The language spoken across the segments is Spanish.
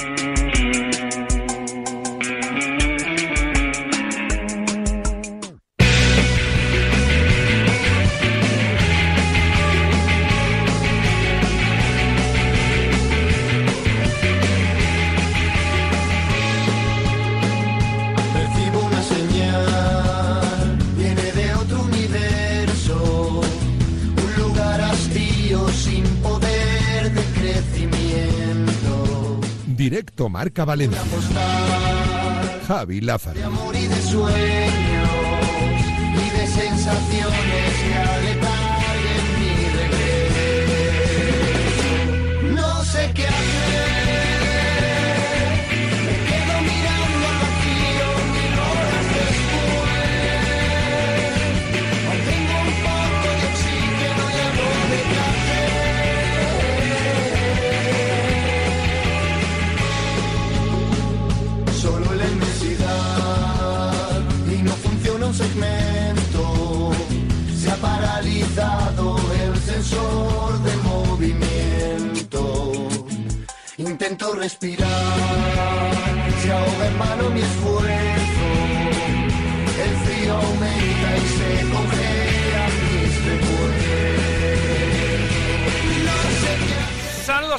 Yeah. Directo Marca Valencia. Javi Lázaro. de amor y de sueños y de sensaciones que el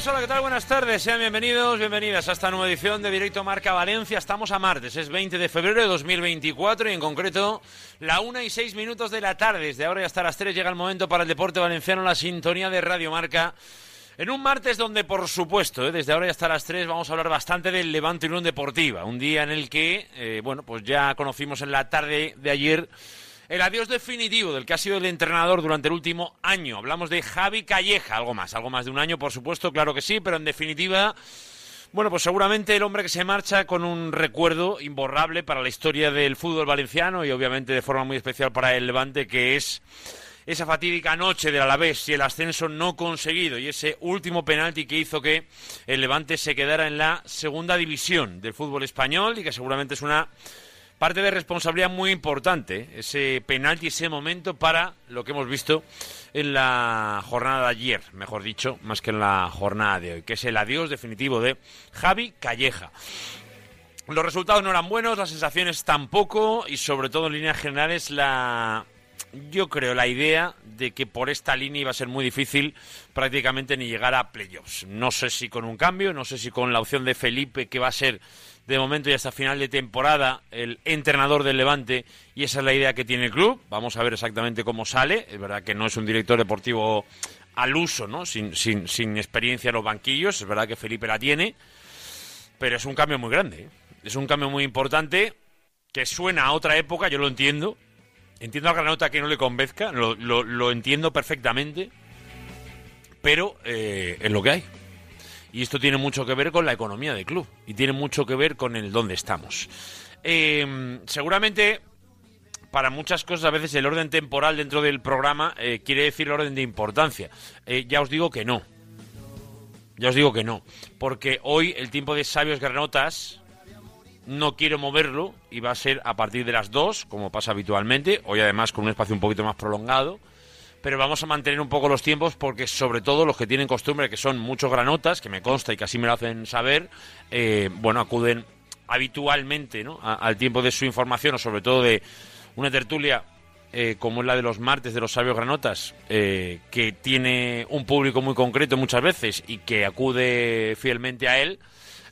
Hola, ¿qué tal? Buenas tardes, sean bienvenidos, bienvenidas a esta nueva edición de Directo Marca Valencia. Estamos a martes, es 20 de febrero de 2024 y en concreto la 1 y 6 minutos de la tarde. Desde ahora y hasta las 3 llega el momento para el deporte valenciano, la sintonía de Radio Marca. En un martes donde, por supuesto, ¿eh? desde ahora y hasta las 3 vamos a hablar bastante del Levante Unión Deportiva. Un día en el que, eh, bueno, pues ya conocimos en la tarde de ayer el adiós definitivo del que ha sido el entrenador durante el último año. Hablamos de Javi Calleja, algo más, algo más de un año, por supuesto, claro que sí, pero en definitiva, bueno, pues seguramente el hombre que se marcha con un recuerdo imborrable para la historia del fútbol valenciano y obviamente de forma muy especial para el Levante, que es esa fatídica noche del Alavés y el ascenso no conseguido y ese último penalti que hizo que el Levante se quedara en la segunda división del fútbol español y que seguramente es una parte de responsabilidad muy importante, ese penalti, ese momento para lo que hemos visto en la jornada de ayer, mejor dicho, más que en la jornada de hoy, que es el adiós definitivo de Javi Calleja. Los resultados no eran buenos, las sensaciones tampoco y sobre todo en líneas generales la yo creo la idea de que por esta línea iba a ser muy difícil prácticamente ni llegar a playoffs. No sé si con un cambio, no sé si con la opción de Felipe que va a ser de momento y hasta final de temporada el entrenador del Levante y esa es la idea que tiene el club. Vamos a ver exactamente cómo sale. Es verdad que no es un director deportivo al uso, ¿no? Sin, sin, sin experiencia en los banquillos. Es verdad que Felipe la tiene, pero es un cambio muy grande. ¿eh? Es un cambio muy importante que suena a otra época, yo lo entiendo. Entiendo a Granota que no le convenzca, lo, lo, entiendo perfectamente, pero eh, es lo que hay. Y esto tiene mucho que ver con la economía del club y tiene mucho que ver con el dónde estamos. Eh, seguramente para muchas cosas a veces el orden temporal dentro del programa eh, quiere decir el orden de importancia. Eh, ya os digo que no. Ya os digo que no. Porque hoy el tiempo de sabios granotas no quiero moverlo y va a ser a partir de las 2, como pasa habitualmente. Hoy además con un espacio un poquito más prolongado pero vamos a mantener un poco los tiempos porque sobre todo los que tienen costumbre, que son muchos granotas, que me consta y que así me lo hacen saber, eh, bueno, acuden habitualmente ¿no? Al tiempo de su información o sobre todo de una tertulia eh, como es la de los martes de los sabios granotas, eh, que tiene un público muy concreto muchas veces y que acude fielmente a él.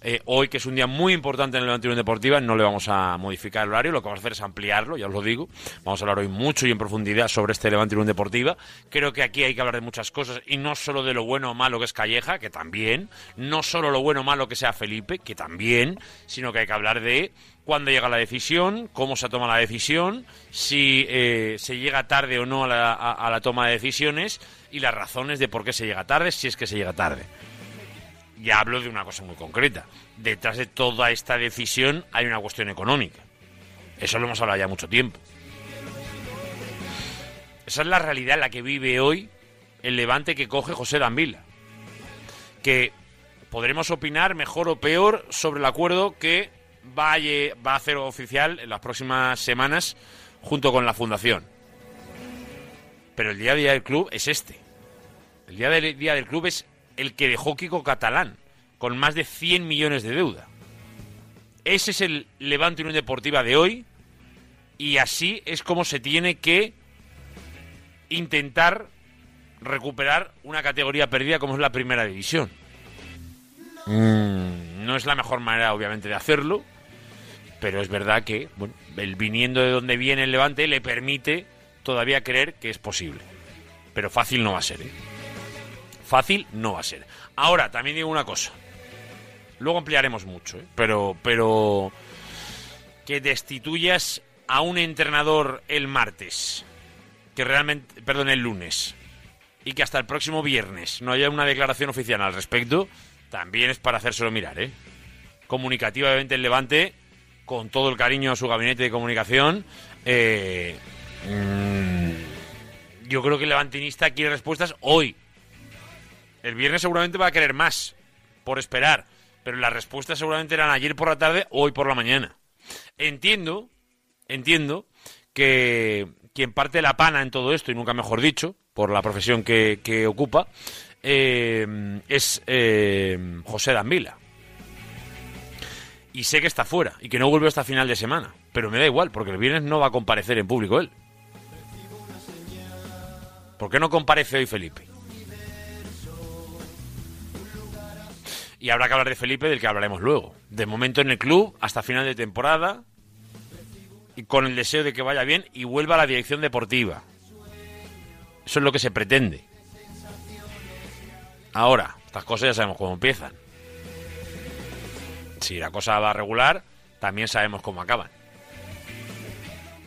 Eh, hoy, que es un día muy importante en el Levante Unión Deportiva, no le vamos a modificar el horario, lo que vamos a hacer es ampliarlo, ya os lo digo. Vamos a hablar hoy mucho y en profundidad sobre este Levante Unión Deportiva. Creo que aquí hay que hablar de muchas cosas y no solo de lo bueno o malo que es Calleja, que también, no solo lo bueno o malo que sea Felipe, que también, sino que hay que hablar de cuándo llega la decisión, cómo se toma la decisión, si eh, se llega tarde o no a la, a- a la toma de decisiones y las razones de por qué se llega tarde, si es que se llega tarde ya hablo de una cosa muy concreta. Detrás de toda esta decisión hay una cuestión económica. Eso lo hemos hablado ya mucho tiempo. Esa es la realidad en la que vive hoy el levante que coge José Dambila. Que podremos opinar mejor o peor sobre el acuerdo que va a, va a hacer oficial en las próximas semanas junto con la Fundación. Pero el día a día del club es este. El día del, día del club es el que dejó Kiko Catalán. con más de 100 millones de deuda. Ese es el Levante Unión Deportiva de hoy y así es como se tiene que intentar recuperar una categoría perdida como es la primera división. Mm, no es la mejor manera, obviamente, de hacerlo, pero es verdad que bueno, el viniendo de donde viene el Levante le permite todavía creer que es posible. Pero fácil no va a ser, ¿eh? Fácil no va a ser. Ahora, también digo una cosa. Luego ampliaremos mucho, ¿eh? pero, pero que destituyas a un entrenador el martes, que realmente, perdón, el lunes, y que hasta el próximo viernes no haya una declaración oficial al respecto, también es para hacérselo mirar, ¿eh? Comunicativamente el Levante, con todo el cariño a su gabinete de comunicación, eh, mm, yo creo que el levantinista quiere respuestas hoy. El viernes seguramente va a querer más, por esperar, pero las respuestas seguramente eran ayer por la tarde o hoy por la mañana. Entiendo, entiendo que quien parte la pana en todo esto, y nunca mejor dicho, por la profesión que, que ocupa, eh, es eh, José Dambila. Y sé que está fuera y que no vuelve hasta final de semana. Pero me da igual, porque el viernes no va a comparecer en público él. ¿Por qué no comparece hoy Felipe? Y habrá que hablar de Felipe, del que hablaremos luego. De momento en el club, hasta final de temporada, y con el deseo de que vaya bien y vuelva a la dirección deportiva. Eso es lo que se pretende. Ahora, estas cosas ya sabemos cómo empiezan. Si la cosa va regular, también sabemos cómo acaban.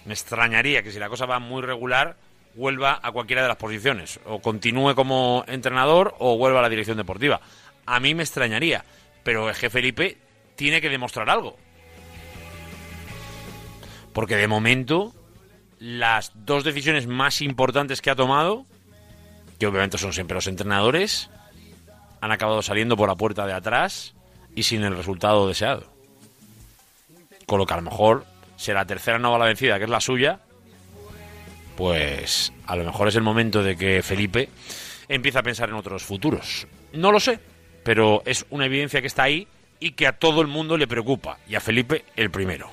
Me extrañaría que si la cosa va muy regular, vuelva a cualquiera de las posiciones. O continúe como entrenador o vuelva a la dirección deportiva. A mí me extrañaría. Pero el jefe Felipe tiene que demostrar algo. Porque de momento, las dos decisiones más importantes que ha tomado, que obviamente son siempre los entrenadores, han acabado saliendo por la puerta de atrás y sin el resultado deseado. Con lo que a lo mejor, si la tercera no va la vencida, que es la suya, pues a lo mejor es el momento de que Felipe empiece a pensar en otros futuros. No lo sé, pero es una evidencia que está ahí y que a todo el mundo le preocupa, y a Felipe el primero.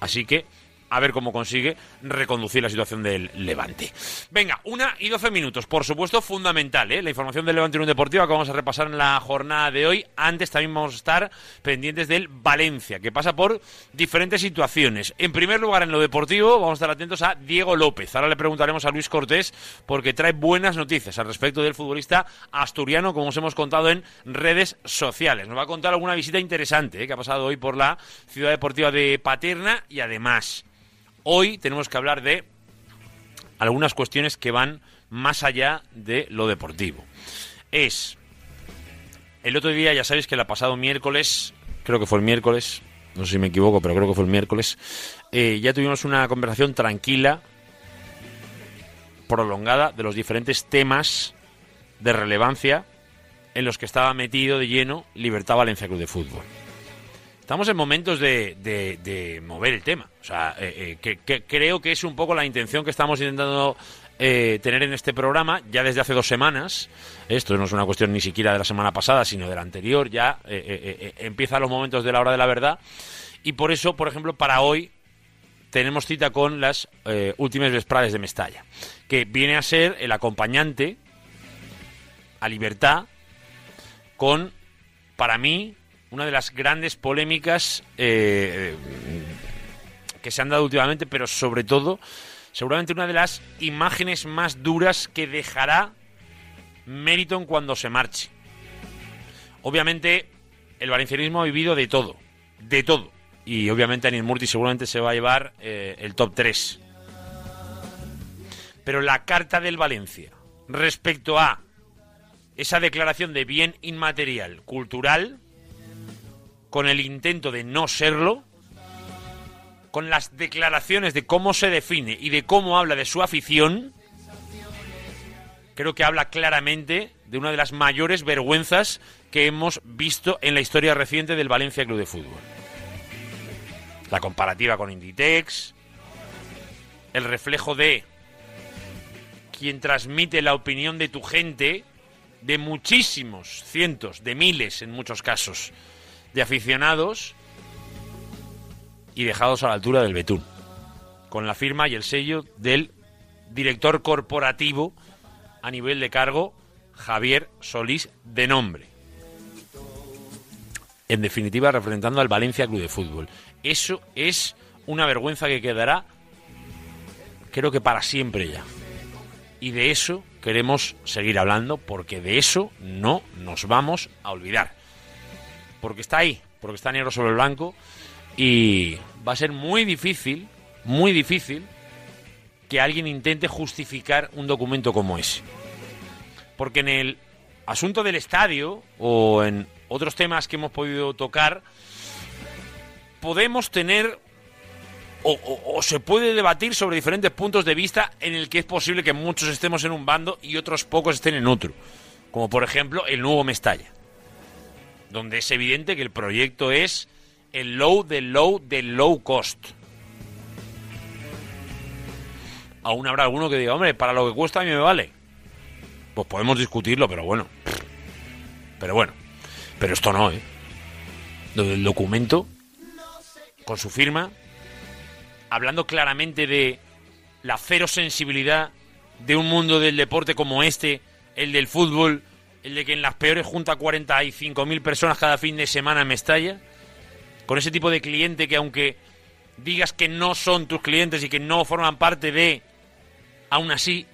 Así que a ver cómo consigue reconducir la situación del Levante. Venga, una y doce minutos, por supuesto, fundamental, ¿eh? la información del Levante Unión Deportiva que vamos a repasar en la jornada de hoy. Antes también vamos a estar pendientes del Valencia, que pasa por diferentes situaciones. En primer lugar, en lo deportivo, vamos a estar atentos a Diego López. Ahora le preguntaremos a Luis Cortés porque trae buenas noticias al respecto del futbolista asturiano, como os hemos contado en redes sociales. Nos va a contar alguna visita interesante ¿eh? que ha pasado hoy por la ciudad deportiva de Paterna y además Hoy tenemos que hablar de algunas cuestiones que van más allá de lo deportivo. Es, el otro día ya sabéis que el pasado miércoles, creo que fue el miércoles, no sé si me equivoco, pero creo que fue el miércoles, eh, ya tuvimos una conversación tranquila, prolongada, de los diferentes temas de relevancia en los que estaba metido de lleno Libertad Valencia Club de Fútbol. Estamos en momentos de, mover el tema. O sea, eh, eh, que, creo que es un poco la intención que estamos intentando eh, tener en este programa ya desde hace dos semanas. Esto no es una cuestión ni siquiera de la semana pasada, sino de la anterior. Ya empiezan los momentos de la hora de la verdad. Y por eso, por ejemplo, para hoy tenemos cita con las últimas vesprades de Mestalla, que viene a ser el acompañante a Libertad con, para mí, una de las grandes polémicas eh, que se han dado últimamente, pero sobre todo, seguramente una de las imágenes más duras que dejará Meriton cuando se marche. Obviamente, el valencianismo ha vivido de todo, de todo. Y obviamente Anil Murti seguramente se va a llevar eh, el top 3. Pero la carta del Valencia respecto a esa declaración de bien inmaterial cultural con el intento de no serlo, con las declaraciones de cómo se define y de cómo habla de su afición, creo que habla claramente de una de las mayores vergüenzas que hemos visto en la historia reciente del Valencia Club de Fútbol. La comparativa con Inditex, el reflejo de quien transmite la opinión de tu gente de muchísimos, cientos, de miles en muchos casos, de aficionados y dejados a la altura del betún, con la firma y el sello del director corporativo a nivel de cargo, Javier Solís de nombre. En definitiva, representando al Valencia Club de Fútbol. Eso es una vergüenza que quedará, creo que para siempre ya. Y de eso queremos seguir hablando, porque de eso no nos vamos a olvidar. Porque está ahí, porque está negro sobre el blanco, y va a ser muy difícil, muy difícil, que alguien intente justificar un documento como ese. Porque en el asunto del estadio o en otros temas que hemos podido tocar, podemos tener o, se puede debatir sobre diferentes puntos de vista en el que es posible que muchos estemos en un bando y otros pocos estén en otro. Como por ejemplo el nuevo Mestalla, donde es evidente que el proyecto es el low del low del low cost. Aún habrá alguno que diga, hombre, para lo que cuesta a mí me vale. Pues podemos discutirlo, pero bueno. Pero bueno. Pero esto no, ¿eh? Del documento, con su firma, hablando claramente de la cero sensibilidad de un mundo del deporte como este, el del fútbol, el de que en las peores junta 45.000 personas cada fin de semana en Mestalla, con ese tipo de cliente que aunque digas que no son tus clientes y que no forman parte de, aún así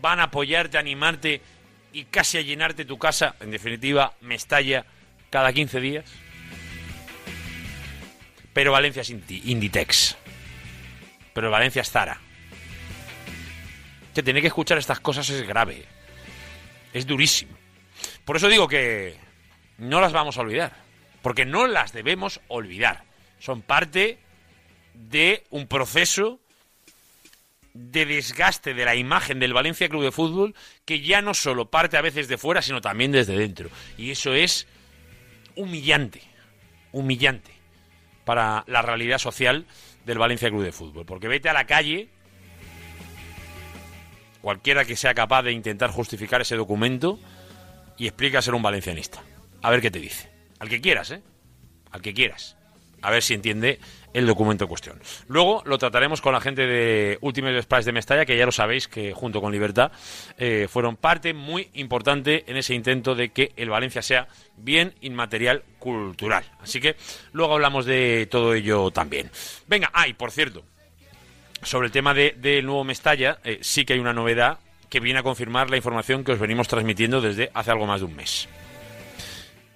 van a apoyarte, a animarte y casi a llenarte tu casa, en definitiva, Mestalla, cada 15 días. Pero Valencia es Inditex. Pero Valencia es Zara. Que tener que escuchar estas cosas es grave. Es durísimo. Por eso digo que no las vamos a olvidar. Porque no las debemos olvidar. Son parte de un proceso de desgaste de la imagen del Valencia Club de Fútbol que ya no solo parte a veces de fuera, sino también desde dentro. Y eso es humillante, humillante para la realidad social del Valencia Club de Fútbol. Porque vete a la calle, cualquiera que sea capaz de intentar justificar ese documento y explica ser un valencianista. A ver qué te dice. Al que quieras, ¿eh? Al que quieras. A ver si entiende el documento en cuestión. Luego lo trataremos con la gente de Ultimate Splash de Mestalla, que ya lo sabéis que junto con Libertad eh, fueron parte muy importante en ese intento de que el Valencia sea bien inmaterial cultural. Así que luego hablamos de todo ello también. Venga, ay, por cierto, sobre el tema del de, nuevo Mestalla, eh, sí que hay una novedad que viene a confirmar la información que os venimos transmitiendo desde hace algo más de un mes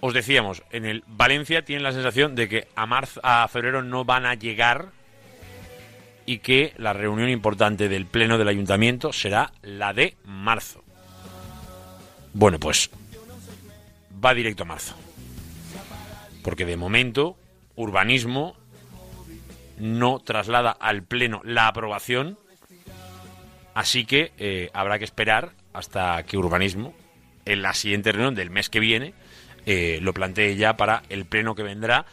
os decíamos, en el Valencia tienen la sensación de que a marzo, a febrero no van a llegar y que la reunión importante del pleno del ayuntamiento será la de marzo. Bueno, pues va directo a marzo. Porque de momento urbanismo no traslada al pleno la aprobación, así que eh, habrá que esperar hasta que urbanismo en la siguiente reunión del mes que viene eh, lo planteé ya para el pleno que vendrá.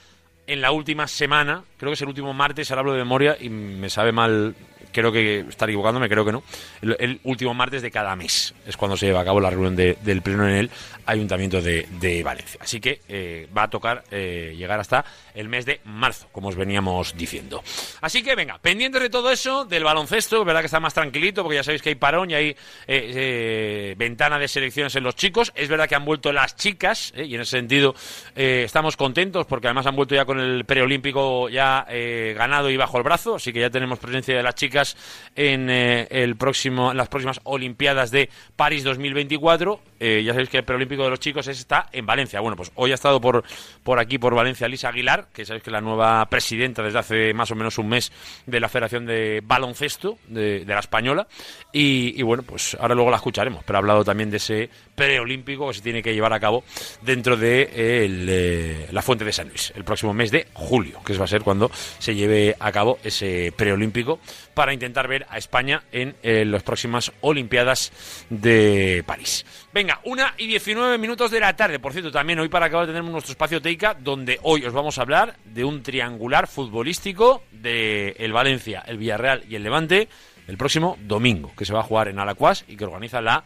En la última semana, creo que es el último martes, ahora hablo de memoria y me sabe mal creo que estar equivocándome, creo que no, el, último martes de cada mes es cuando se lleva a cabo la reunión del Pleno en el Ayuntamiento de, Valencia. Así que eh, va a tocar eh, llegar hasta el mes de marzo, como os veníamos diciendo. Así que venga, pendientes de todo eso, del baloncesto, verdad que está más tranquilito, porque ya sabéis que hay parón y hay eh, ventana de selecciones en los chicos. Es verdad que han vuelto las chicas, y en ese sentido estamos contentos, porque además han vuelto ya con el preolímpico ya ganado y bajo el brazo, así que ya tenemos presencia de las chicas en, eh, el próximo, las próximas Olimpiadas de París 2024. Eh, ya sabéis que el preolímpico de los chicos está en Valencia. Bueno, pues hoy ha estado por, por aquí, por Valencia, Lisa Aguilar, que sabéis que es la nueva presidenta desde hace más o menos un mes de la Federación de Baloncesto de, la Española. Y, bueno, pues ahora luego la escucharemos, pero ha hablado también de ese preolímpico que se tiene que llevar a cabo dentro de eh, la Fuente de San Luis, el próximo mes de julio, que va a ser cuando se lleve a cabo ese preolímpico para intentar ver a España en eh, las próximas Olimpiadas de París. Venga, una y 19 minutos de la tarde. Por cierto, también hoy para acabar tener nuestro espacio Teica, donde hoy os vamos a hablar de un triangular futbolístico de el Valencia, el Villarreal y el Levante el próximo domingo, que se va a jugar en Alacuas y que organiza la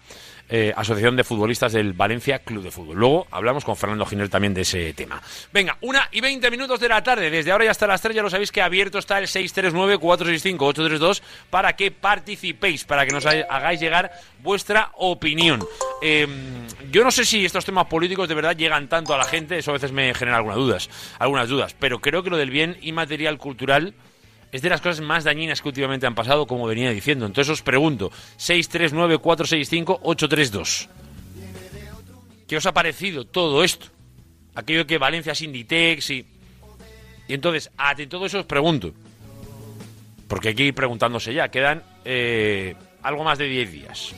eh, Asociación de Futbolistas del Valencia Club de Fútbol. Luego hablamos con Fernando Giner también de ese tema. Venga, una y veinte minutos de la tarde. Desde ahora y hasta las tres ya lo sabéis que abierto está el 639-465-832 para que participéis, para que nos hagáis llegar vuestra opinión. Em, yo no sé si estos temas políticos de verdad llegan tanto a la gente, eso a veces me genera algunas dudas, algunas dudas, pero creo que lo del bien inmaterial cultural es de las cosas más dañinas que últimamente han pasado, como venía diciendo. Entonces os pregunto, 639-465-832. ¿Qué os ha parecido todo esto? Aquello que Valencia es Inditex y... Y entonces, ante todo eso os pregunto, porque hay que ir preguntándose ya, quedan eh, algo más de 10 días.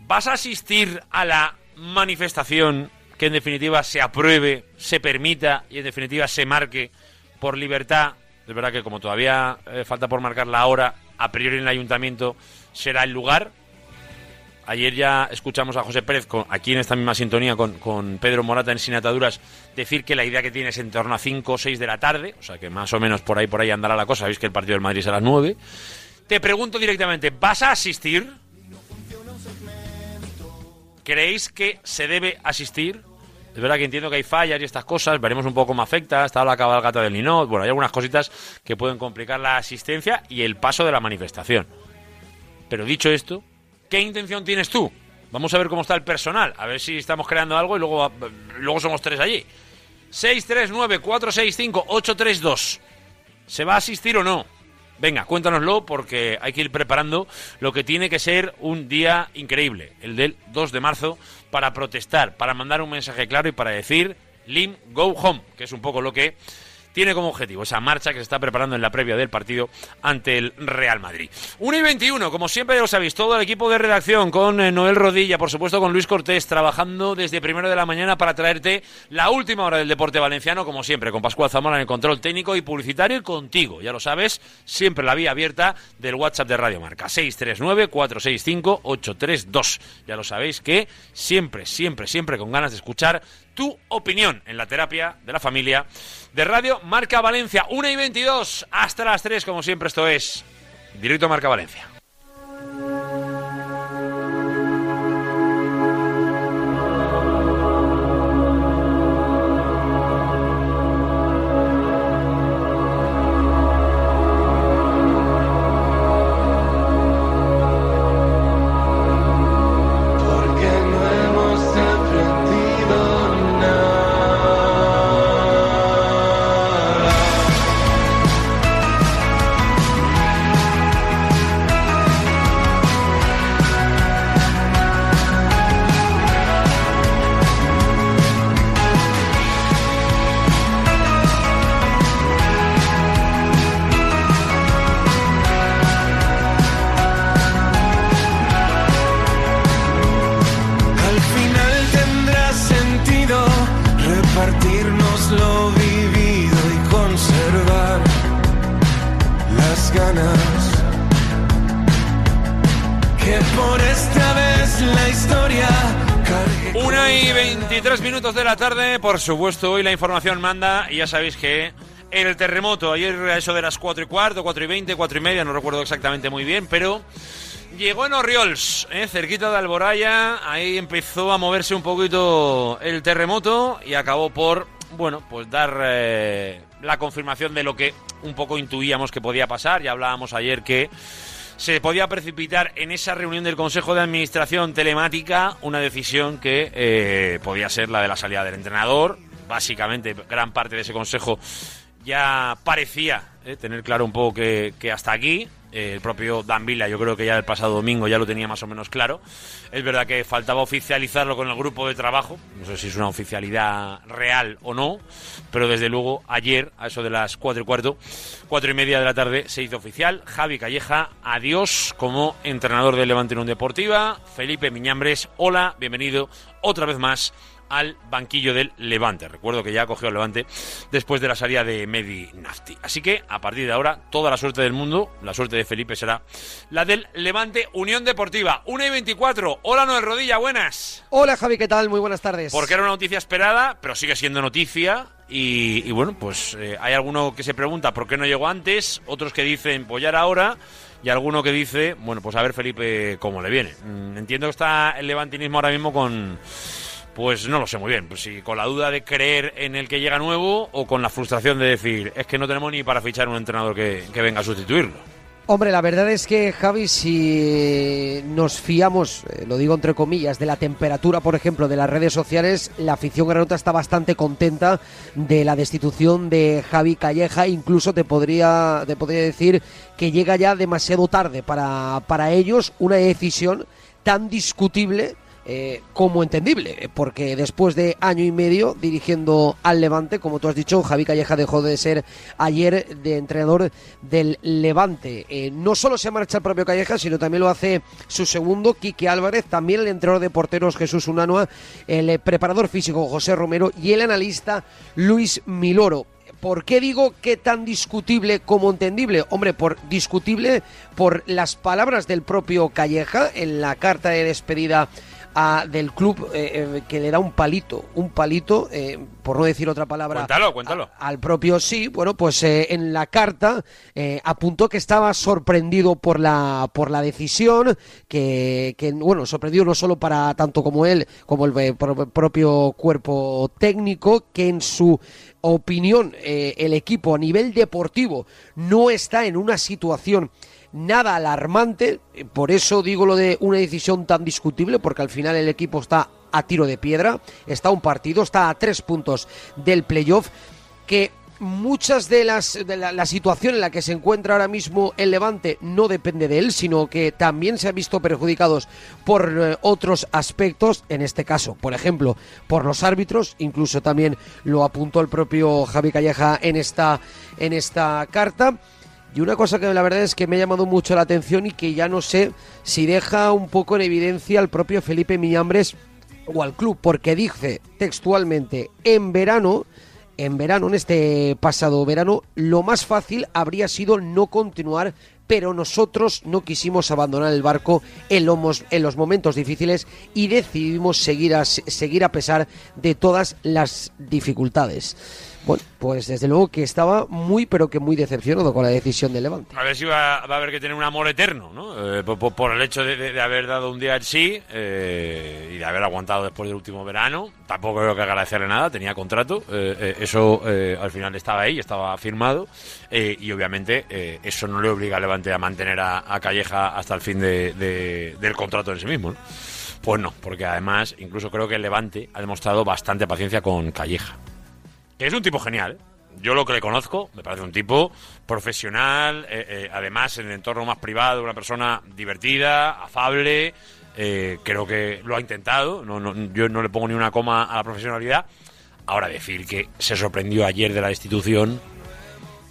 ¿Vas a asistir a la manifestación que en definitiva se apruebe, se permita y en definitiva se marque por libertad. Es verdad que como todavía eh, falta por marcar la hora, a priori en el ayuntamiento será el lugar. Ayer ya escuchamos a José Pérez, aquí en esta misma sintonía con, Pedro Morata en Sin Ataduras, decir que la idea que tiene es en torno a 5 o 6 de la tarde, o sea que más o menos por ahí por ahí andará la cosa. Sabéis que el partido del Madrid es a las 9. Te pregunto directamente, ¿vas a asistir? ¿Creéis que se debe asistir? Es verdad que entiendo que hay fallas y estas cosas, veremos un poco cómo afecta, está la cabalgata del Ninot, bueno, hay algunas cositas que pueden complicar la asistencia y el paso de la manifestación. Pero dicho esto, ¿qué intención tienes tú? Vamos a ver cómo está el personal, a ver si estamos creando algo y luego, luego somos tres allí. 639-465-832. ¿Se va a asistir o no? Venga, cuéntanoslo porque hay que ir preparando lo que tiene que ser un día increíble, el del 2 de marzo, para protestar, para mandar un mensaje claro y para decir Lim Go Home, que es un poco lo que tiene como objetivo esa marcha que se está preparando en la previa del partido ante el Real Madrid. 1 y 21, como siempre ya lo sabéis, todo el equipo de redacción con eh, Noel Rodilla, por supuesto con Luis Cortés, trabajando desde primero de la mañana para traerte la última hora del deporte valenciano, como siempre, con Pascual Zamora en el control técnico y publicitario y contigo, ya lo sabes, siempre la vía abierta del WhatsApp de Radio Marca, 639-465-832. Ya lo sabéis que siempre, siempre, siempre con ganas de escuchar tu opinión en la terapia de la familia de Radio Marca Valencia. 1 y 22 hasta las 3, como siempre, esto es Directo Marca Valencia. De la tarde, por supuesto, hoy la información manda y ya sabéis que el terremoto, ayer a eso de las 4 y cuarto, 4 y 20, 4 y media, no recuerdo exactamente muy bien, pero llegó en Oriols, eh, cerquita de Alboraya, ahí empezó a moverse un poquito el terremoto y acabó por, bueno, pues dar eh, la confirmación de lo que un poco intuíamos que podía pasar, ya hablábamos ayer que se podía precipitar en esa reunión del Consejo de Administración telemática una decisión que eh, podía ser la de la salida del entrenador. Básicamente, gran parte de ese Consejo ya parecía eh, tener claro un poco que, que hasta aquí el propio Dan Villa, yo creo que ya el pasado domingo ya lo tenía más o menos claro. Es verdad que faltaba oficializarlo con el grupo de trabajo, no sé si es una oficialidad real o no, pero desde luego ayer, a eso de las cuatro y cuarto, cuatro y media de la tarde, se hizo oficial. Javi Calleja, adiós como entrenador del Levante Unión Deportiva. Felipe Miñambres, hola, bienvenido otra vez más al banquillo del Levante. Recuerdo que ya cogió el Levante después de la salida de Medi Nafti. Así que a partir de ahora, toda la suerte del mundo, la suerte de Felipe será la del Levante Unión Deportiva. 1 y 24. Hola Noel Rodilla, buenas. Hola Javi, ¿qué tal? Muy buenas tardes. Porque era una noticia esperada, pero sigue siendo noticia. Y, y bueno, pues eh, hay alguno que se pregunta por qué no llegó antes, otros que dicen pollar ahora y alguno que dice, bueno, pues a ver Felipe cómo le viene. Mm, entiendo que está el levantinismo ahora mismo con, pues no lo sé muy bien, pues si con la duda de creer en el que llega nuevo o con la frustración de decir, es que no tenemos ni para fichar un entrenador que, que venga a sustituirlo. Hombre, la verdad es que Javi, si nos fiamos, eh, lo digo entre comillas, de la temperatura, por ejemplo, de las redes sociales, la afición granota está bastante contenta de la destitución de Javi Calleja. Incluso te podría, te podría decir que llega ya demasiado tarde para, para ellos una decisión tan discutible eh, como entendible, eh, porque después de año y medio dirigiendo al Levante, como tú has dicho, Javi Calleja dejó de ser ayer de entrenador del Levante. Eh, no solo se marcha el propio Calleja, sino también lo hace su segundo, Quique Álvarez, también el entrenador de porteros Jesús Unanua, el preparador físico José Romero y el analista Luis Miloro. ¿Por qué digo que tan discutible como entendible? Hombre, por discutible por las palabras del propio Calleja en la carta de despedida a, del club eh, eh, que le da un palito, un palito, eh, por no decir otra palabra. Cuéntalo, cuéntalo. a- al propio sí, bueno, pues en la carta apuntó que estaba sorprendido por la por la decisión, que, que, bueno, sorprendido no solo para tanto como él, como el pro- propio cuerpo técnico, que en su opinión el equipo a nivel deportivo no está en una situación nada alarmante, eh, por eso digo lo de una decisión tan discutible, porque al final el equipo está a tiro de piedra, está a un partido, está a tres puntos del playoff, que muchas de las de la, situación en la que se encuentra ahora mismo el Levante no depende de él, sino que también se ha visto perjudicados por eh, otros aspectos, en este caso, por ejemplo, por los árbitros, incluso también lo apuntó el propio Javi Calleja en esta en esta carta. Y una cosa que la verdad es que me ha llamado mucho la atención y que ya no sé si deja un poco en evidencia al propio Felipe Miñambres o al club, porque dice textualmente, en verano, en verano, en este pasado verano, lo más fácil habría sido no continuar, pero nosotros no quisimos abandonar el barco en los, en los momentos difíciles y decidimos seguir a, seguir a pesar de todas las dificultades. Bueno, pues desde luego que estaba muy, pero que muy decepcionado con la decisión de Levante. A ver si va, va a haber que tener un amor eterno, ¿no? Eh, por, el hecho de, de- haber dado un día el sí eh, y de haber aguantado después del último verano. Tampoco creo que agradecerle nada, tenía contrato. eh, eh, eso al final estaba ahí, estaba firmado. y obviamente eso no le obliga a Levante a mantener a, a Calleja hasta el fin de- del contrato en sí mismo, ¿no? Pues no, porque además incluso creo que el Levante ha demostrado bastante paciencia con Calleja. Que es un tipo genial. ¿eh? Yo lo que le conozco, me parece un tipo profesional, eh, eh, además en el entorno más privado, una persona divertida, afable. eh, creo que lo ha intentado. No, no- yo no le pongo ni una coma a la profesionalidad. Ahora decir que se sorprendió ayer de la destitución,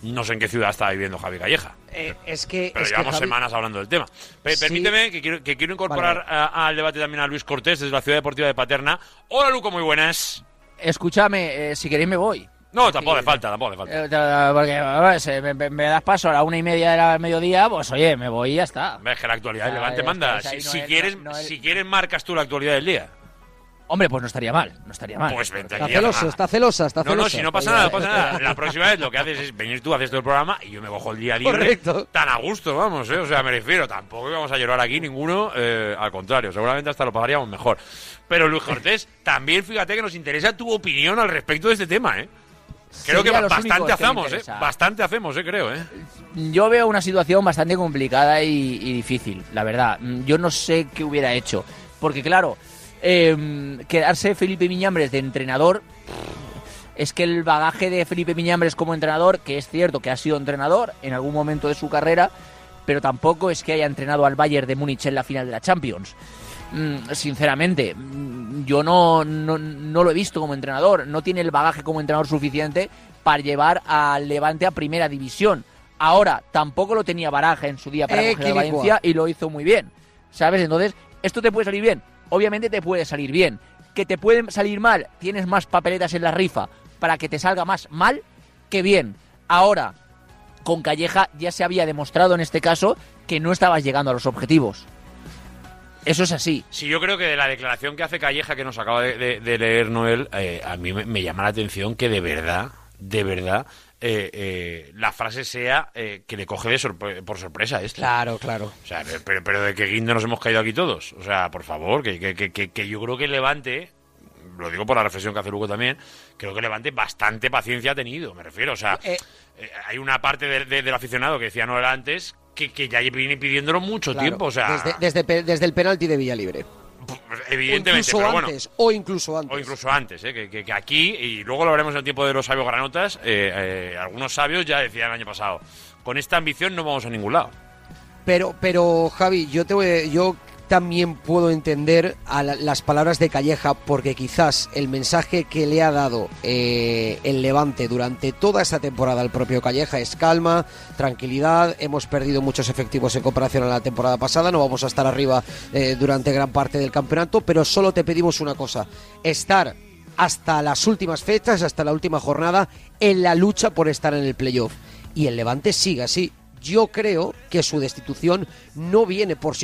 no sé en qué ciudad estaba viviendo Javi Calleja. Eh, es que, Pero es que, llevamos Javi- semanas hablando del tema. Pe- Sí. Permíteme que quiero, que quiero incorporar Vale, a- al debate también a Luis Cortés desde la Ciudad Deportiva de Paterna. Hola Luco, muy buenas. Escúchame, eh, si queréis me voy. No, tampoco le falta, tampoco le falta. Eh, porque a ver, si me, me- das paso a la una y media del mediodía, pues oye, me voy y ya está. Ves que la actualidad del Ah, Levante manda. Si, no si es- quieres, no- no es- si quieres marcas tú la actualidad del día. Hombre, pues no estaría mal, no estaría mal. Pues vente Está aquí. a- está celosa, está No, celosa. no, si no pasa nada, no pasa nada. La próxima vez lo que haces es venir tú, haces todo el programa y yo me cojo el día libre. Correcto. Tan a gusto, vamos, ¿eh? O sea, me refiero, tampoco íbamos a llorar aquí ninguno, eh, al contrario, seguramente hasta lo pagaríamos mejor. Pero Luis Cortés, también fíjate que nos interesa tu opinión al respecto de este tema, ¿eh? Creo que bastante que hacemos, ¿eh? Bastante hacemos, ¿eh? Creo, ¿eh? Yo veo una situación bastante complicada y, y difícil, la verdad. Mm, Yo no sé qué hubiera hecho. Porque, claro, eh, quedarse Felipe Miñambres de entrenador. Es que el bagaje de Felipe Miñambres como entrenador, que es cierto que ha sido entrenador en algún momento de su carrera, pero tampoco es que haya entrenado al Bayern de Múnich en la final de la Champions. Mm, sinceramente, mm, yo no, no, no lo he visto como entrenador. No tiene el bagaje como entrenador suficiente para llevar al Levante a primera división. Ahora, tampoco lo tenía Baraja en su día para Eh, coger a. Valencia y lo hizo muy bien. ¿Sabes? Entonces, ¿esto te puede salir bien? Obviamente te puede salir bien. que te pueden salir mal, tienes más papeletas en la rifa para que te salga más mal que bien. Ahora, con Calleja ya se había demostrado en este caso que no estabas llegando a los objetivos. Eso es así. Sí, yo creo que de la declaración que hace Calleja, que nos acaba de, leer Noel, eh, a mí me llama la atención que de verdad, de verdad, eh, eh, la frase sea eh, que le coge de sorpre- por sorpresa esto. Claro, claro. O sea, pero, pero de que guindo nos hemos caído aquí todos. O sea, por favor, que, que, que- que, yo creo que Levante, lo digo por la reflexión que hace Lugo también, creo que Levante bastante paciencia ha tenido, me refiero. O sea, hay una parte de- de- del aficionado que decía Noel antes que, que ya viene pidiéndolo mucho Claro, tiempo. O sea, desde, desde, desde el penalti de Villalibre. Evidentemente, o incluso pero bueno. antes, o incluso antes. O incluso antes, ¿eh? que, que- que aquí, y luego lo veremos en el tiempo de los sabios granotas, eh, eh, algunos sabios ya decían el año pasado, con esta ambición no vamos a ningún lado. Pero, pero Javi, yo te voy- yo también puedo entender a la- las palabras de Calleja porque quizás el mensaje que le ha dado eh, el Levante durante toda esta temporada al propio Calleja es calma, tranquilidad, hemos perdido muchos efectivos en comparación a la temporada pasada, no vamos a estar arriba eh, durante gran parte del campeonato, pero solo te pedimos una cosa, estar hasta las últimas fechas, hasta la última jornada, en la lucha por estar en el playoff. Y el Levante sigue así. Yo creo que su destitución no viene por,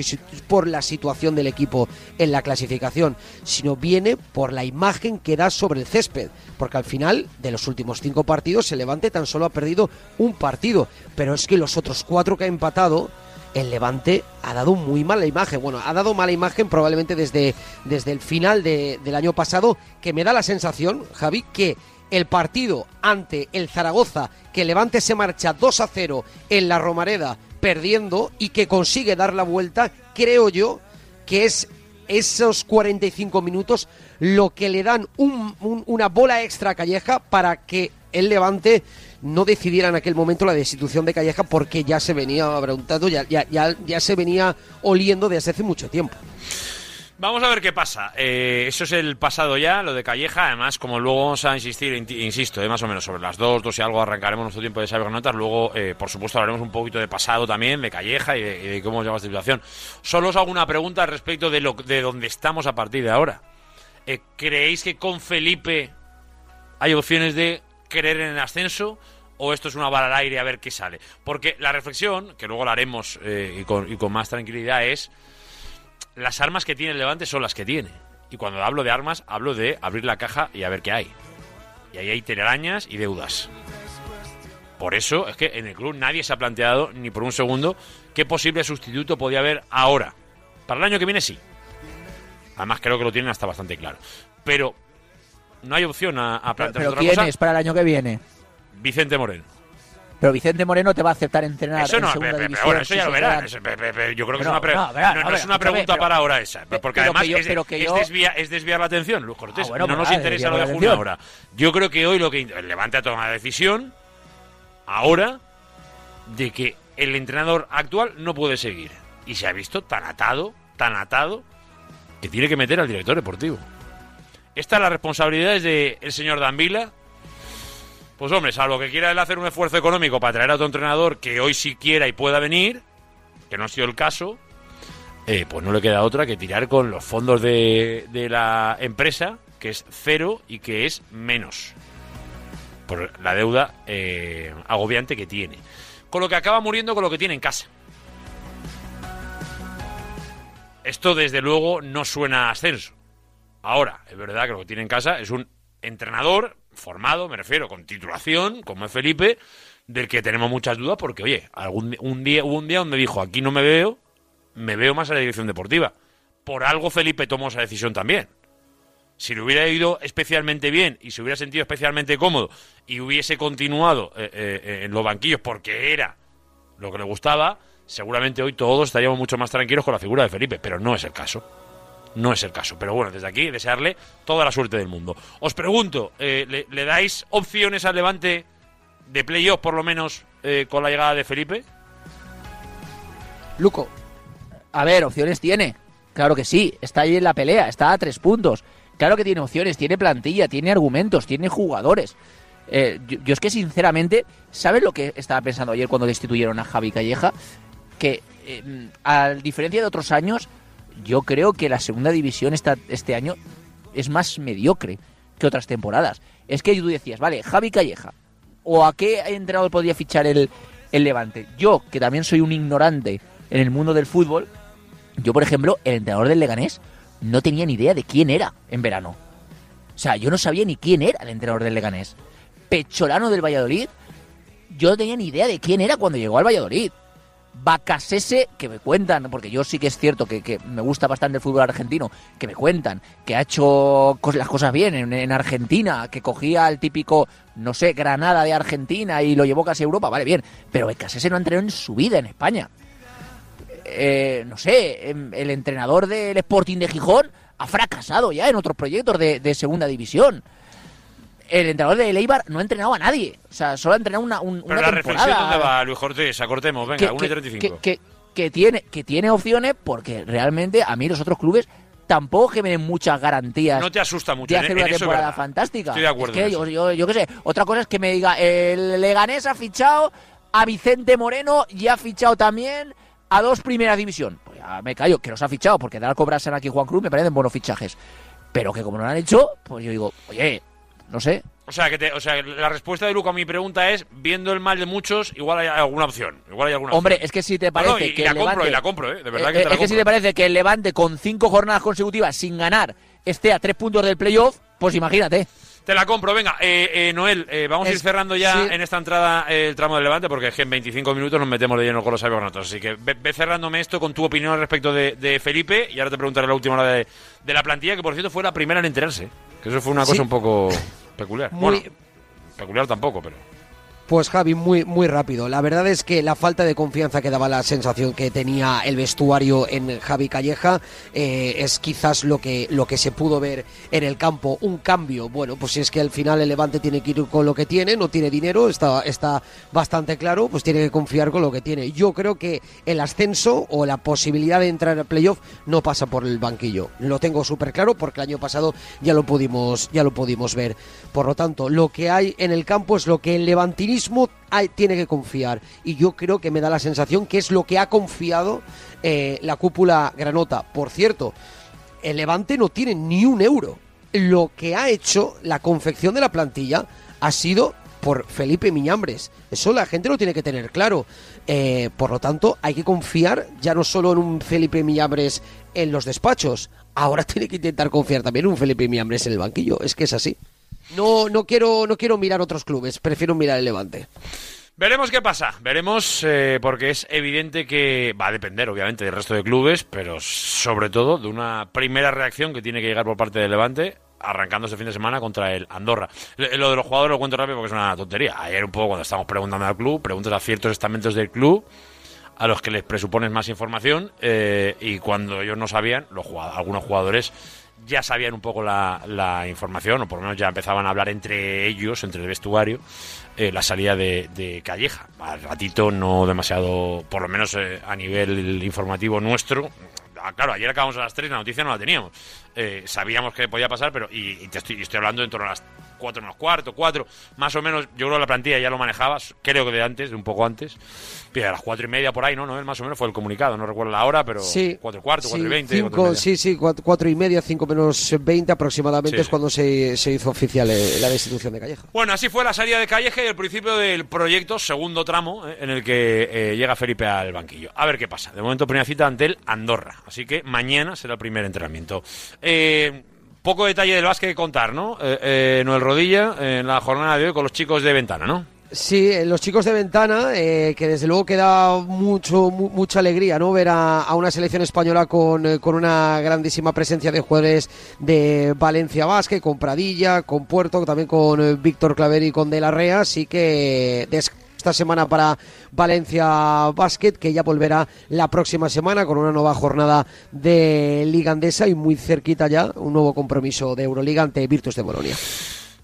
por la situación del equipo en la clasificación, sino viene por la imagen que da sobre el césped. Porque al final, de los últimos cinco partidos, el Levante tan solo ha perdido un partido. Pero es que los otros cuatro que ha empatado, el Levante ha dado muy mala imagen. Bueno, ha dado mala imagen probablemente desde, desde el final de- del año pasado, que me da la sensación, Javi, que el partido ante el Zaragoza, que Levante se marcha 2 a 0 en la Romareda, perdiendo y que consigue dar la vuelta, creo yo que es esos 45 minutos lo que le dan un- un- una bola extra a Calleja para que el Levante no decidiera en aquel momento la destitución de Calleja porque ya se venía preguntando, ya, ya, ya, ya se venía oliendo desde hace mucho tiempo. Vamos a ver qué pasa. Eh, eso es el pasado ya, lo de Calleja. Además, como luego vamos a insistir, insisto, eh, más o menos sobre las dos, dos y algo arrancaremos nuestro tiempo de saber notas. Luego, eh, por supuesto, hablaremos un poquito de pasado también, de Calleja y de, y de cómo llegó a esta situación. Solo os hago una pregunta respecto de, lo, de dónde estamos a partir de ahora. Eh, ¿Creéis que con Felipe hay opciones de creer en el ascenso? ¿O esto es una bala al aire a ver qué sale? Porque la reflexión, que luego la haremos eh, y, con, y con más tranquilidad, es las armas que tiene el Levante son las que tiene. Y cuando hablo de armas, hablo de abrir la caja y a ver qué hay. Y ahí hay telarañas y deudas. Por eso es que en el club nadie se ha planteado ni por un segundo qué posible sustituto podía haber ahora. Para el año que viene sí. Además creo que lo tienen hasta bastante claro. Pero no hay opción a, a plantear Pero otra ¿quién cosa. es para el año que viene? Vicente Moreno. Pero Vicente Moreno te va a aceptar entrenar Eso en no, segunda pe- pe- pe- división. bueno, eso ya lo verás. Yo creo que es una, pre- no, verá, a es una pregunta para ahora esa. Porque además que yo- es, que es desviar la atención, Luis Cortés. Ah, bueno, no nos interesa lo de atención. ahora. Yo creo que hoy lo que el Levante ha tomado la decisión, ahora, de que el entrenador actual no puede seguir. Y se ha visto tan atado, tan atado, que tiene que meter al director deportivo. Esta es la responsabilidad del señor Danvila. Pues hombre, salvo que quiera él hacer un esfuerzo económico para traer a otro entrenador que hoy sí quiera y pueda venir, que no ha sido el caso, eh, pues no le queda otra que tirar con los fondos de, de la empresa, que es cero y que es menos. Por la deuda eh, agobiante que tiene. Con lo que acaba muriendo con lo que tiene en casa. Esto desde luego no suena a ascenso. Ahora, es verdad que lo que tiene en casa es un entrenador formado, me refiero, con titulación, como es Felipe, del que tenemos muchas dudas porque, oye, algún, un día, hubo un día donde dijo, aquí no me veo, me veo más a la dirección deportiva. Por algo Felipe tomó esa decisión también. Si le hubiera ido especialmente bien y se hubiera sentido especialmente cómodo y hubiese continuado eh, eh, en los banquillos porque era lo que le gustaba, seguramente hoy todos estaríamos mucho más tranquilos con la figura de Felipe, pero no es el caso. No es el caso. Pero bueno, desde aquí desearle toda la suerte del mundo. Os pregunto, eh, ¿le, dais opciones al Levante de playoff por lo menos eh, con la llegada de Felipe? Luco, A ver, opciones tiene. Claro que sí. Está ahí en la pelea. Está a tres puntos. Claro que tiene opciones. Tiene plantilla, tiene argumentos, tiene jugadores. Eh, yo, yo es que sinceramente, ¿sabes lo que estaba pensando ayer cuando destituyeron a Javi Calleja? Que eh, a diferencia de otros años, yo creo que la segunda división esta, este año es más mediocre que otras temporadas. Es que tú decías, vale, Javi Calleja, ¿o a qué entrenador podría fichar el, el Levante? Yo, que también soy un ignorante en el mundo del fútbol, yo, por ejemplo, el entrenador del Leganés no tenía ni idea de quién era en verano. O sea, yo no sabía ni quién era el entrenador del Leganés. Pecholano del Valladolid, yo no tenía ni idea de quién era cuando llegó al Valladolid. Bacasese, que me cuentan, porque yo sí que es cierto que, que me gusta bastante el fútbol argentino, que me cuentan que ha hecho las cosas bien en, en Argentina, que cogía el típico, no sé, Granada de Argentina y lo llevó casi a Europa, vale, bien, pero Bacasese no ha entrenado en su vida en España. Eh, no sé, em, el entrenador del Sporting de Gijón ha fracasado ya en otros proyectos de segunda división. El entrenador de Eibar no ha entrenado a nadie. O sea, solo ha entrenado una, un- Pero una la temporada. reflexión, ¿dónde va, Luis Cortés? Acortemos, venga, 1 y que, 35. que, que- que tiene, que tiene opciones porque realmente a mí los otros clubes tampoco que me den muchas garantías No te asusta mucho. de en- hacer en una es temporada fantástica. Estoy de acuerdo. Es que yo, yo, yo qué sé, otra cosa es que me diga, el Leganés ha fichado a Vicente Moreno y ha fichado también a dos Primera División. Pues ya me callo, que los ha fichado porque dar a cobrarse aquí Juan Cruz me parecen buenos fichajes. Pero que como no lo han hecho, pues yo digo, oye, no sé, O sea, que te- o sea, la respuesta de Luca a mi pregunta es, viendo el mal de muchos, igual hay alguna opción. Igual hay alguna Hombre, opción. es que si te parece no, y, que y la compro, y la compro, ¿eh? De verdad Eh, que te la es que si te parece que el Levante con cinco jornadas consecutivas sin ganar esté a tres puntos del playoff, pues imagínate. Te la compro, venga. Eh, eh, Noel, eh, vamos a ir cerrando ya sí. en esta entrada eh, el tramo del Levante, porque es que en 25 minutos nos metemos de lleno con los nosotros. Así que ve, ve cerrándome esto con tu opinión respecto de, de Felipe, y ahora te preguntaré la última hora de, de la plantilla, que por cierto fue la primera en enterarse. Que eso fue una Sí. cosa un poco peculiar. Muy- Bueno, peculiar tampoco, pero... Pues Javi, muy, muy rápido. La verdad es que la falta de confianza que daba la sensación que tenía el vestuario en Javi Calleja eh, es quizás lo que, lo que se pudo ver en el campo. Un cambio. Bueno, pues si es que al final el Levante tiene que ir con lo que tiene, no tiene dinero, está, está bastante claro, pues tiene que confiar con lo que tiene. Yo creo que el ascenso o la posibilidad de entrar al playoff no pasa por el banquillo. Lo tengo súper claro porque el año pasado ya lo pudimos, ya lo pudimos ver. Por lo tanto, lo que hay en el campo es lo que el levantinismo hay- tiene que confiar. Y yo creo que me da la sensación que es lo que ha confiado eh, la cúpula granota. Por cierto, el Levante no tiene ni un euro. Lo que ha hecho la confección de la plantilla ha sido por Felipe Miñambres. Eso la gente lo tiene que tener claro. Eh, por lo tanto, hay que confiar ya no solo en un Felipe Miñambres en los despachos, ahora tiene que intentar confiar también en un Felipe Miñambres en el banquillo. Es que es así. No, no quiero, no quiero mirar otros clubes, prefiero mirar el Levante. Veremos qué pasa, veremos, eh, porque es evidente que va a depender, obviamente, del resto de clubes, pero sobre todo de una primera reacción que tiene que llegar por parte del Levante, arrancando este fin de semana contra el Andorra. Lo de los jugadores lo cuento rápido porque es una tontería. Ayer un poco cuando estábamos preguntando al club, preguntas a ciertos estamentos del club, a los que les presupones más información, eh, y cuando ellos no sabían, los jugad- algunos jugadores ya sabían un poco la, la información, o por lo menos ya empezaban a hablar entre ellos, entre el vestuario, eh, la salida de, Calleja. Al ratito, no demasiado, por lo menos eh, a nivel informativo nuestro. Ah, Claro, ayer acabamos a las 3, la noticia no la teníamos. Eh, sabíamos que podía pasar, pero. Y, y te estoy, estoy hablando en torno a las 4 menos cuarto, 4, más o menos. Yo creo que la plantilla ya lo manejabas, creo que de antes, de un poco antes. Pero a las 4 y media por ahí, ¿no? no Más o menos fue el comunicado, no recuerdo la hora, pero. Sí. 4 y cuarto, 4 y Sí, 20. cinco- cuatro y media. sí, sí, cuatro, cuatro y media, cinco menos 20 aproximadamente Sí, es cuando se, se hizo oficial eh, la destitución de Calleja. Bueno, así fue la salida de Calleja y el principio del proyecto, segundo tramo, eh, en el que eh, llega Felipe al banquillo. A ver qué pasa. De momento, primera cita ante el Andorra. Así que mañana será el primer entrenamiento. Eh, poco detalle del básquet que contar, ¿no? Eh, eh, Noel Rodilla, eh, en la jornada de hoy con los chicos de Ventana, ¿no? Sí, eh, los chicos de Ventana, eh, que desde luego que da mucho, mu- mucha alegría, ¿no? Ver a, una selección española con, eh, con una grandísima presencia de jugadores de Valencia Basket, con Pradilla, con Puerto, también con Víctor Claveri y con De la Rea, así que esta semana para Valencia Basket, que ya volverá la próxima semana con una nueva jornada de Liga Andesa y muy cerquita ya un nuevo compromiso de Euroliga ante Virtus de Bolonia.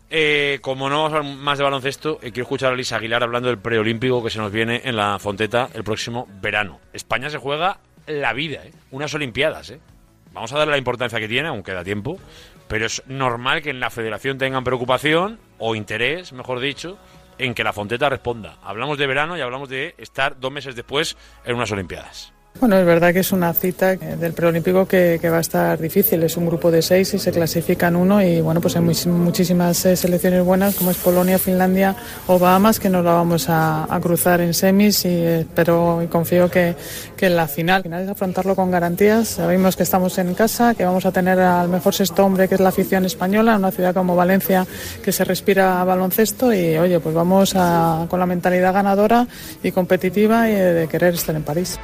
Eh, como no vamos a hablar más de baloncesto, eh, quiero escuchar a Luis Aguilar hablando del preolímpico que se nos viene en la Fonteta el próximo verano. España se juega la vida, ¿eh? unas Olimpiadas. ¿eh? Vamos a darle la importancia que tiene, aunque da tiempo, pero es normal que en la federación tengan preocupación o interés, mejor dicho, en que la Fonteta responda. Hablamos de verano y hablamos de estar dos meses después en unas Olimpiadas. Bueno, es verdad que es una cita del preolímpico que, va a estar difícil. Es un grupo de seis y se clasifican uno y bueno, pues hay muchísimas eh, selecciones buenas como es Polonia, Finlandia o Bahamas que nos la vamos a, a cruzar en semis y espero y confío que, que, en la final, al final es afrontarlo con garantías. Sabemos que estamos en casa, que vamos a tener al mejor sexto hombre que es la afición española, una ciudad como Valencia que se respira baloncesto y oye, pues vamos a, con la mentalidad ganadora y competitiva y de querer estar en París.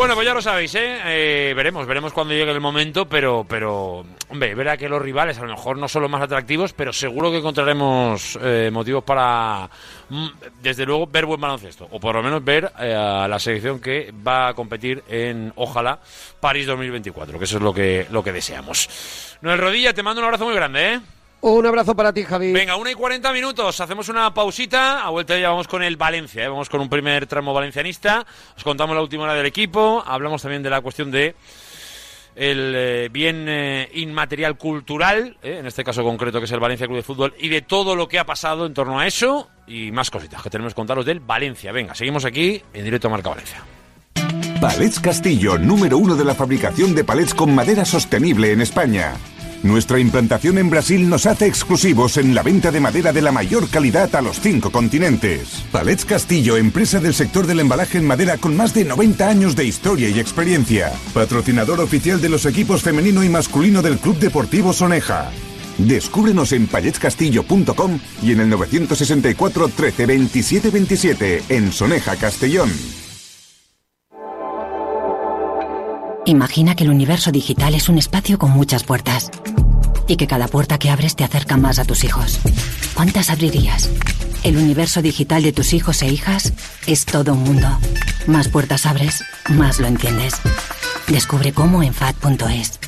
Bueno, pues ya lo sabéis, ¿eh? ¿eh? Veremos, veremos cuando llegue el momento, pero, pero, hombre, verá que los rivales a lo mejor no son los más atractivos, pero seguro que encontraremos eh, motivos para, mm, desde luego, ver buen baloncesto, o por lo menos ver eh, a la selección que va a competir en, ojalá, París 2024, que eso es lo que, lo que deseamos. Noel Rodilla, te mando un abrazo muy grande, ¿eh? Un abrazo para ti, Javi. Venga, una y 40 minutos. Hacemos una pausita. A vuelta ya vamos con el Valencia. ¿eh? Vamos con un primer tramo valencianista. Os contamos la última hora del equipo. Hablamos también de la cuestión de el eh, bien eh, inmaterial cultural, eh, en este caso concreto que es el Valencia Club de Fútbol, y de todo lo que ha pasado en torno a eso y más cositas que tenemos que contaros del Valencia. Venga, seguimos aquí en directo a Marca Valencia. Palets Castillo, número uno de la fabricación de palets con madera sostenible en España. Nuestra implantación en Brasil nos hace exclusivos en la venta de madera de la mayor calidad a los cinco continentes. Palets Castillo, empresa del sector del embalaje en madera con más de 90 años de historia y experiencia. Patrocinador oficial de los equipos femenino y masculino del Club Deportivo Soneja. Descúbrenos en paletscastillo.com y en el 964 13 27 27 en Soneja, Castellón. Imagina que el universo digital es un espacio con muchas puertas y que cada puerta que abres te acerca más a tus hijos. ¿Cuántas abrirías? El universo digital de tus hijos e hijas es todo un mundo. Más puertas abres, más lo entiendes. Descubre cómo en FAD.es.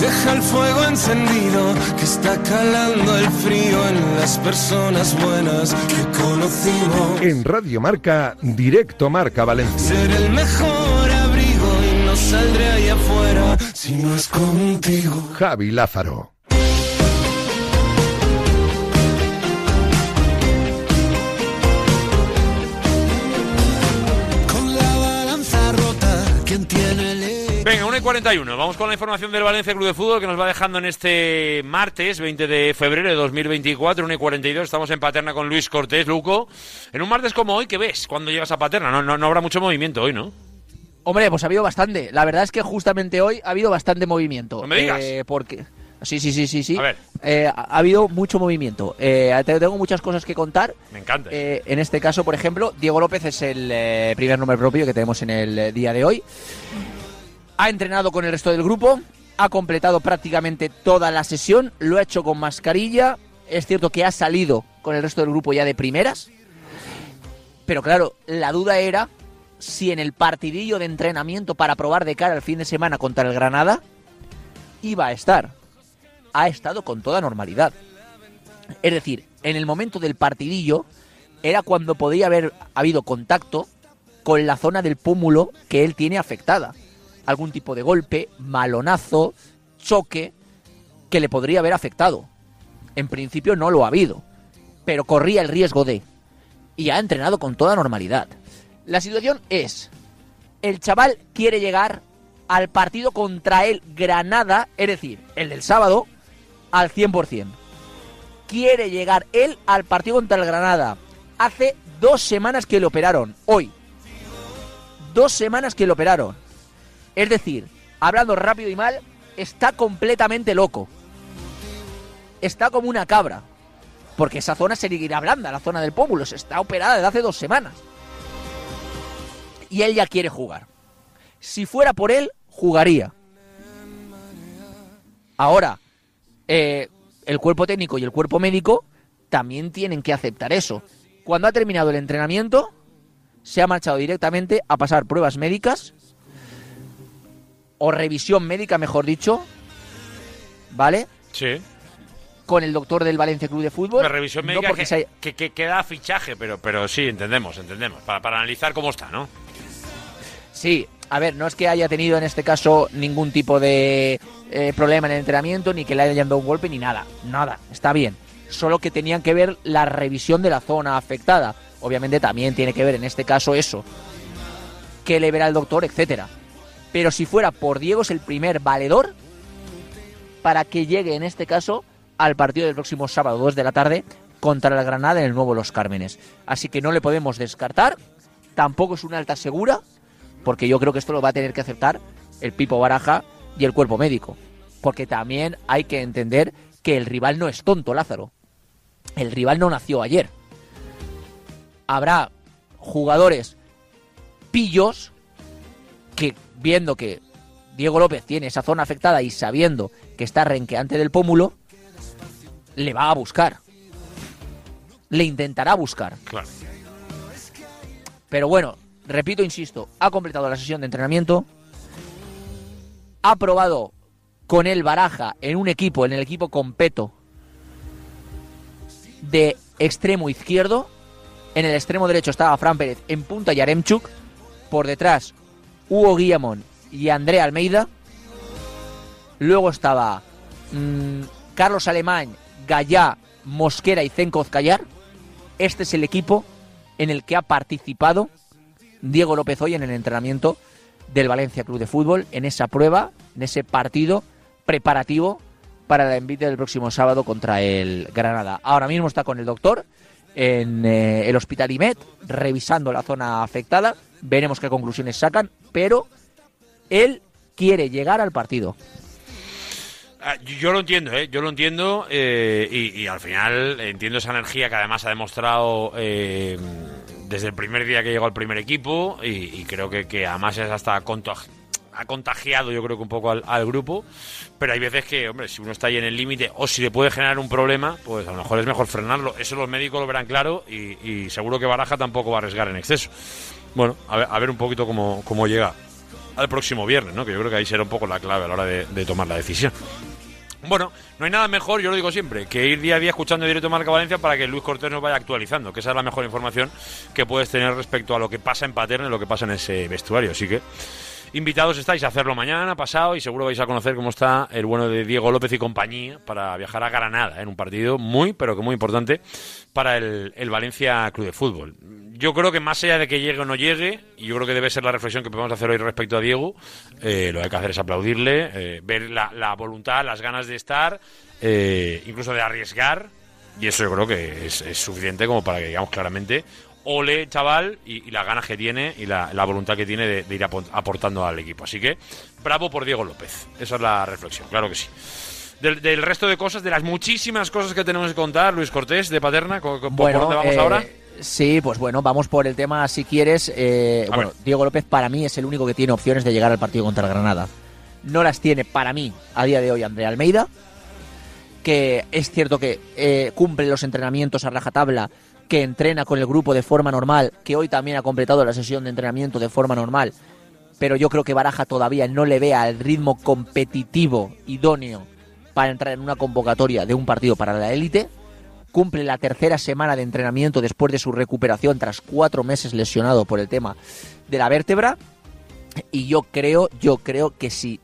Deja el fuego encendido que está calando el frío en las personas buenas que conocimos. En Radio Marca, directo Marca Valencia. Ser el mejor abrigo y no saldré ahí afuera si no es contigo. Javi Lázaro. 7.41, vamos con la información del Valencia Club de Fútbol que nos va dejando en este martes 20 de febrero de 2024, 1 y 42. Estamos en Paterna con Luis Cortés, Luco. En un martes como hoy, ¿qué ves cuando llegas a Paterna? No, no, no habrá mucho movimiento hoy, ¿no? Hombre, pues ha habido bastante. La verdad es que justamente hoy ha habido bastante movimiento. No me digas. Eh, porque... Sí, sí, sí, sí, sí. A ver. Eh, ha habido mucho movimiento. Eh, tengo muchas cosas que contar. Me encanta. Eh, en este caso, por ejemplo, Diego López es el primer nombre propio que tenemos en el día de hoy. Ha entrenado con el resto del grupo, ha completado prácticamente toda la sesión, lo ha hecho con mascarilla. Es cierto que ha salido con el resto del grupo ya de primeras. Pero claro, la duda era si en el partidillo de entrenamiento para probar de cara al fin de semana contra el Granada iba a estar. Ha estado con toda normalidad. Es decir, en el momento del partidillo era cuando podía haber habido contacto con la zona del pómulo que él tiene afectada. Algún tipo de golpe, malonazo, choque que le podría haber afectado. En principio no lo ha habido, pero corría el riesgo de. Y ha entrenado con toda normalidad. La situación es, el chaval quiere llegar al partido contra el Granada, es decir, el del sábado, al 100% quiere llegar él al partido contra el Granada. Hace dos semanas que le operaron. Hoy. Dos semanas que le operaron. Es decir, hablando rápido y mal, está completamente loco. Está como una cabra. Porque esa zona seguirá blanda, la zona del pómulo. Se está operada desde hace dos semanas. Y él ya quiere jugar. Si fuera por él, jugaría. Ahora, eh, el cuerpo técnico y el cuerpo médico también tienen que aceptar eso. Cuando ha terminado el entrenamiento, se ha marchado directamente a pasar pruebas médicas o revisión médica, mejor dicho, ¿vale? Sí. Con el doctor del Valencia Club de Fútbol. La revisión médica porque que, haya- que, que queda fichaje, pero, pero sí, entendemos, entendemos. Para, para analizar cómo está, ¿no? Sí, a ver, no es que haya tenido en este caso ningún tipo de eh, problema en el entrenamiento, ni que le hayan dado un golpe, ni nada. Nada, está bien. solo que tenían que ver la revisión de la zona afectada. Obviamente también tiene que ver en este caso eso, que le verá el doctor, etcétera. Pero si fuera por Diego es el primer valedor para que llegue en este caso al partido del próximo sábado 2 de la tarde contra el Granada en el nuevo Los Cármenes. Así que no le podemos descartar, tampoco es una alta segura, porque yo creo que esto lo va a tener que aceptar el Pipo Baraja y el cuerpo médico. Porque también hay que entender que el rival no es tonto, Lázaro. El rival no nació ayer. Habrá jugadores pillos que viendo que Diego López tiene esa zona afectada y sabiendo que está renqueante del pómulo, le va a buscar. Le intentará buscar. Claro. Pero bueno, repito, insisto, ha completado la sesión de entrenamiento, ha probado con el Baraja en un equipo, en el equipo completo de extremo izquierdo. En el extremo derecho estaba Fran Pérez en punta y Aremchuk. Por detrás, Hugo Guillamón y André Almeida. Luego estaba mm, Carlos Alemán, Gallá, Mosquera y Zenko Callar. Este es el equipo en el que ha participado Diego López hoy en el entrenamiento del Valencia Club de Fútbol, en esa prueba, en ese partido preparativo para el envite del próximo sábado contra el Granada. Ahora mismo está con el doctor en eh, el Hospital IMED, revisando la zona afectada. Veremos qué conclusiones sacan, pero él quiere llegar al partido. Ah, Yo lo entiendo, ¿eh? yo lo entiendo eh, y, al final entiendo esa energía que además ha demostrado desde el primer día que llegó al primer equipo y, creo que, que además es hasta contag- ha contagiado yo creo que un poco al, grupo, pero hay veces que, hombre, si uno está ahí en el límite o si le puede generar un problema, pues a lo mejor es mejor frenarlo. Eso los médicos lo verán claro y, seguro que Baraja tampoco va a arriesgar en exceso. Bueno, a ver, a ver un poquito cómo, cómo llega al próximo viernes, ¿no? Que yo creo que ahí será un poco la clave a la hora de, de tomar la decisión. Bueno, no hay nada mejor, yo lo digo siempre, que ir día a día escuchando directo Marca Valencia para que Luis Cortés nos vaya actualizando, que esa es la mejor información que puedes tener respecto a lo que pasa en Paterna y lo que pasa en ese vestuario. Así que invitados estáis a hacerlo mañana, pasado, y seguro vais a conocer cómo está el bueno de Diego López y compañía para viajar a Granada en un partido muy, pero que muy importante para el, el Valencia Club de Fútbol. Yo creo que más allá de que llegue o no llegue, y yo creo que debe ser la reflexión que podemos hacer hoy respecto a Diego, eh, lo que hay que hacer es aplaudirle, eh, ver la, la voluntad, las ganas de estar, eh, incluso de arriesgar, y eso yo creo que es suficiente como para que digamos claramente, ole chaval, y, y las ganas que tiene y la, la voluntad que tiene de, de ir apo- aportando al equipo. Así que bravo por Diego López, esa es la reflexión, claro que sí. Del, del resto de cosas, de las muchísimas cosas que tenemos que contar, Luis Cortés, de Paterna, ¿por dónde vamos eh, ahora? Sí, pues bueno, vamos por el tema si quieres. eh, bueno, ver. Diego López para mí es el único que tiene opciones de llegar al partido contra el Granada. No las tiene para mí a día de hoy Andrea Almeida, que es cierto que eh, cumple los entrenamientos a rajatabla, que entrena con el grupo de forma normal, que hoy también ha completado la sesión de entrenamiento de forma normal, pero yo creo que Baraja todavía no le vea el ritmo competitivo idóneo para entrar en una convocatoria de un partido para la élite. Cumple la tercera semana de entrenamiento después de su recuperación tras cuatro meses lesionado por el tema de la vértebra. Y yo creo, yo creo que si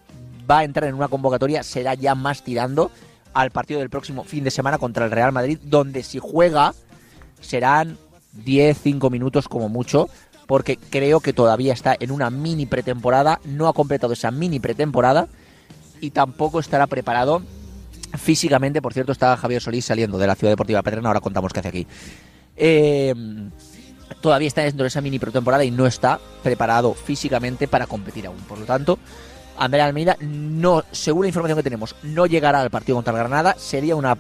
va a entrar en una convocatoria será ya más tirando al partido del próximo fin de semana contra el Real Madrid, donde si juega serán 10, 5 minutos como mucho, porque creo que todavía está en una mini pretemporada, no ha completado esa mini pretemporada y tampoco estará preparado físicamente. Por cierto, está Javier Solís saliendo de la Ciudad Deportiva Paterna, ahora contamos qué hace aquí. Eh, todavía está dentro de esa mini pretemporada y no está preparado físicamente para competir aún. Por lo tanto, Andrea Almeida, no, según la información que tenemos, no llegará al partido contra el Granada. Sería una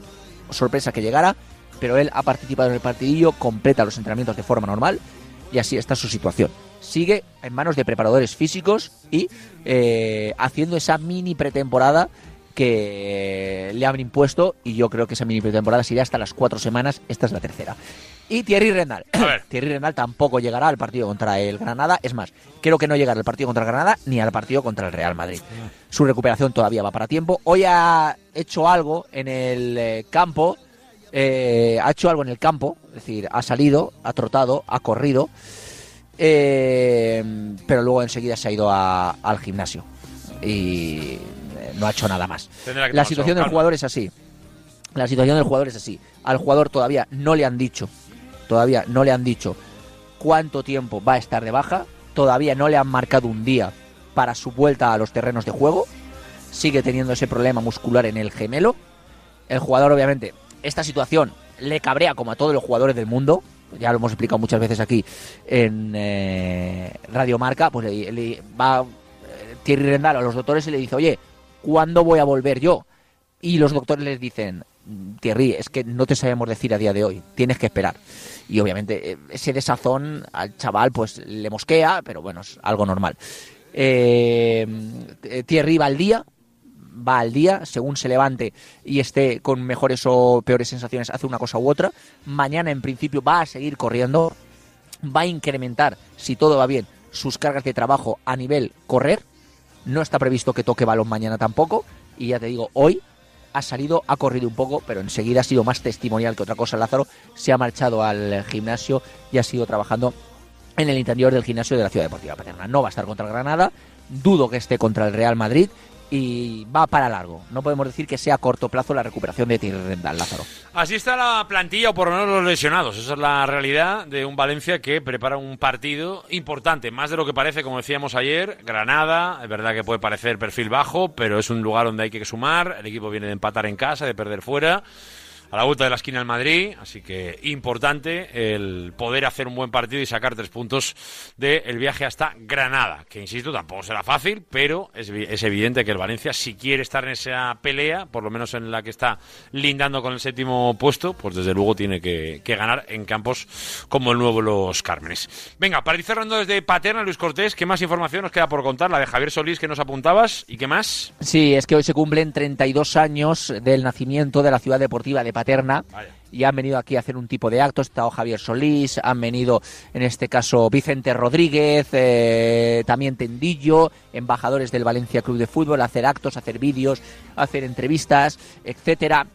sorpresa que llegara, pero él ha participado en el partidillo, completa los entrenamientos de forma normal y así está su situación. Sigue en manos de preparadores físicos y eh, haciendo esa mini pretemporada que le han impuesto y yo creo que esa mini pretemporada sería hasta las cuatro semanas, esta es la tercera. Y Thierry Renal. Thierry Renal tampoco llegará al partido contra el Granada, es más, creo que no llegará al partido contra el Granada ni al partido contra el Real Madrid. Su recuperación todavía va para tiempo. Hoy ha hecho algo en el eh, campo, eh, ha hecho algo en el campo, es decir, ha salido, ha trotado, ha corrido, eh, pero luego enseguida se ha ido a- al gimnasio y eh, no ha hecho nada más. La situación del jugador es así. La situación del jugador es así. Al jugador todavía no le han dicho, todavía no le han dicho cuánto tiempo va a estar de baja, todavía no le han marcado un día para su vuelta a los terrenos de juego, sigue teniendo ese problema muscular en el gemelo. El jugador, obviamente, esta situación le cabrea como a todos los jugadores del mundo, ya lo hemos explicado muchas veces aquí en eh, Radio Marca, pues le, le va eh, Thierry Rendal a los doctores y le dice, oye, ¿cuándo voy a volver yo? Y los doctores les dicen, Thierry, es que no te sabemos decir a día de hoy, tienes que esperar. Y obviamente eh, ese desazón al chaval pues le mosquea, pero bueno, es algo normal. Eh, Thierry va al día, va al día, según se levante y esté con mejores o peores sensaciones, hace una cosa u otra. Mañana, en principio, va a seguir corriendo, va a incrementar, si todo va bien, sus cargas de trabajo a nivel correr. No está previsto que toque balón mañana tampoco. Y ya te digo, hoy ha salido, ha corrido un poco, pero enseguida ha sido más testimonial que otra cosa. Lázaro se ha marchado al gimnasio y ha sido trabajando en el interior del gimnasio de la Ciudad Deportiva Paterna. No va a estar contra el Granada, dudo que esté contra el Real Madrid y va para largo. No podemos decir que sea a corto plazo la recuperación de Thierry Rendal, Lázaro. Así está la plantilla, o por lo menos los lesionados. Esa es la realidad de un Valencia que prepara un partido importante, más de lo que parece, como decíamos ayer. Granada, es verdad que puede parecer perfil bajo, pero es un lugar donde hay que sumar. El equipo viene de empatar en casa, de perder fuera a la vuelta de la esquina el Madrid, así que importante el poder hacer un buen partido y sacar tres puntos del viaje hasta Granada, que insisto, tampoco será fácil, pero es, evidente que el Valencia, si quiere estar en esa pelea, por lo menos en la que está lindando con el séptimo puesto, pues desde luego tiene que, que ganar en campos como el nuevo Los Cármenes. Venga, para ir cerrando desde Paterna, Luis Cortés, ¿qué más información nos queda por contar? La de Javier Solís que nos apuntabas, ¿y qué más? Sí, es que hoy se cumplen 32 años del nacimiento de la ciudad deportiva de Paterna y han venido aquí a hacer un tipo de actos. Está Javier Solís, han venido en este caso Vicente Rodríguez, eh, también Tendillo, embajadores del Valencia Club de Fútbol, a hacer actos, a hacer vídeos, a hacer entrevistas, etcétera.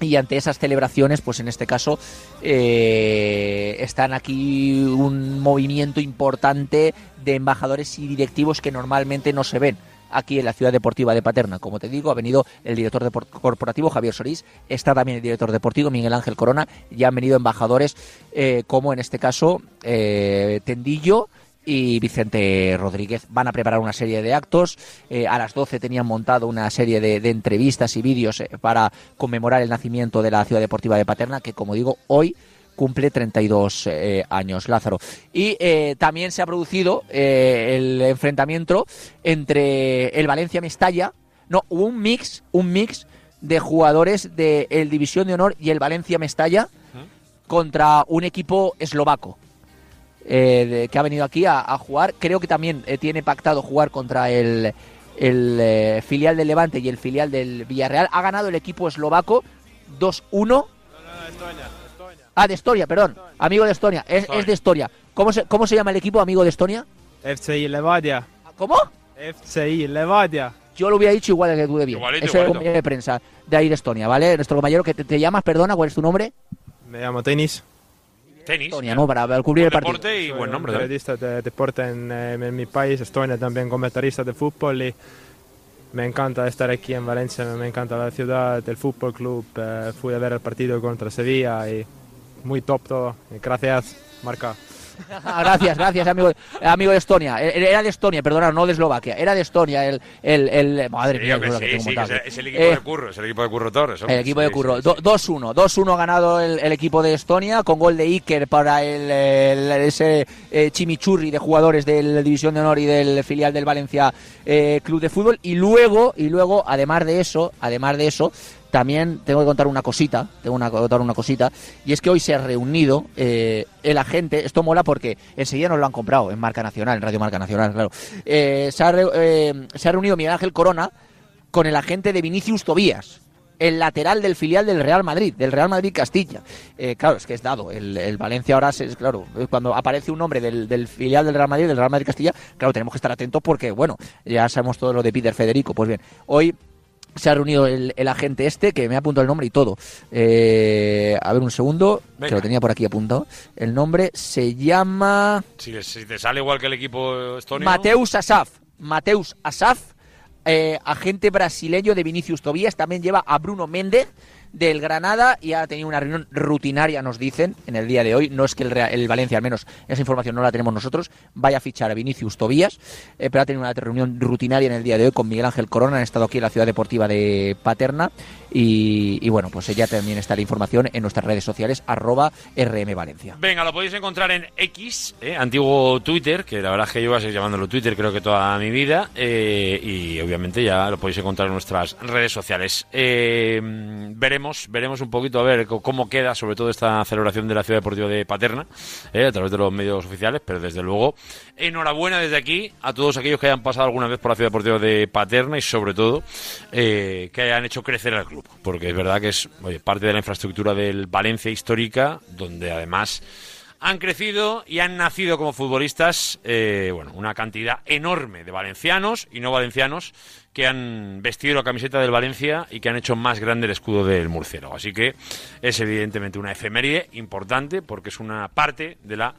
Y ante esas celebraciones, pues en este caso eh, están aquí un movimiento importante de embajadores y directivos que normalmente no se ven aquí en la ciudad deportiva de Paterna. Como te digo, ha venido el director corporativo Javier Solís, está también el director deportivo Miguel Ángel Corona y han venido embajadores eh, como en este caso eh, Tendillo y Vicente Rodríguez. Van a preparar una serie de actos. Eh, a las 12 tenían montado una serie de, de entrevistas y vídeos para conmemorar el nacimiento de la ciudad deportiva de Paterna, que como digo, hoy cumple 32 eh, años, Lázaro. Y eh, también se ha producido eh, el enfrentamiento entre el Valencia Mestalla, no, hubo un mix, un mix de jugadores de el División de Honor y el Valencia Mestalla contra un equipo eslovaco. eh, de- que ha venido aquí a, a jugar. Creo que también tiene pactado jugar contra el, el filial del Levante y el filial del Villarreal. Ha ganado el equipo eslovaco 2-1. Ah, de Estonia, perdón. Amigo de Estonia. Es, es de Estonia. ¿Cómo se, ¿Cómo se llama el equipo amigo de Estonia? FCI Levadia. ¿Cómo? FCI Levadia. Yo lo hubiera dicho igual que tú de bien. Igualito, Ese es el igualito. compañero de prensa de ahí de Estonia, ¿vale? Nuestro compañero que te, te llamas, perdona, ¿cuál es tu nombre? Me llamo Tenis. Tenis. Estonia, ¿no? Para, para cubrir el partido. Deporte y buen nombre. Periodista de deporte en, eh, en mi país, Estonia, también comentarista de fútbol y me encanta estar aquí en Valencia, me encanta la ciudad, el fútbol club. eh, fui a ver el partido contra Sevilla y muy top todo. Y Gracias, Marca. Gracias, gracias, amigo, amigo de Estonia. E- Era de Estonia, perdona, no de Eslovaquia. Era de Estonia el... el, el madre mía, que sí, tengo sí, que montado es, el equipo Eh, de Curro, es el equipo de Curro Torres. hombre, El equipo de Curro. sí, Do- 2-1. 2-1 ha ganado el, el equipo de Estonia con gol de Iker para el, el- ese eh, chimichurri de jugadores de la División de Honor y del filial del Valencia eh, Club de Fútbol. Y luego, y luego, además de eso, además de eso, también tengo que contar una cosita, tengo que contar una cosita, y es que hoy se ha reunido eh, el agente, esto mola porque enseguida nos lo han comprado en Marca Nacional, en Radio Marca Nacional, claro. Eh, se, ha eh, se ha reunido Miguel Ángel Corona con el agente de Vinicius Tobías, el lateral del filial del Real Madrid, del Real Madrid Castilla. Claro, es que es dado. El, el Valencia ahora, es claro, cuando aparece un nombre del, del filial del Real Madrid, del Real Madrid Castilla, claro, tenemos que estar atentos porque, bueno, ya sabemos todo lo de Peter Federico. Pues bien, hoy se ha reunido el, el agente este, que me ha apuntado el nombre y todo. Eh, a ver un segundo, Venga. que lo tenía por aquí apuntado. El nombre se llama... Si, si te sale igual que el equipo estonio. Mateus Asaf. Mateus Asaf, eh, agente brasileño de Vinicius Tobías. También lleva a Bruno Méndez del Granada y ha tenido una reunión rutinaria, nos dicen, en el día de hoy. No es que el, Real- el Valencia, al menos esa información no la tenemos nosotros, vaya a fichar a Vinicius Tobías, eh, pero ha tenido una reunión rutinaria en el día de hoy con Miguel Ángel Corona. Han estado aquí en la ciudad deportiva de Paterna y, bueno, pues ya también está la información en nuestras redes sociales, arroba RM Valencia. Venga, lo podéis encontrar en X, eh, antiguo Twitter, que la verdad es que yo a seguir llamándolo Twitter creo que toda mi vida, eh, y obviamente ya lo podéis encontrar en nuestras redes sociales. Eh, veremos, veremos un poquito a ver cómo queda sobre todo esta celebración de la Ciudad Deportiva de Paterna, eh, a través de los medios oficiales, pero desde luego, enhorabuena desde aquí a todos aquellos que hayan pasado alguna vez por la Ciudad Deportiva de Paterna y sobre todo eh, que hayan hecho crecer al club, porque es verdad que es parte de la infraestructura del Valencia histórica, donde además han crecido y han nacido como futbolistas, eh, bueno, una cantidad enorme de valencianos y no valencianos que han vestido la camiseta del Valencia y que han hecho más grande el escudo del murciélago. Así que es evidentemente una efeméride importante porque es una parte de la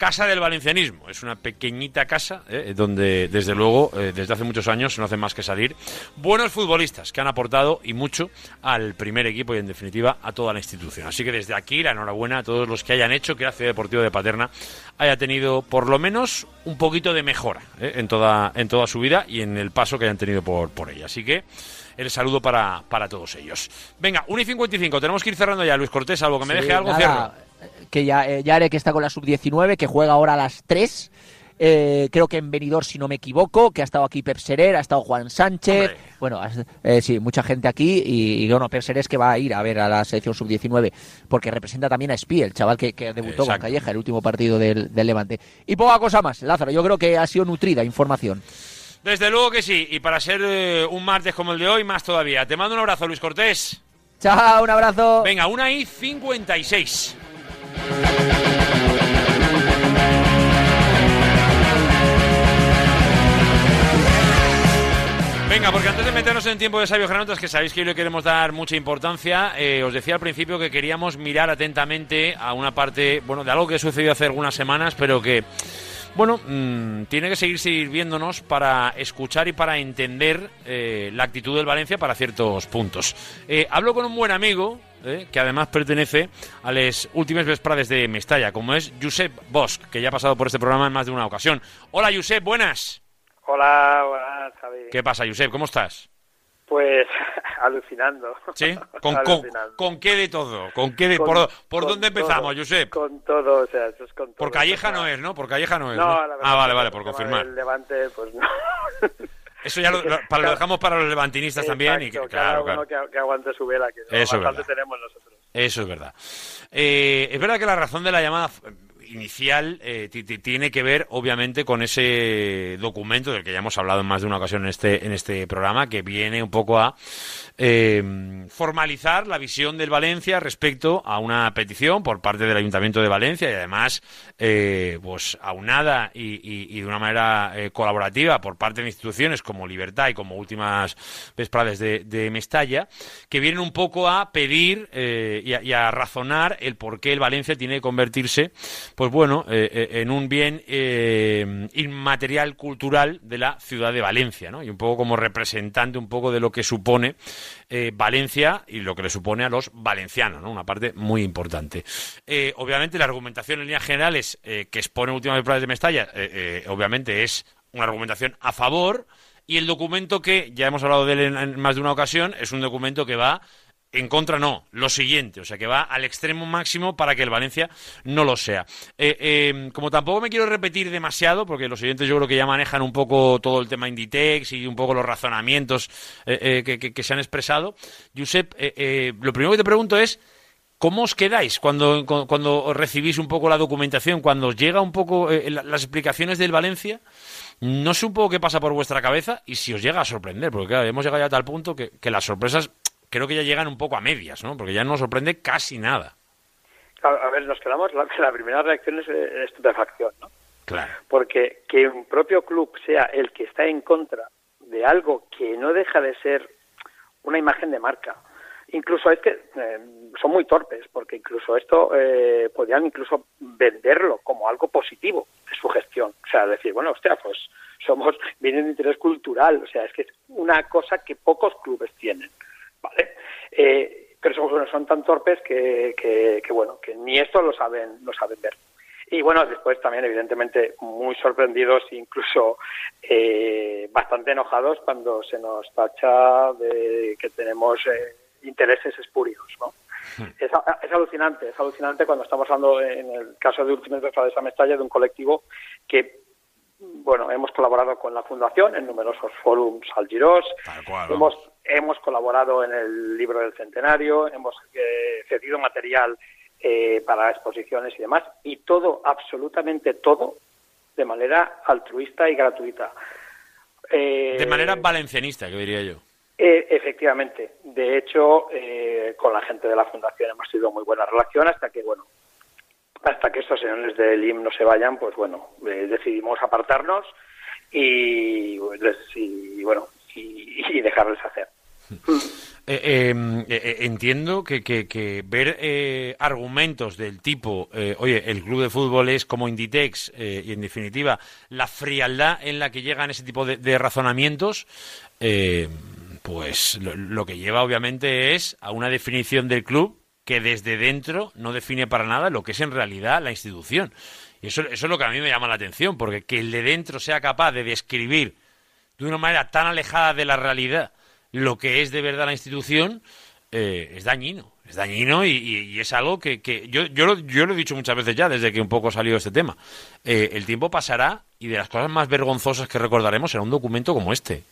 Casa del Valencianismo. Es una pequeñita casa eh, donde, desde luego, eh, desde hace muchos años no hacen más que salir buenos futbolistas que han aportado y mucho al primer equipo y, en definitiva, a toda la institución. Así que desde aquí, la enhorabuena a todos los que hayan hecho que la Ciudad Deportiva de Paterna haya tenido, por lo menos, un poquito de mejora eh, en, toda, en toda su vida y en el paso que hayan tenido por, por ella. Así que el saludo para, para todos ellos. Venga, 1 y 55, tenemos que ir cerrando ya. Luis Cortés, algo que me Sí, deje algo, nada, cierro. Que ya, eh, Yare, que está con la sub-19, que juega ahora a las 3. eh, creo que en Benidorm, si no me equivoco, que ha estado aquí Pep Serer, ha estado Juan Sánchez. Hombre. Bueno, eh, sí, mucha gente aquí. Y, y bueno, Pep Serer es que va a ir a ver a la selección sub-19, porque representa también a Espí, el chaval que, que debutó con. Calleja, el último partido del, del Levante. Y poca cosa más, Lázaro. Yo creo que ha sido nutrida información. Desde luego que sí, y para ser eh, un martes como el de hoy, más todavía. Te mando un abrazo, Luis Cortés. Chao, un abrazo. Venga, una y 56. Venga, porque antes de meternos en tiempo de sabios granotas, que sabéis que hoy le queremos dar mucha importancia, eh, os decía al principio que queríamos mirar atentamente a una parte, bueno, de algo que sucedió hace algunas semanas, pero que, bueno, mm, tiene que seguir sirviéndonos para escuchar y para entender eh, la actitud del Valencia para ciertos puntos. Eh, hablo con un buen amigo, eh, que además pertenece a las últimas vesprades de Mestalla, como es Josep Bosch, que ya ha pasado por este programa en más de una ocasión. Hola, Josep, buenas. Hola, buenas, Javi. ¿Qué pasa, Josep? ¿Cómo estás? Pues alucinando. ¿Sí? ¿Con, con, Alucinando. con qué de todo? ¿Con qué de, Con- ¿Por, por dónde empezamos, todo, Josep? Con todo, o sea, eso es con todo. Por Calleja no es, ¿no? Por Calleja no es. No, ¿no? la verdad ah, vale, vale, el por confirmar. del Levante, pues no. Eso ya lo, lo- para, lo dejamos para los levantinistas también. Y que, Exacto, cada claro, uno claro. Que, que aguante su vela, que Eso es bastante tenemos nosotros. Eso es verdad. Eh, es verdad que la razón de la llamada inicial eh, ti- ti- tiene que ver, obviamente, con ese documento del que ya hemos hablado en más de una ocasión en este, en este programa, que viene un poco a eh, formalizar la visión del Valencia respecto a una petición por parte del Ayuntamiento de Valencia y además, eh, pues aunada y, de una manera eh, colaborativa por parte de instituciones como Libertad y como últimas vesprades de, Mestalla, que vienen un poco a pedir y, a, y a razonar el por qué el Valencia tiene que convertirse, pues bueno, en un bien inmaterial cultural de la ciudad de Valencia, ¿no? Y un poco como representante un poco de lo que supone eh, Valencia y lo que le supone a los valencianos, ¿no? Una parte muy importante. Eh, obviamente la argumentación en líneas generales eh, que expone últimas vesprades de Mestalla, eh, eh, obviamente es una argumentación a favor y el documento que ya hemos hablado de él en, en más de una ocasión es un documento que va en contra no, lo siguiente, o sea que va al extremo máximo para que el Valencia no lo sea. Eh, eh, como tampoco me quiero repetir demasiado, porque los siguientes yo creo que ya manejan un poco todo el tema Inditex y un poco los razonamientos eh, eh, que, se han expresado, Josep, eh, eh, lo primero que te pregunto es, ¿Cómo os quedáis cuando, cu- cuando recibís un poco la documentación, cuando os llega un poco la- las explicaciones del Valencia? No poco qué pasa por vuestra cabeza y si os llega a sorprender, porque claro, hemos llegado ya a tal punto que las sorpresas creo que ya llegan un poco a medias, ¿no? Porque ya no nos sorprende casi nada. A, a ver, nos quedamos, la, la primera reacción es eh, estupefacción, ¿no? Claro. Porque que un propio club sea el que está en contra de algo que no deja de ser una imagen de marca. Incluso es que eh, son muy torpes, porque incluso esto eh, podrían incluso venderlo como algo positivo de su gestión. O sea, decir, bueno, hostia, pues somos, vienen de interés cultural. O sea, es que es una cosa que pocos clubes tienen. ¿Vale? Eh, pero son, bueno, son tan torpes que, que, que, bueno, que ni esto lo saben, lo saben ver. Y bueno, después también, evidentemente, muy sorprendidos, incluso eh, bastante enojados cuando se nos tacha de que tenemos eh, intereses espurios, ¿no? Es, es, alucinante, es alucinante cuando estamos hablando, en el caso de Ultimate de esa Mestalla, de un colectivo que, bueno, hemos colaborado con la Fundación en numerosos forums al Girós, hemos, hemos colaborado en el libro del centenario, hemos eh, cedido material eh, para exposiciones y demás, y todo, absolutamente todo, de manera altruista y gratuita. Eh, de manera valencianista, que diría yo. Eh, efectivamente. De hecho, eh, con la gente de la Fundación hemos tenido muy buena relación hasta que, bueno, hasta que estos señores del IM no se vayan, pues bueno, eh, decidimos apartarnos y, y bueno, y, dejarles hacer. Eh, em, eh, entiendo que, que, ver argumentos del tipo, oye, el club de fútbol es como Inditex y en definitiva la frialdad en la que llegan ese tipo de, razonamientos, pues lo, que lleva obviamente es a una definición del club que desde dentro no define para nada lo que es en realidad la institución. Y eso, eso es lo que a mí me llama la atención, porque que el de dentro sea capaz de describir de una manera tan alejada de la realidad lo que es de verdad la institución eh, es dañino. Es dañino y, es algo que, que yo, yo, lo, yo lo he dicho muchas veces ya desde que un poco salió este tema. Eh, el tiempo pasará y de las cosas más vergonzosas que recordaremos será un documento como este.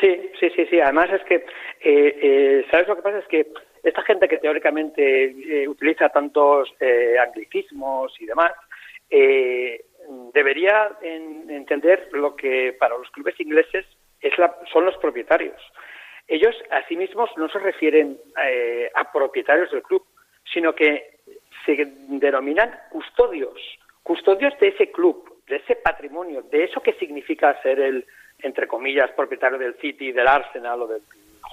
Sí, sí, sí, sí. Además es que, eh, ¿sabes lo que pasa? Es que esta gente que teóricamente utiliza tantos anglicismos y demás, debería entender lo que para los clubes ingleses es la, son los propietarios. Ellos a sí mismos no se refieren eh, a propietarios del club, sino que se denominan custodios, custodios de ese club, de ese patrimonio, de eso que significa ser el, entre comillas, propietario del City, del Arsenal o del,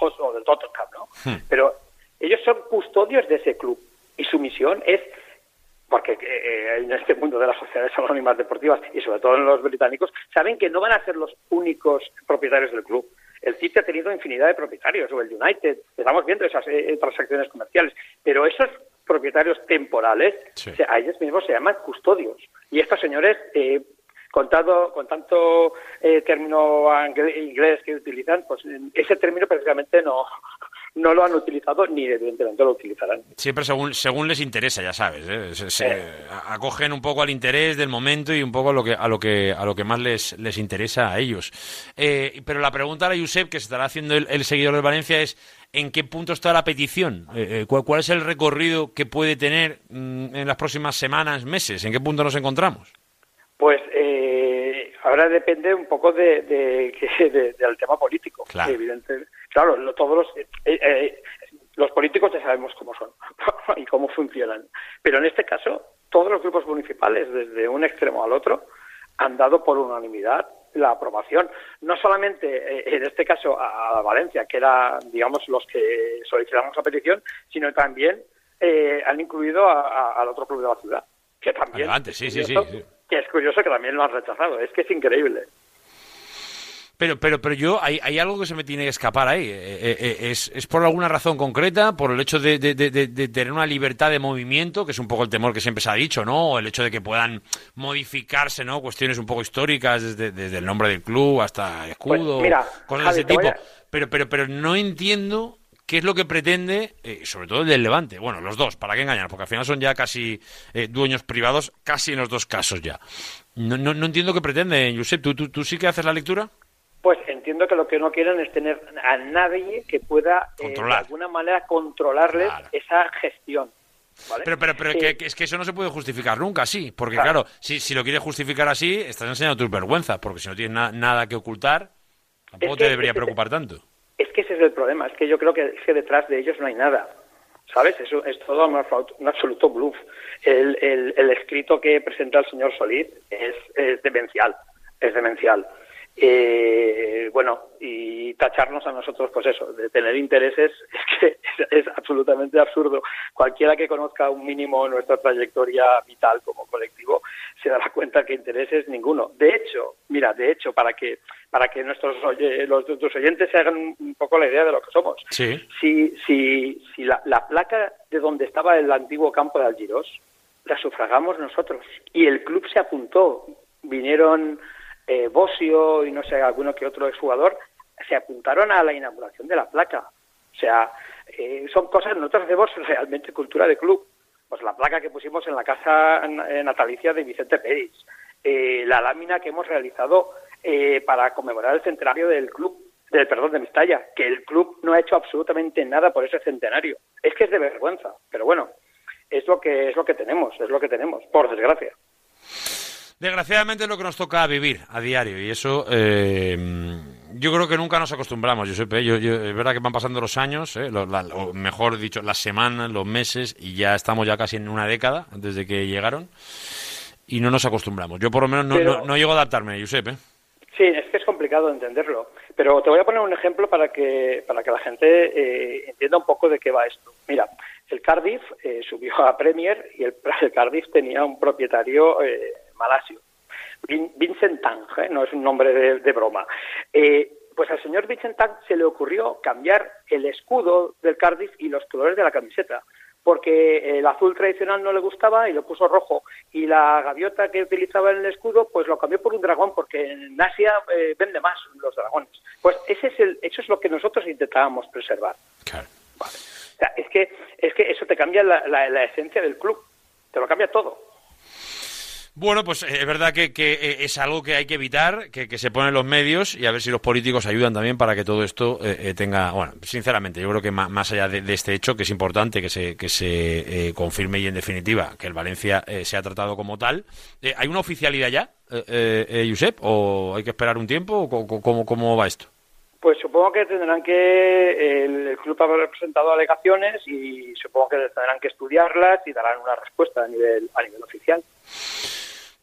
o del Tottenham, ¿no? Hmm. Pero ellos son custodios de ese club y su misión es porque eh, en este mundo de las sociedades anónimas deportivas y sobre todo en los británicos, saben que no van a ser los únicos propietarios del club. El City ha tenido infinidad de propietarios, o el United, estamos viendo esas eh, transacciones comerciales, pero esos propietarios temporales, a ellos mismos se llaman custodios. Y estos señores, eh, con, con tanto término inglés que utilizan, pues ese término precisamente no, no lo han utilizado ni evidentemente lo utilizarán. Siempre según, según les interesa, ya sabes, ¿eh? se, acogen un poco al interés del momento y un poco a lo que, a lo que, a lo que más les, les interesa a ellos. Eh, pero la pregunta a la Josep, que se estará haciendo el, seguidor de Valencia, es ¿en qué punto está la petición? Eh, ¿cuál, ¿cuál, es el recorrido que puede tener mm, en las próximas semanas, meses? ¿En qué punto nos encontramos? Pues ahora depende un poco de, del tema político, claro. evidentemente claro, todos los, eh, eh, los políticos ya sabemos cómo son y cómo funcionan. Pero en este caso, todos los grupos municipales, desde un extremo al otro, han dado por unanimidad la aprobación. No solamente, eh, en este caso, a, Valencia, que era, digamos, los que solicitamos la petición, sino también han incluido al otro club de la ciudad, que también... sí, sí, sí, Que es curioso que también lo han rechazado. Es que es increíble. Pero, pero, pero yo, hay, hay algo que se me tiene que escapar ahí. Eh, eh, eh, ¿Es, ¿Es por alguna razón concreta? ¿Por el hecho de, de, de, tener una libertad de movimiento, que es un poco el temor que siempre se ha dicho, ¿no? O el hecho de que puedan modificarse, ¿no? Cuestiones un poco históricas, desde, desde el nombre del club hasta el pues escudo, cosas de ese tipo. Pero, pero, pero no entiendo qué es lo que pretende, sobre todo el del Levante. Bueno, los dos, ¿para qué engañar? Porque al final son ya casi dueños privados, casi en los dos casos ya. No, no, no entiendo qué pretende, Josep. ¿Tú, tú, ¿Tú sí que haces la lectura? Pues entiendo que lo que no quieren es tener a nadie que pueda eh, de alguna manera controlarles esa gestión. Pero, pero, pero que, es que eso no se puede justificar nunca, sí. Porque, claro, si, si lo quieres justificar así, estás enseñando tus vergüenzas. Porque si no tienes nada que ocultar, tampoco te debería preocupar tanto. Es que ese es el problema. Es que yo creo que, detrás de ellos no hay nada. ¿Sabes? Eso es todo un, absoluto bluff. El, el, escrito que presenta el señor Solís es, es demencial. Es demencial eh, bueno, y tacharnos a nosotros, pues eso, de tener intereses, es que es, absolutamente absurdo. Cualquiera que conozca un mínimo nuestra trayectoria vital como colectivo se dará cuenta que intereses ninguno. De hecho, mira, de hecho, para que para que nuestros oye- los, nuestros oyentes se hagan un- poco la idea de lo que somos. Sí. Si, si, si la, la placa de donde estaba el antiguo campo de Algiros la sufragamos nosotros y el club se apuntó, vinieron eh, Bosio y no sé, alguno que otro exjugador, se apuntaron a la inauguración de la placa. O sea, eh, son cosas, nosotros hacemos realmente cultura de club. Pues la placa que pusimos en la casa natalicia de Vicente Pérez, eh, la lámina que hemos realizado eh, para conmemorar el centenario del club, del perdón, de Mestalla, que el club no ha hecho absolutamente nada por ese centenario. Es que es de vergüenza, pero bueno, es lo que es lo que tenemos, es lo que tenemos, por desgracia. Desgraciadamente es lo que nos toca vivir a diario y eso eh, yo creo que nunca nos acostumbramos, Josep. ¿eh? Yo, yo- es verdad que van pasando los años, ¿eh? Lo- la- o mejor dicho, las semanas, los meses y ya estamos ya casi en una década desde que llegaron y no nos acostumbramos. Yo por lo menos no, Pero- no- no llego a adaptarme, Josep. ¿eh? Sí, es que es complicado entenderlo, pero te voy a poner un ejemplo para que para que la gente eh, entienda un poco de qué va esto. Mira, el Cardiff eh, subió a Premier y el, el Cardiff tenía un propietario eh, malasio, Vin- Vincent Tang, ¿eh? no es un nombre de, de broma. Eh, pues al señor Vincent Tang se le ocurrió cambiar el escudo del Cardiff y los colores de la camiseta porque el azul tradicional no le gustaba y lo puso rojo y la gaviota que utilizaba en el escudo pues lo cambió por un dragón porque en Asia eh, vende más los dragones. Pues ese es el eso es lo que nosotros intentábamos preservar. O sea, es que es que eso te cambia la, la- la esencia del club. Te lo cambia todo Bueno, pues eh, es verdad que, que, eh, es algo que hay que evitar, que, que se ponen los medios y a ver si los políticos ayudan también para que todo esto eh, eh, tenga, bueno, sinceramente, yo creo que más, allá de, este hecho, que es importante que se, que se eh, confirme y en definitiva que el Valencia eh, sea tratado como tal, ¿hay una oficialidad ya, Josep, o hay que esperar un tiempo, o cómo, cómo va esto? pues supongo que tendrán que el, club habrá presentado alegaciones y supongo que tendrán que estudiarlas y darán una respuesta a nivel a nivel oficial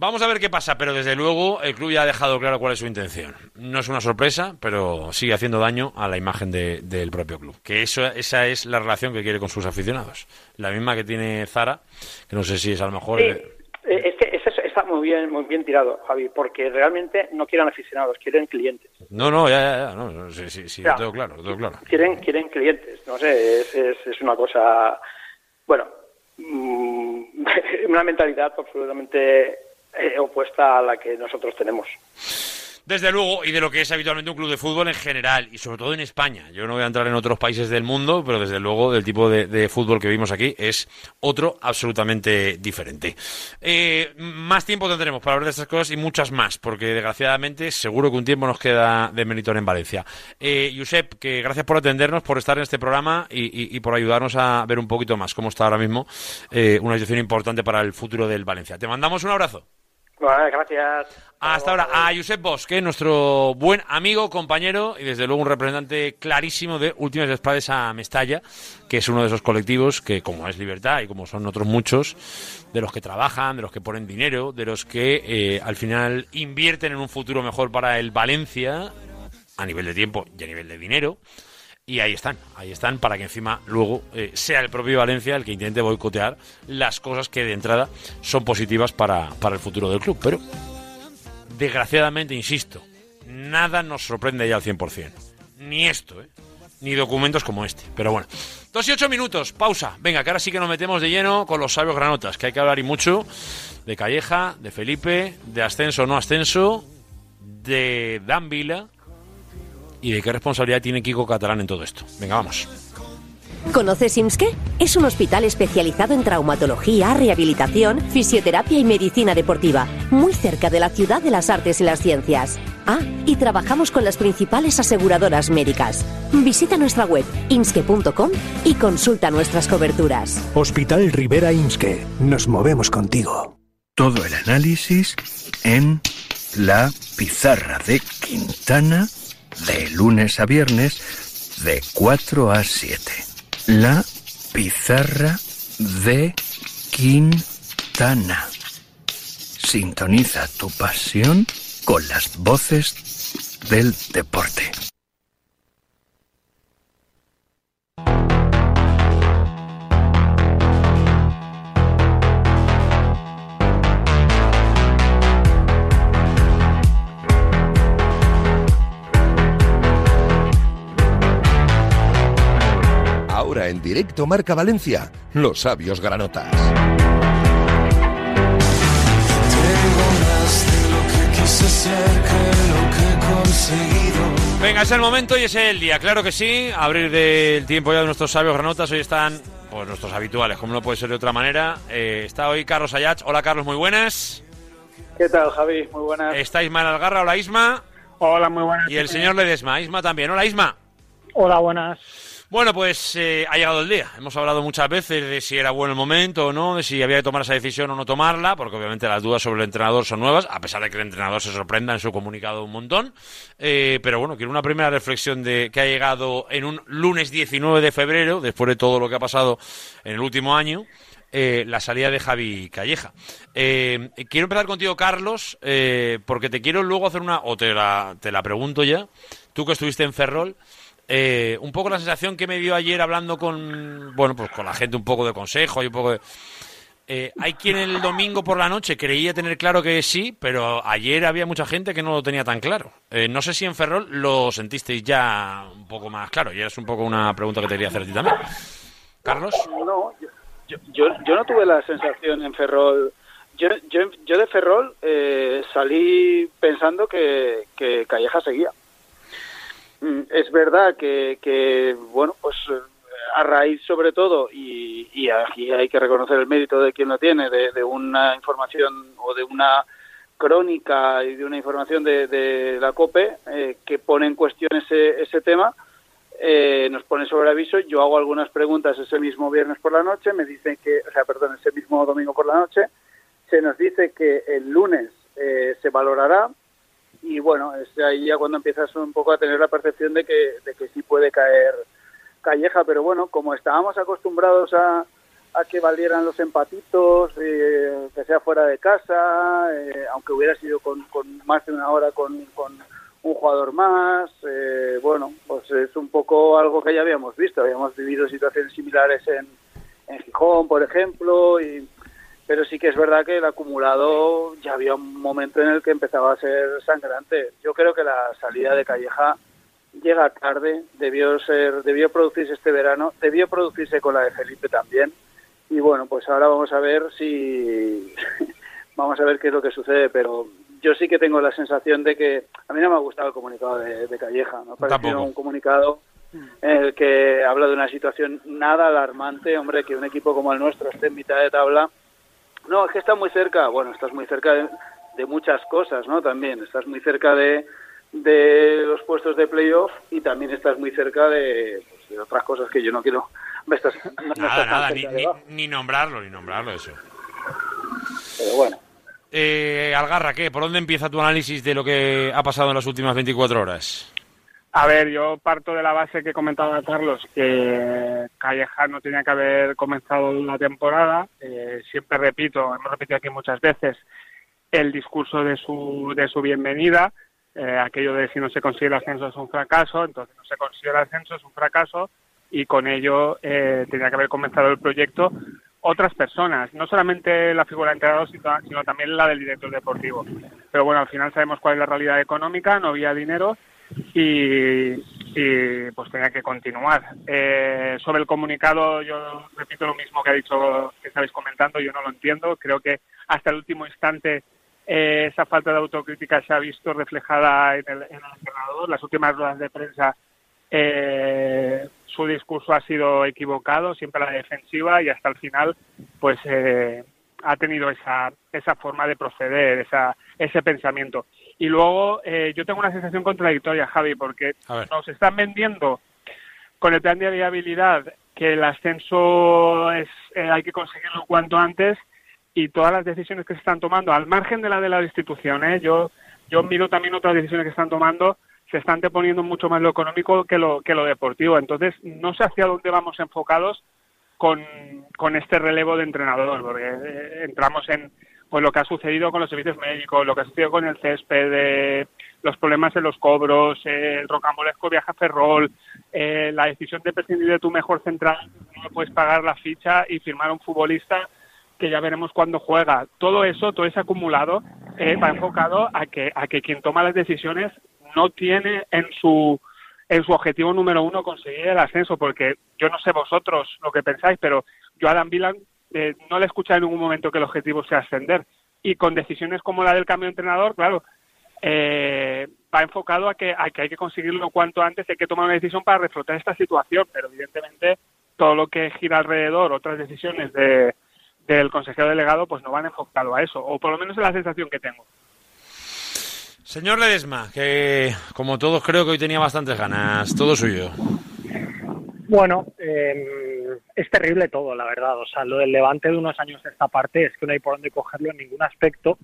Vamos a ver qué pasa, pero desde luego el club ya ha dejado claro cuál es su intención. No es una sorpresa, pero sigue haciendo daño a la imagen de- del propio club. Que eso, esa es la relación que quiere con sus aficionados. La misma que tiene Zara, que no sé si es a lo mejor... Sí, eh, eh, es que está muy bien, muy bien tirado, Javi, porque realmente no quieren aficionados, quieren clientes. No, no, ya, ya, ya, no, sí, sí, sí, Ya. lo tengo claro, lo tengo claro. Quieren, quieren clientes, no sé, es, es, es una cosa, bueno, mm, una mentalidad absolutamente eh, opuesta a la que nosotros tenemos. Desde luego, y de lo que es habitualmente un club de fútbol en general, y sobre todo en España. Yo no voy a entrar en otros países del mundo, pero desde luego del tipo de, fútbol que vimos aquí es otro absolutamente diferente. Eh, más tiempo tendremos para hablar de estas cosas y muchas más, porque desgraciadamente seguro que un tiempo nos queda de meritor en Valencia. Eh, Josep, que gracias por atendernos, por estar en este programa y por ayudarnos a ver un poquito más cómo está ahora mismo eh, una situación importante para el futuro del Valencia. Te mandamos un abrazo. Gracias. Hasta ahora, a Josep Bosque, nuestro buen amigo, compañero y desde luego un representante clarísimo de Últimas Espades a Mestalla, que es uno de esos colectivos que, como es Libertad y como son otros muchos, de los que trabajan, de los que ponen dinero, de los que eh, al final invierten en un futuro mejor para el Valencia, a nivel de tiempo y a nivel de dinero. Y ahí están, ahí están para que encima luego eh, sea el propio Valencia el que intente boicotear las cosas que de entrada son positivas para, para el futuro del club. Pero desgraciadamente, insisto, nada nos sorprende ya al 100%. Ni esto, ¿eh? Ni documentos como este. Pero bueno. Dos y ocho minutos, pausa. Venga, que ahora sí que nos metemos de lleno con los sabios granotas, que hay que hablar y mucho de Calleja, de Felipe, de ascenso o no ascenso, de Dan Vila y de qué responsabilidad tiene Kiko Catalán en todo esto. Venga, vamos. ¿Conoces IMSKE? Es un hospital especializado en traumatología, rehabilitación, fisioterapia y medicina deportiva, muy cerca de la ciudad de las artes y las ciencias. Ah, y trabajamos con las principales aseguradoras médicas. Visita nuestra web imske.com y consulta nuestras coberturas. Hospital Rivera Imske. Nos movemos contigo. Todo el análisis en la pizarra de Quintana de lunes a viernes de 4 a 7. La pizarra de Quintana. Sintoniza tu pasión con las voces del deporte. En directo Marca Valencia, los sabios granotas. Tengo más de lo que quise ser que lo que he conseguido. Venga, es el momento y es el día, claro que sí. Abrir del tiempo ya de nuestros sabios granotas. Hoy están pues, nuestros habituales, como no puede ser de otra manera. Eh, está hoy Carlos Ayach. Hola, Carlos, muy buenas. ¿Qué tal, Javi? Muy buenas. Está Isma Algarra. Hola, Isma. Hola, muy buenas. Y el señor Ledesma. Isma también. Hola, Isma. Hola, buenas. Bueno, pues eh, ha llegado el día. Hemos hablado muchas veces de si era bueno el momento o no, de si había que tomar esa decisión o no tomarla, porque obviamente las dudas sobre el entrenador son nuevas, a pesar de que el entrenador se sorprenda en su comunicado un montón. Eh, pero bueno, quiero una primera reflexión de que ha llegado en un lunes 19 de febrero, después de todo lo que ha pasado en el último año. eh, la salida de Javi Calleja. Eh, quiero empezar contigo, Carlos, eh, porque te quiero luego hacer una, o te la, te la pregunto ya, tú que estuviste en Ferrol, eh, un poco la sensación que me dio ayer hablando con, bueno, pues con la gente un poco de consejo y un poco de... Eh, hay quien el domingo por la noche creía tener claro que sí, pero ayer había mucha gente que no lo tenía tan claro. Eh, no sé si en Ferrol lo sentisteis ya un poco más claro, y es un poco una pregunta que te quería hacer a ti también. Carlos. No, yo, yo, yo no tuve la sensación en Ferrol. Yo, yo, yo de Ferrol eh, salí pensando que, que Calleja seguía. Mm, Es verdad que, que bueno, pues eh, a raíz sobre todo, y, y aquí hay que reconocer el mérito de quien lo tiene, de, una información o de una crónica y de una información de, de la COPE eh, que pone en cuestión ese, ese tema, eh, nos pone sobre aviso. Yo hago algunas preguntas ese mismo viernes por la noche, me dicen que, o sea, perdón, ese mismo domingo por la noche, se nos dice que el lunes eh, se valorará y bueno, es ahí ya cuando empiezas un poco a tener la percepción de que, de que sí puede caer Calleja, pero bueno, como estábamos acostumbrados a, a que valieran los empatitos, eh, que sea fuera de casa, eh, aunque hubiera sido con, con más de una hora con, con un jugador más, eh, bueno, pues es un poco algo que ya habíamos visto, habíamos vivido situaciones similares en, en Gijón, por ejemplo, y, pero sí que es verdad que el acumulado ya había un momento en el que empezaba a ser sangrante. Yo creo que la salida de Calleja llega tarde, debió ser, debió producirse este verano, debió producirse con la de Felipe también. Y bueno, pues ahora vamos a ver si vamos a ver qué es lo que sucede, pero yo sí que tengo la sensación de que a mí no me ha gustado el comunicado de, de Calleja, me ha parecido un comunicado en el que habla de una situación nada alarmante, hombre, que un equipo como el nuestro esté en mitad de tabla. No, es que está muy cerca, bueno, estás muy cerca de, de muchas cosas, ¿no? También estás muy cerca de, de los puestos de playoff y también estás muy cerca de, pues, de otras cosas que yo no quiero. me estás- Nada, estás nada, ni, ni- ni nombrarlo, ni nombrarlo eso. pero bueno. Eh, Algarra, ¿qué? ¿Por dónde empieza tu análisis de lo que ha pasado en las últimas 24 horas? A ver, yo parto de la base que comentaba Carlos, que Calleja no tenía que haber comenzado la temporada. Eh, siempre repito, hemos repetido aquí muchas veces, el discurso de su, de su bienvenida, eh, aquello de si no se consigue el ascenso es un fracaso, entonces no se consigue el ascenso es un fracaso y con ello eh, tenía que haber comenzado el proyecto otras personas, no solamente la figura del entrenador, sino también la del director deportivo. Pero bueno, al final sabemos cuál es la realidad económica, no había dinero y, pues tenía que continuar. Eh, sobre el comunicado, yo repito lo mismo que ha dicho, que estabais comentando, yo no lo entiendo. Creo que hasta el último instante eh, esa falta de autocrítica se ha visto reflejada en el, en el entrenador. Las últimas ruedas de prensa, eh, su discurso ha sido equivocado, siempre a la defensiva y hasta el final, pues eh, ha tenido esa, esa forma de proceder, esa, ese pensamiento. Y luego eh, yo tengo una sensación contradictoria, Javi, porque nos están vendiendo con el plan de viabilidad que el ascenso es eh, hay que conseguirlo cuanto antes y todas las decisiones que se están tomando, al margen de la de la institución, ¿eh? yo, yo miro también otras decisiones que están tomando, se están anteponiendo mucho más lo económico que lo, que lo deportivo. Entonces, no sé hacia dónde vamos enfocados con, con este relevo de entrenador, porque eh, entramos en pues lo que ha sucedido con los servicios médicos, lo que ha sucedido con el césped, eh, los problemas en los cobros, eh, el rocambolesco viaje a Ferrol, eh, la decisión de prescindir de tu mejor central, no puedes pagar la ficha y firmar a un futbolista que ya veremos cuándo juega. Todo eso, todo ese acumulado, eh, va enfocado a que, a que quien toma las decisiones no tiene en su en su objetivo número uno conseguir el ascenso, porque yo no sé vosotros lo que pensáis, pero yo a Dan Villan eh, no le he escuchado en ningún momento que el objetivo sea ascender. Y con decisiones como la del cambio de entrenador, claro, eh, va enfocado a que, a que hay que conseguirlo cuanto antes, hay que tomar una decisión para reflotar esta situación, pero evidentemente todo lo que gira alrededor, otras decisiones de, del consejero delegado, pues no van enfocado a eso, o por lo menos es la sensación que tengo. Señor Ledesma, que como todos creo que hoy tenía bastantes ganas, todo suyo. Bueno, eh, es terrible todo, la verdad. O sea, lo del Levante de unos años de esta parte es que no hay por dónde cogerlo en ningún aspecto.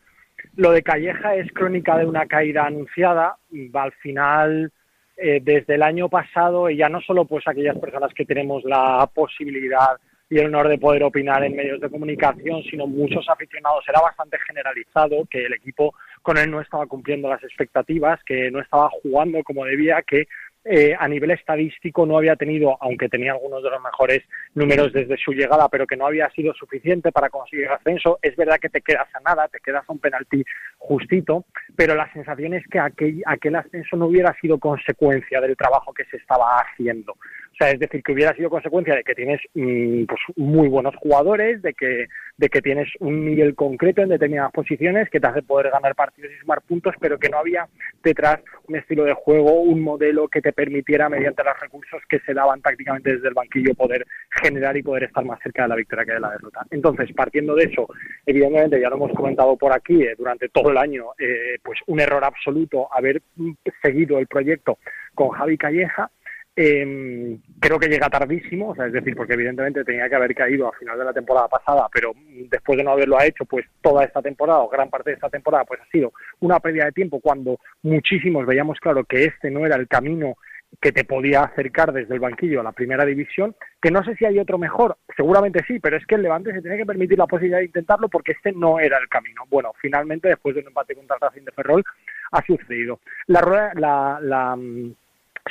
Lo de Calleja es crónica de una caída anunciada. Al final, eh, desde el año pasado, y ya no solo pues aquellas personas que tenemos la posibilidad y el honor de poder opinar en medios de comunicación, sino muchos aficionados, era bastante generalizado que el equipo con él no estaba cumpliendo las expectativas, que no estaba jugando como debía, que eh, a nivel estadístico no había tenido, aunque tenía algunos de los mejores números desde su llegada, pero que no había sido suficiente para conseguir ascenso. Es verdad que te quedas a nada, te quedas a un penalti justito, pero la sensación es que aquel, aquel ascenso no hubiera sido consecuencia del trabajo que se estaba haciendo. O sea, es decir, que hubiera sido consecuencia de que tienes mm, pues, muy buenos jugadores, de que, de que tienes un nivel concreto en determinadas posiciones que te hace poder ganar partidos y sumar puntos, pero que no había detrás un estilo de juego, un modelo que te permitiera, mediante los recursos que se daban tácticamente desde el banquillo, poder generar y poder estar más cerca de la victoria que de la derrota. Entonces, partiendo de eso, evidentemente, ya lo hemos comentado por aquí eh, durante todo el año, eh, pues un error absoluto haber mm, seguido el proyecto con Javi Calleja eh, creo que llega tardísimo, o sea, es decir, porque evidentemente tenía que haber caído a final de la temporada pasada, pero después de no haberlo hecho, pues toda esta temporada o gran parte de esta temporada, pues ha sido una pérdida de tiempo cuando muchísimos veíamos claro que este no era el camino que te podía acercar desde el banquillo a la primera división, que no sé si hay otro mejor, seguramente sí, pero es que el Levante se tiene que permitir la posibilidad de intentarlo porque este no era el camino. Bueno, finalmente, después de un empate contra Racing de Ferrol, ha sucedido. La, la, la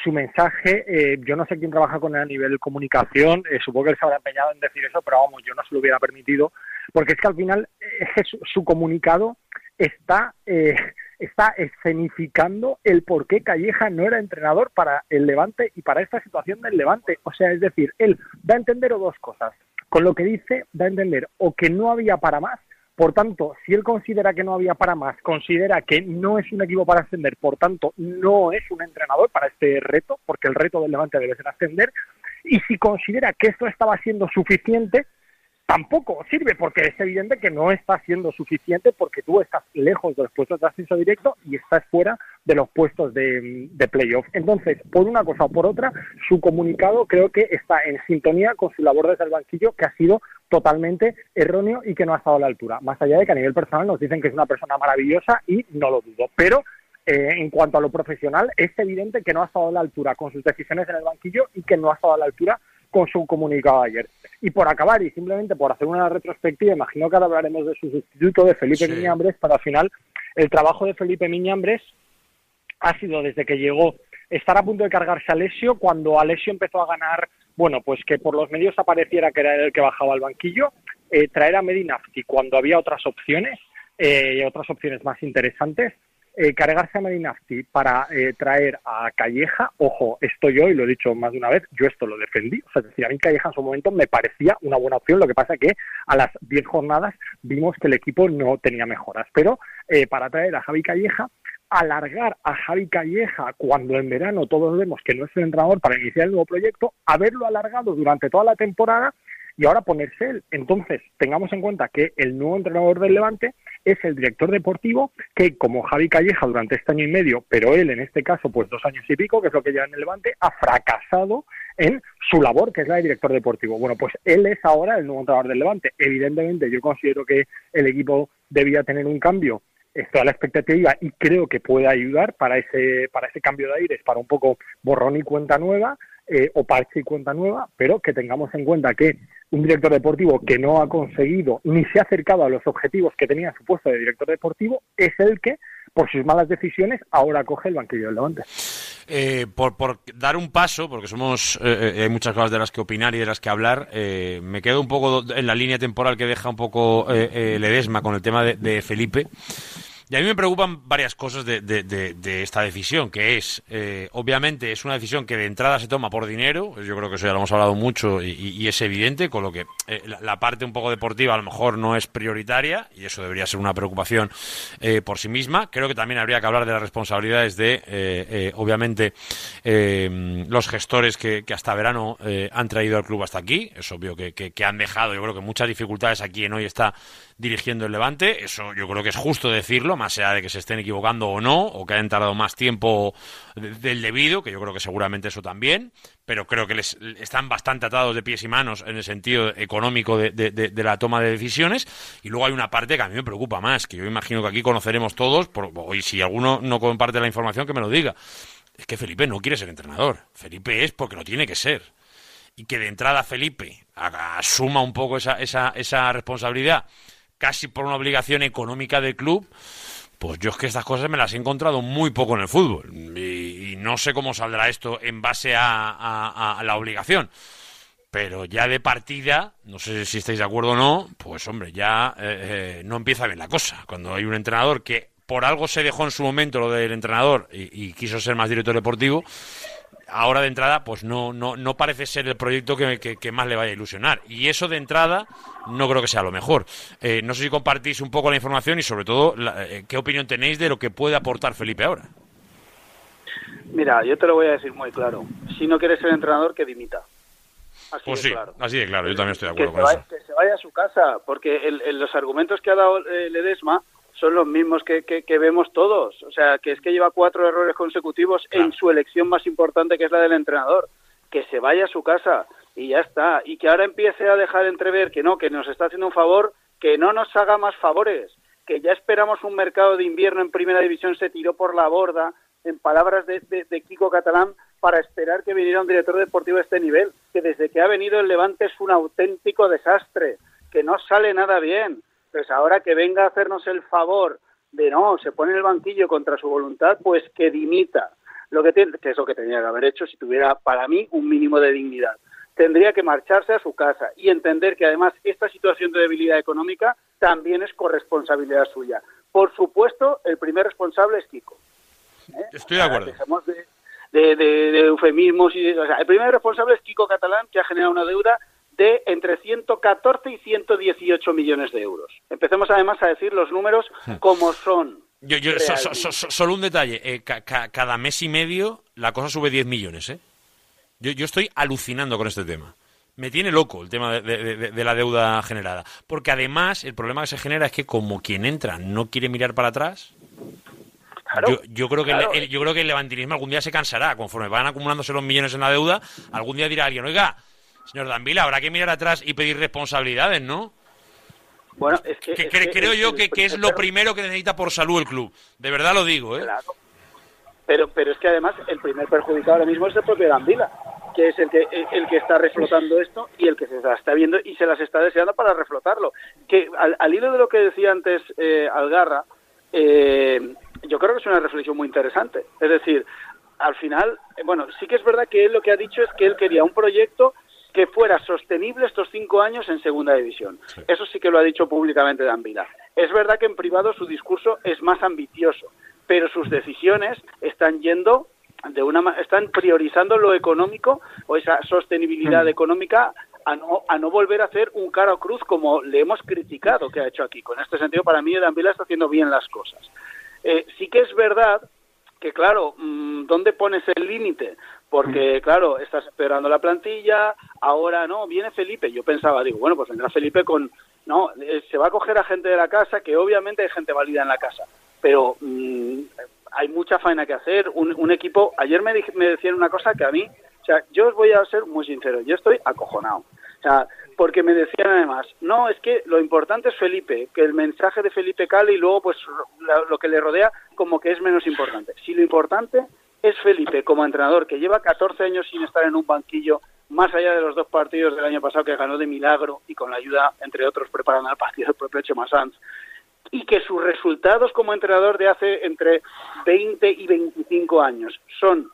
su mensaje, eh, yo no sé quién trabaja con él a nivel comunicación, eh, supongo que él se habrá empeñado en decir eso, pero vamos, yo no se lo hubiera permitido, porque es que al final eh, su, comunicado está, está escenificando el por qué Calleja no era entrenador para el Levante y para esta situación del Levante. O sea, es decir, él da a entender dos cosas. Con lo que dice, da a entender o que no había para más, por tanto, si él considera que no había para más, considera que no es un equipo para ascender, por tanto, no es un entrenador para este reto, porque el reto del Levante debe ser ascender, y si considera que esto estaba siendo suficiente, tampoco sirve porque es evidente que no está siendo suficiente porque tú estás lejos de los puestos de ascenso directo y estás fuera de los puestos de, de playoff. Entonces, por una cosa o por otra, su comunicado creo que está en sintonía con su labor desde el banquillo que ha sido totalmente erróneo y que no ha estado a la altura. Más allá de que a nivel personal nos dicen que es una persona maravillosa y no lo dudo. Pero eh, en cuanto a lo profesional, es evidente que no ha estado a la altura con sus decisiones en el banquillo y que no ha estado a la altura con su comunicado ayer. Y por acabar, y simplemente por hacer una retrospectiva, imagino que ahora hablaremos de su sustituto, de Felipe Miñambres, para al final el trabajo de Felipe Miñambres ha sido desde que llegó estar a punto de cargarse a Alessio, cuando Alessio empezó a ganar bueno, pues que por los medios apareciera que era el que bajaba al banquillo, eh, traer a Medinafti cuando había otras opciones, eh, otras opciones más interesantes, eh, cargarse a Medinafti para eh, traer a Calleja, ojo, esto yo, y lo he dicho más de una vez, yo esto lo defendí, o sea, es decir, a mí Calleja en su momento me parecía una buena opción, lo que pasa que a las 10 jornadas vimos que el equipo no tenía mejoras, pero para traer a Javi Calleja alargar a Javi Calleja cuando en verano todos vemos que no es el entrenador para iniciar el nuevo proyecto, haberlo alargado durante toda la temporada y ahora ponerse él. Entonces, tengamos en cuenta que el nuevo entrenador del Levante es el director deportivo que, como Javi Calleja durante este año y medio, pero él en este caso, pues dos años y pico, que es lo que lleva en el Levante, ha fracasado en su labor, que es la de director deportivo. Bueno, pues él es ahora el nuevo entrenador del Levante. Evidentemente, yo considero que el equipo debía tener un cambio estoy a la expectativa y creo que puede ayudar para ese, para ese cambio de aires, para un poco borrón y cuenta nueva, eh, o parche y cuenta nueva, pero que tengamos en cuenta que un director deportivo que no ha conseguido ni se ha acercado a los objetivos que tenía en su puesto de director deportivo es el que, por sus malas decisiones, ahora coge el banquillo del Levante. Eh, por, por, dar un paso, porque somos eh, hay muchas cosas de las que opinar y de las que hablar, me quedo un poco en la línea temporal que deja un poco Ledesma con el tema de Felipe. Y a mí me preocupan varias cosas de, de- esta decisión, que es, eh, obviamente, es una decisión que de entrada se toma por dinero, yo creo que eso ya lo hemos hablado mucho y, es evidente, con lo que eh, la, parte un poco deportiva a lo mejor no es prioritaria y eso debería ser una preocupación eh, por sí misma. Creo que también habría que hablar de las responsabilidades de, eh, obviamente, los gestores que, que hasta verano han traído al club hasta aquí. Es obvio que, que- han dejado, yo creo que muchas dificultades a quien hoy está dirigiendo el Levante. Eso yo creo que es justo decirlo, más allá de que se estén equivocando o no, o que hayan tardado más tiempo de- del debido, que yo creo que seguramente eso también. Pero creo que les están bastante atados de pies y manos en el sentido económico de, de- de- la toma de decisiones. Y luego hay una parte que a mí me preocupa más, que yo imagino que aquí conoceremos todos, por, y si alguno no comparte la información, que me lo diga. Es que Felipe no quiere ser entrenador. Felipe es porque lo tiene que ser y que de entrada Felipe asuma un poco esa, esa, esa responsabilidad, casi por una obligación económica del club, pues yo es que estas cosas me las he encontrado muy poco en el fútbol. Y, no sé cómo saldrá esto en base a, a- la obligación. Pero ya de partida, no sé si estáis de acuerdo o no, pues hombre, ya eh, eh, no empieza bien la cosa. Cuando hay un entrenador que por algo se dejó en su momento lo del entrenador y quiso ser más director deportivo, ahora de entrada pues no, no, no parece ser el proyecto que, que- que más le vaya a ilusionar. Y eso de entrada no creo que sea lo mejor. Eh, no sé si compartís un poco la información y sobre todo la- eh, qué opinión tenéis de lo que puede aportar Felipe ahora. Mira, yo te lo voy a decir muy claro. Si no quieres ser entrenador, que dimita. Así Pues de sí, claro. así de claro, yo también estoy de que acuerdo se, con vaya, eso. que se vaya a su casa, porque el- el- los argumentos que ha dado eh, Ledesma son los mismos que, que- que vemos todos. O sea, que es que lleva cuatro errores consecutivos en su elección más importante, que es la del entrenador. Que se vaya a su casa y ya está. Y que ahora empiece a dejar entrever que no, que nos está haciendo un favor, que no nos haga más favores. Que ya esperamos un mercado de invierno en primera división, se tiró por la borda, en palabras de, de- de Kiko Catalán, para esperar que viniera un director deportivo de este nivel. Que desde que ha venido el Levante es un auténtico desastre, que no sale nada bien. Pues ahora que venga a hacernos el favor de no, se pone en el banquillo contra su voluntad, pues que dimita. Lo que, tiene, que es lo que tenía que haber hecho si tuviera, para mí, un mínimo de dignidad. Tendría que marcharse a su casa y entender que además esta situación de debilidad económica también es corresponsabilidad suya. Por supuesto, el primer responsable es Kiko. ¿eh? Estoy de acuerdo. Dejemos de, de- de- de eufemismos y o sea, el primer responsable es Kiko Catalán que ha generado una deuda de entre 114 y 118 millones de euros. Empecemos además a decir los números como son. Yo, yo, so- so- realmente. so- so- solo un detalle, eh, ca- ca- cada mes y medio la cosa sube 10 millones, ¿eh? Yo, yo estoy alucinando con este tema. Me tiene loco el tema de, de- de- de la deuda generada. Porque además el problema que se genera es que como quien entra no quiere mirar para atrás, yo, yo creo que claro. el, yo creo que el levantinismo algún día se cansará. Conforme van acumulándose los millones en la deuda, algún día dirá alguien, oiga, señor Danvila, habrá que mirar atrás y pedir responsabilidades, ¿no? Bueno, es que, Que es cre- que creo yo que, que es lo primero que necesita por salud el club. De verdad lo digo, ¿eh? Pero, pero es que además el primer perjudicado ahora mismo es el propio Gambila, que es el que, el, el que está reflotando esto y el que se las está viendo y se las está deseando para reflotarlo. Que al, al hilo de lo que decía antes eh, Algarra, eh, yo creo que es una reflexión muy interesante. Es decir, al final, eh, bueno, sí que es verdad que él lo que ha dicho es que él quería un proyecto que fuera sostenible estos cinco años en segunda división. Eso sí que lo ha dicho públicamente Dan Vila. Es verdad que en privado su discurso es más ambicioso, pero sus decisiones están yendo de una están priorizando lo económico o esa sostenibilidad económica a no, a no volver a hacer un cara o cruz como le hemos criticado que ha hecho aquí. Con este sentido, para mí, Dan Vila está haciendo bien las cosas. Eh, sí que es verdad que claro, mm, ¿dónde pones el límite? Porque claro, estás esperando la plantilla, ahora no, viene Felipe. Yo pensaba, digo, bueno, pues vendrá Felipe con, no, eh, se va a coger a gente de la casa, que obviamente hay gente válida en la casa, pero mm, hay mucha faena que hacer. Un, un equipo, ayer me, dij- me decían una cosa que a mí, o sea, yo os voy a ser muy sincero, yo estoy acojonado. O sea, porque me decían además, no, es que lo importante es Felipe, que el mensaje de Felipe cale y luego pues lo que le rodea como que es menos importante. Si lo importante es Felipe como entrenador, que lleva 14 años sin estar en un banquillo, más allá de los dos partidos del año pasado que ganó de milagro y con la ayuda, entre otros, preparando el partido del propio Chema Sanz, y que sus resultados como entrenador de hace entre 20 y 25 años son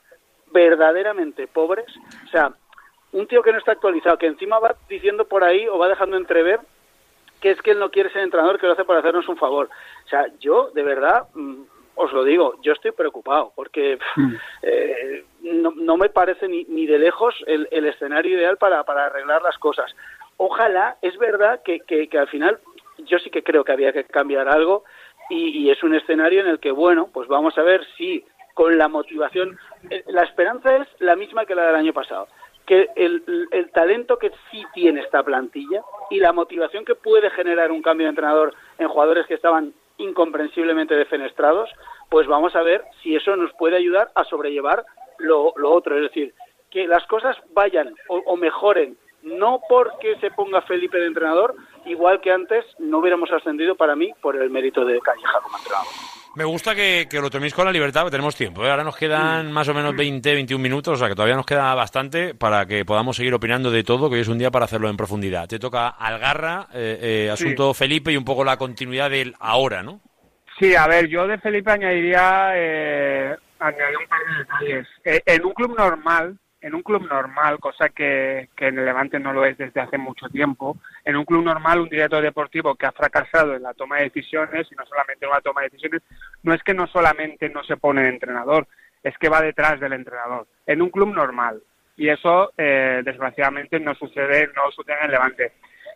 verdaderamente pobres, o sea, un tío que no está actualizado, que encima va diciendo por ahí o va dejando entrever que es que él no quiere ser entrenador, que lo hace para hacernos un favor. O sea, yo, de verdad, mm, os lo digo, yo estoy preocupado, porque Mm. eh, no, no me parece ni, ni de lejos el, el escenario ideal para, para arreglar las cosas. Ojalá, es verdad que, que, que al final yo sí que creo que había que cambiar algo y, y es un escenario en el que, bueno, pues vamos a ver si con la motivación, eh, la esperanza es la misma que la del año pasado, que el, el talento que sí tiene esta plantilla y la motivación que puede generar un cambio de entrenador en jugadores que estaban incomprensiblemente defenestrados, pues vamos a ver si eso nos puede ayudar a sobrellevar lo, lo otro, es decir, que las cosas vayan o, o mejoren, no porque se ponga Felipe de entrenador, igual que antes no hubiéramos ascendido para mí por el mérito de Calleja como entrenador. Me gusta que, que lo toméis con la libertad, porque tenemos tiempo. ¿eh? Ahora nos quedan más o menos 20, 21 minutos, o sea que todavía nos queda bastante para que podamos seguir opinando de todo, que hoy es un día para hacerlo en profundidad. Te toca Algarra, eh, eh, asunto Felipe y un poco la continuidad del ahora, ¿no? Sí, a ver, yo de Felipe añadiría, eh, añadiría un par de detalles. En un club normal, en un club normal, cosa que, en el Levante no lo es desde hace mucho tiempo, en un club normal un director deportivo que ha fracasado en la toma de decisiones, y no solamente en la toma de decisiones, no es que no solamente no se pone entrenador, es que va detrás del entrenador, en un club normal. Y eso, eh, desgraciadamente, no sucede, no sucede en el Levante.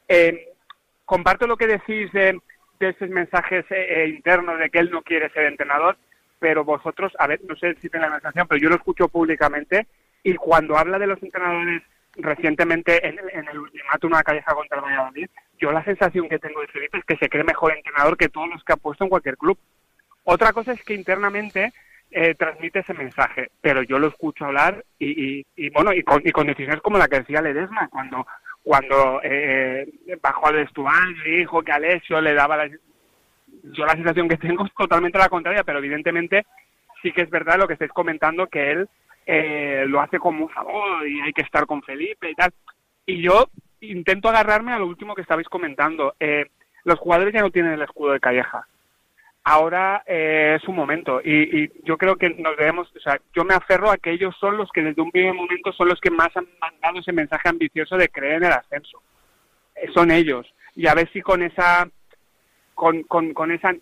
Eh, comparto lo que decís de, de esos mensajes eh, eh, internos de que él no quiere ser entrenador, pero vosotros, a ver, no sé si tengo la sensación, pero yo lo escucho públicamente y cuando habla de los entrenadores recientemente en, el- en el ultimátum a Calleja contra el Valladolid, yo la sensación que tengo de Felipe es que se cree mejor entrenador que todos los que ha puesto en cualquier club. Otra cosa es que internamente eh, transmite ese mensaje, pero yo lo escucho hablar y, y, y, bueno, y con, decisiones como la que decía Ledesma, cuando cuando eh, bajó al vestuario dijo que Alessio le daba la... Yo la sensación que tengo es totalmente la contraria, pero evidentemente sí que es verdad lo que estáis comentando, que él eh, lo hace como un favor y hay que estar con Felipe y tal. Y yo intento agarrarme a lo último que estabais comentando. Eh, los jugadores ya no tienen el escudo de Calleja. Ahora eh, es un momento y, y yo creo que nos debemos, o sea, yo me aferro a que ellos son los que desde un primer momento son los que más han mandado ese mensaje ambicioso de creer en el ascenso. Eh, son ellos y a ver si con esa, con, con, con esa,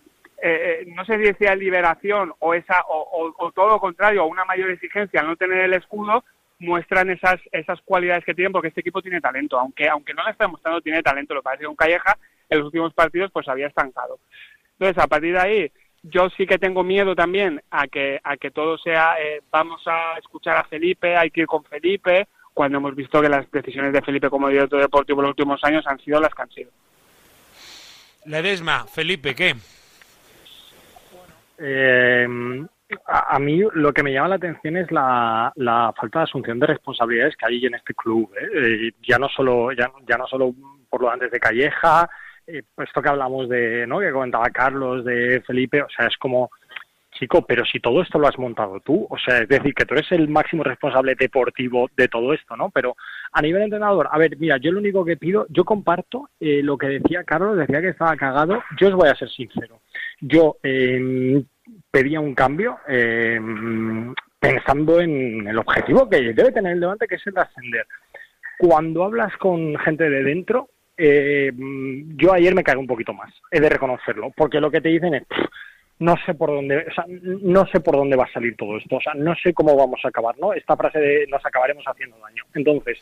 eh, eh, no sé si decía liberación o esa o, todo lo contrario, una mayor exigencia al no tener el escudo, muestran esas esas cualidades que tienen porque este equipo tiene talento, aunque aunque no le está demostrando tiene talento, lo parece un Calleja en los últimos partidos pues había estancado. Entonces, a partir de ahí, yo sí que tengo miedo también a que, a que todo sea, eh, vamos a escuchar a Felipe, hay que ir con Felipe, cuando hemos visto que las decisiones de Felipe como director deportivo en los últimos años han sido las que han sido. Ledesma, Felipe, ¿qué? Eh, a, a mí lo que me llama la atención es la, falta de asunción de responsabilidades que hay en este club. ¿eh? Eh, ya no solo ya, ya no solo por lo antes de Calleja, eh, esto que hablamos de, ¿no? Que comentaba Carlos de Felipe, o sea, es como chico, pero si todo esto lo has montado tú, o sea, es decir, que tú eres el máximo responsable deportivo de todo esto, ¿no? Pero a nivel entrenador, a ver, mira, yo lo único que pido, yo comparto eh, lo que decía Carlos, decía que estaba cagado, yo os voy a ser sincero, yo eh, pedía un cambio eh, pensando en el objetivo que debe tener el Levante, que es el de ascender. Cuando hablas con gente de dentro, eh, yo ayer me cagué un poquito más, he de reconocerlo, porque lo que te dicen es, "Pff, no sé por dónde, no sé por dónde va a salir todo esto, o sea, no sé cómo vamos a acabar, ¿no? Esta frase de nos acabaremos haciendo daño. Entonces,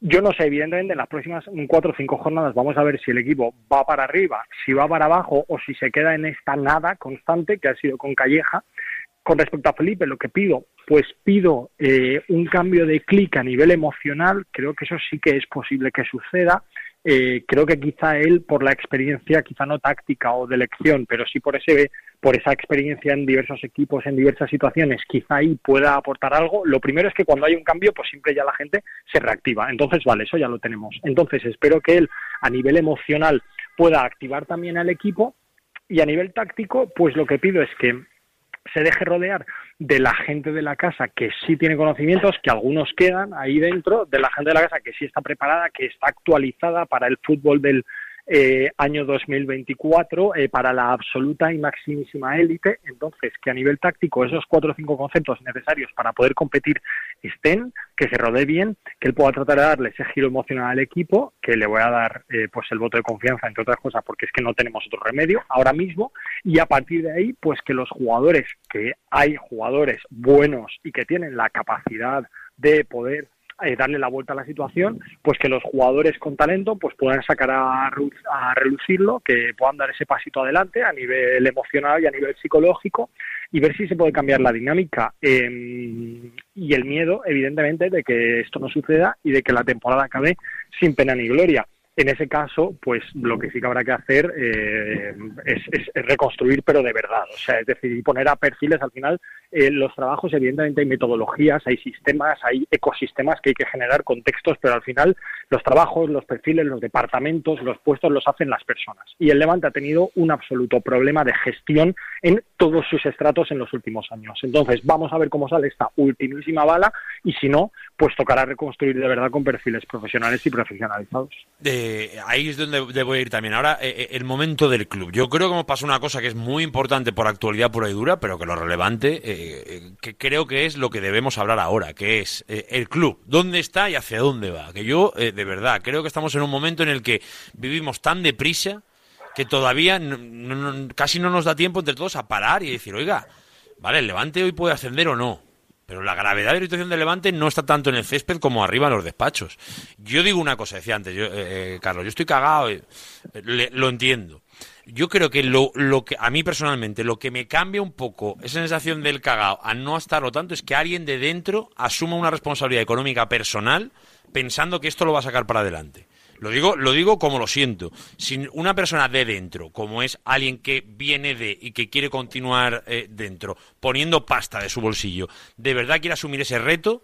yo no sé, evidentemente en las próximas cuatro o cinco jornadas vamos a ver si el equipo va para arriba, si va para abajo o si se queda en esta nada constante que ha sido con Calleja. Con respecto a Felipe, lo que pido, pues pido eh, un cambio de clic a nivel emocional, creo que eso sí que es posible que suceda. Eh, creo que quizá él, por la experiencia, quizá no táctica o de elección, pero sí por ese por esa experiencia en diversos equipos, en diversas situaciones, quizá ahí pueda aportar algo. Lo primero es que cuando hay un cambio, pues siempre ya la gente se reactiva. Entonces, vale, eso ya lo tenemos. Entonces, espero que él, a nivel emocional, pueda activar también al equipo y a nivel táctico, pues lo que pido es que se deje rodear de la gente de la casa que sí tiene conocimientos, que algunos quedan ahí dentro, de la gente de la casa que sí está preparada, que está actualizada para el fútbol del eh, año 2024 eh, para la absoluta y maximísima élite. Entonces, que a nivel táctico esos cuatro o cinco conceptos necesarios para poder competir estén, que se rodee bien, que él pueda tratar de darle ese giro emocional al equipo, que le voy a dar eh, pues el voto de confianza, entre otras cosas, porque es que no tenemos otro remedio ahora mismo, y a partir de ahí, pues que los jugadores, que hay jugadores buenos y que tienen la capacidad de poder eh, darle la vuelta a la situación, pues que los jugadores con talento pues puedan sacar a, relucirlo, que puedan dar ese pasito adelante a nivel emocional y a nivel psicológico y ver si se puede cambiar la dinámica eh, y el miedo, evidentemente, de que esto no suceda y de que la temporada acabe sin pena ni gloria. En ese caso, pues lo que sí que habrá que hacer eh, es, reconstruir, pero de verdad. O sea, es decir, poner a perfiles al final. Eh, los trabajos, evidentemente, hay metodologías, hay sistemas, hay ecosistemas que hay que generar contextos, pero al final los trabajos, los perfiles, los departamentos, los puestos los hacen las personas. Y el Levante ha tenido un absoluto problema de gestión en todos sus estratos en los últimos años. Entonces, vamos a ver cómo sale esta ultimísima bala y si no, pues tocará reconstruir de verdad con perfiles profesionales y profesionalizados. Eh, ahí es donde debo ir también. Ahora, eh, eh, el momento del club. Yo creo que me pasa una cosa que es muy importante por actualidad pura y dura, pero que lo relevante, que creo que es lo que debemos hablar ahora, que es el club. ¿Dónde está y hacia dónde va? Que yo, de verdad, creo que estamos en un momento en el que vivimos tan deprisa que todavía casi no nos da tiempo entre todos a parar y decir, oiga, vale, el Levante hoy puede ascender o no. Pero la gravedad de la situación del Levante no está tanto en el césped como arriba en los despachos. Yo digo una cosa, decía antes, yo, eh, Carlos, yo estoy cagado, eh, lo entiendo. Yo creo que lo, lo que a mí personalmente lo que me cambia un poco esa sensación del cagao a no estarlo tanto es que alguien de dentro asuma una responsabilidad económica personal pensando que esto lo va a sacar para adelante. Lo digo, lo digo como lo siento. Si una persona de dentro, como es alguien que viene de y que quiere continuar eh, dentro, poniendo pasta de su bolsillo, de verdad quiere asumir ese reto,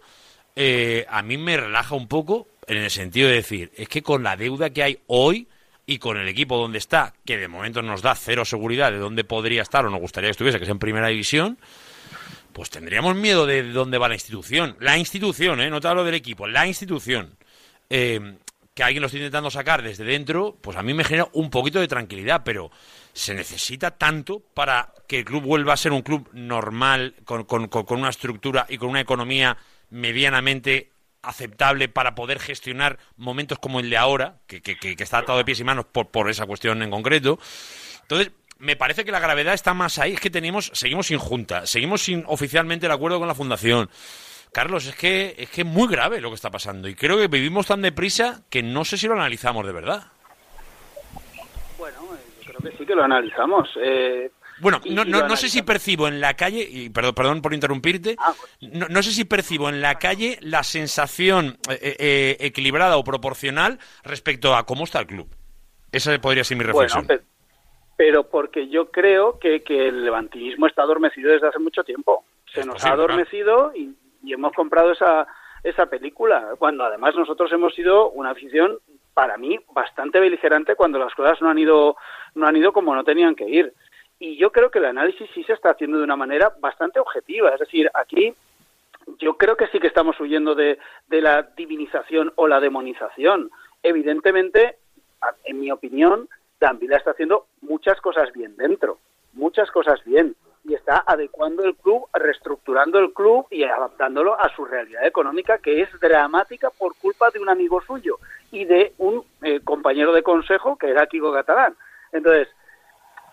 eh, a mí me relaja un poco en el sentido de decir, es que con la deuda que hay hoy y con el equipo donde está, que de momento nos da cero seguridad de dónde podría estar o nos gustaría que estuviese, que es en primera división, pues tendríamos miedo de dónde va la institución. La institución, ¿eh? no te hablo del equipo, la institución. Que alguien lo esté intentando sacar desde dentro, pues a mí me genera un poquito de tranquilidad, pero se necesita tanto para que el club vuelva a ser un club normal, con, con, con una estructura y con una economía medianamente aceptable para poder gestionar momentos como el de ahora, que, que, que está atado de pies y manos por, por esa cuestión en concreto. Entonces, me parece que la gravedad está más ahí, es que tenemos, seguimos sin junta, seguimos sin oficialmente el acuerdo con la fundación. Carlos, es que es que muy grave lo que está pasando y creo que vivimos tan deprisa que no sé si lo analizamos de verdad. Bueno, yo creo que sí que lo analizamos. Eh, bueno, no, no, no, sé si percibo en la calle, y perdón, perdón por interrumpirte, ah, pues no, no, sé si percibo en la calle la sensación eh, eh, equilibrada o proporcional respecto a cómo está el club. Esa podría ser mi reflexión. Bueno, pero porque yo creo que, que el levantinismo está adormecido desde hace mucho tiempo. Se nos ha adormecido y, y hemos comprado esa, esa película, cuando además nosotros hemos sido una afición, para mí, bastante beligerante cuando las cosas no han ido, no han ido como no tenían que ir. Y yo creo que el análisis sí se está haciendo de una manera bastante objetiva. Es decir, aquí yo creo que sí que estamos huyendo de, de la divinización o la demonización. Evidentemente, en mi opinión, Dan Vila está haciendo muchas cosas bien dentro, muchas cosas bien, y está adecuando el club, reestructurando el club y adaptándolo a su realidad económica, que es dramática por culpa de un amigo suyo y de un eh, compañero de consejo que era Kiko Catalán. Entonces,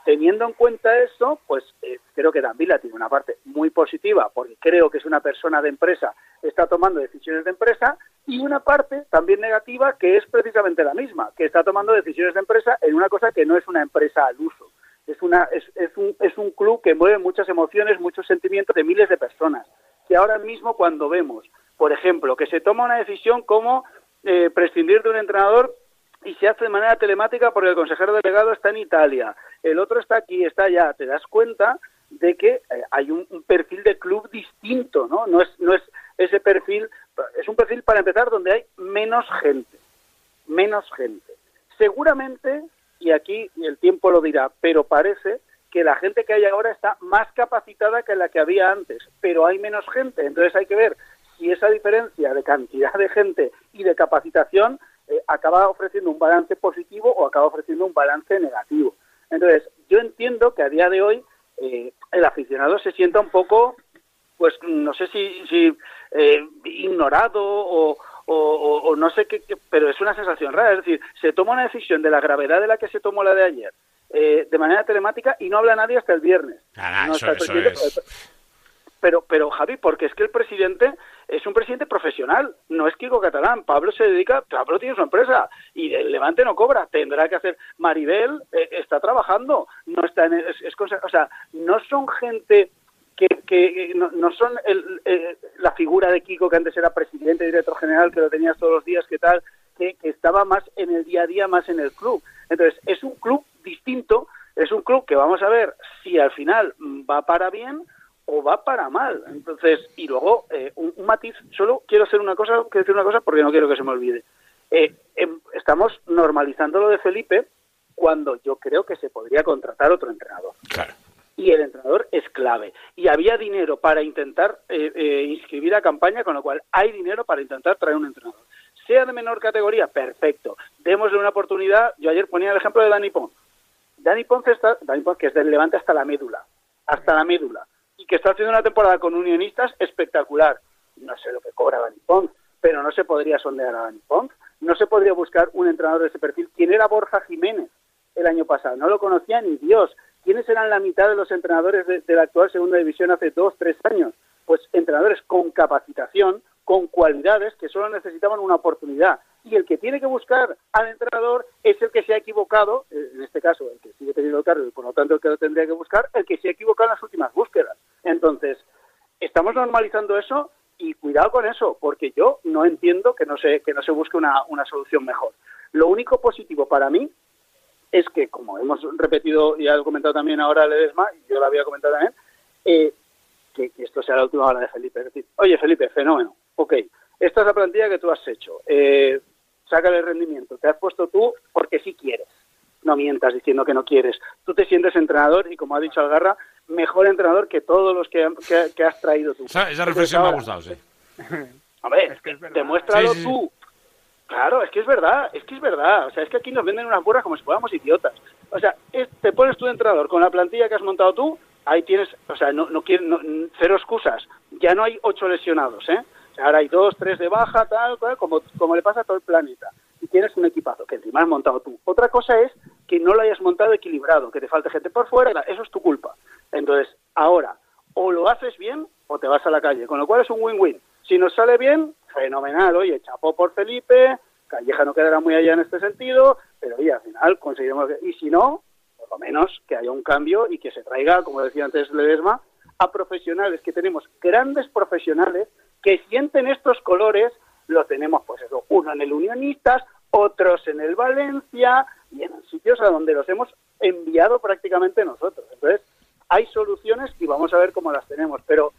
teniendo en cuenta eso, pues eh, creo que Dan Vila tiene una parte muy positiva, porque creo que es una persona de empresa, está tomando decisiones de empresa, y una parte también negativa, que es precisamente la misma, que está tomando decisiones de empresa en una cosa que no es una empresa al uso. Es, una, es, es, un, es un club que mueve muchas emociones, muchos sentimientos de miles de personas. Que ahora mismo cuando vemos, por ejemplo, que se toma una decisión como eh, prescindir de un entrenador y se hace de manera telemática porque el consejero delegado está en Italia, el otro está aquí, está allá, te das cuenta de que eh, hay un, un perfil de club distinto, ¿no? No es, no es ese perfil, es un perfil para empezar donde hay menos gente, menos gente. Seguramente, y aquí el tiempo lo dirá, pero parece que la gente que hay ahora está más capacitada que la que había antes, pero hay menos gente, entonces hay que ver si esa diferencia de cantidad de gente y de capacitación eh, acaba ofreciendo un balance positivo o acaba ofreciendo un balance negativo. Entonces, yo entiendo que a día de hoy eh, el aficionado se sienta un poco, pues no sé si, si eh, ignorado o, o, o- o no sé qué, qué- pero es una sensación rara. Es decir, se toma una decisión de la gravedad de la que se tomó la de ayer eh, de manera telemática y no habla nadie hasta el viernes. Ah, No eso- está el eso presidente, es. pero, pero Javi, porque es que el presidente es un presidente profesional, no es Kiko Catalán. Pablo se dedica, Pablo tiene su empresa y el Levante no cobra, tendrá que hacer. Maribel eh, está trabajando, no está en, es, es cosa- o sea, no son gente que, que no, no son el- eh, la figura de Kiko que antes era presidente, director general, que lo tenías todos los días, que tal, que, estaba más en el día a día, más en el club. Entonces, es un club distinto, es un club que vamos a ver si al final va para bien o va para mal. Entonces, y luego, eh, un, matiz, solo quiero hacer una cosa, quiero decir una cosa porque no quiero que se me olvide. Eh, em, estamos normalizando lo de Felipe cuando yo creo que se podría contratar otro entrenador. Claro. Y el entrenador es clave. Y había dinero para intentar eh, eh, inscribir a campaña, con lo cual hay dinero para intentar traer un entrenador. Sea de menor categoría, perfecto. Démosle una oportunidad. Yo ayer ponía el ejemplo de Dani Pons. Dani Pons, está, Dani Pons que es del Levante hasta la médula, hasta la médula, y que está haciendo una temporada con unionistas espectacular. No sé lo que cobra Dani Pons, pero no se podría sondear a Dani Pons, no se podría buscar un entrenador de ese perfil. ¿Quién era Borja Jiménez el año pasado? No lo conocía ni Dios. ¿Quiénes eran la mitad de los entrenadores de, la actual segunda división hace dos, tres años? Pues entrenadores con capacitación, con cualidades que solo necesitaban una oportunidad. Y el que tiene que buscar al entrenador es el que se ha equivocado, eh, en este caso el que sigue teniendo el cargo y por lo tanto el que lo tendría que buscar, el que se ha equivocado en las últimas búsquedas. Entonces, estamos normalizando eso y cuidado con eso, porque yo no entiendo que no se, que no se busque una, una solución mejor. Lo único positivo para mí es que, como hemos repetido y ha comentado también ahora Ledesma, y yo lo había comentado también, eh, que, que esto sea la última hora de Felipe. Es decir, oye Felipe, fenómeno, ok, esta es la plantilla que tú has hecho, eh, sácale el rendimiento, te has puesto tú porque sí quieres, no mientas diciendo que no quieres. Tú te sientes entrenador y, como ha dicho Algarra, mejor entrenador que todos los que, que- que has traído tú. Esa, esa Entonces, reflexión me ha gustado, sí. a ver, demuéstralo Sí, sí, sí. tú. Claro, es que es verdad, es que es verdad. O sea, es que aquí nos venden unas burras como si fuéramos idiotas. O sea, es- te pones tu entrenador con la plantilla que has montado tú, ahí tienes, o sea, no, no, quiere- no- cero excusas. Ya no hay ocho lesionados, ¿eh? O sea, ahora hay dos, tres de baja, tal, tal, como, como le pasa a todo el planeta. Y tienes un equipazo que encima has montado tú. Otra cosa es que no lo hayas montado equilibrado, que te falte gente por fuera, eso es tu culpa. Entonces, ahora, o lo haces bien o te vas a la calle, con lo cual es un win-win. Si nos sale bien, fenomenal, oye, chapó por Felipe, Calleja no quedará muy allá en este sentido, pero oye, al final conseguiremos... Y si no, por lo menos que haya un cambio y que se traiga, como decía antes Ledesma, a profesionales, que tenemos grandes profesionales que sienten estos colores, los tenemos pues eso, uno en el Unionistas, otros en el Valencia y en sitios a donde los hemos enviado prácticamente nosotros. Entonces, hay soluciones y vamos a ver cómo las tenemos, pero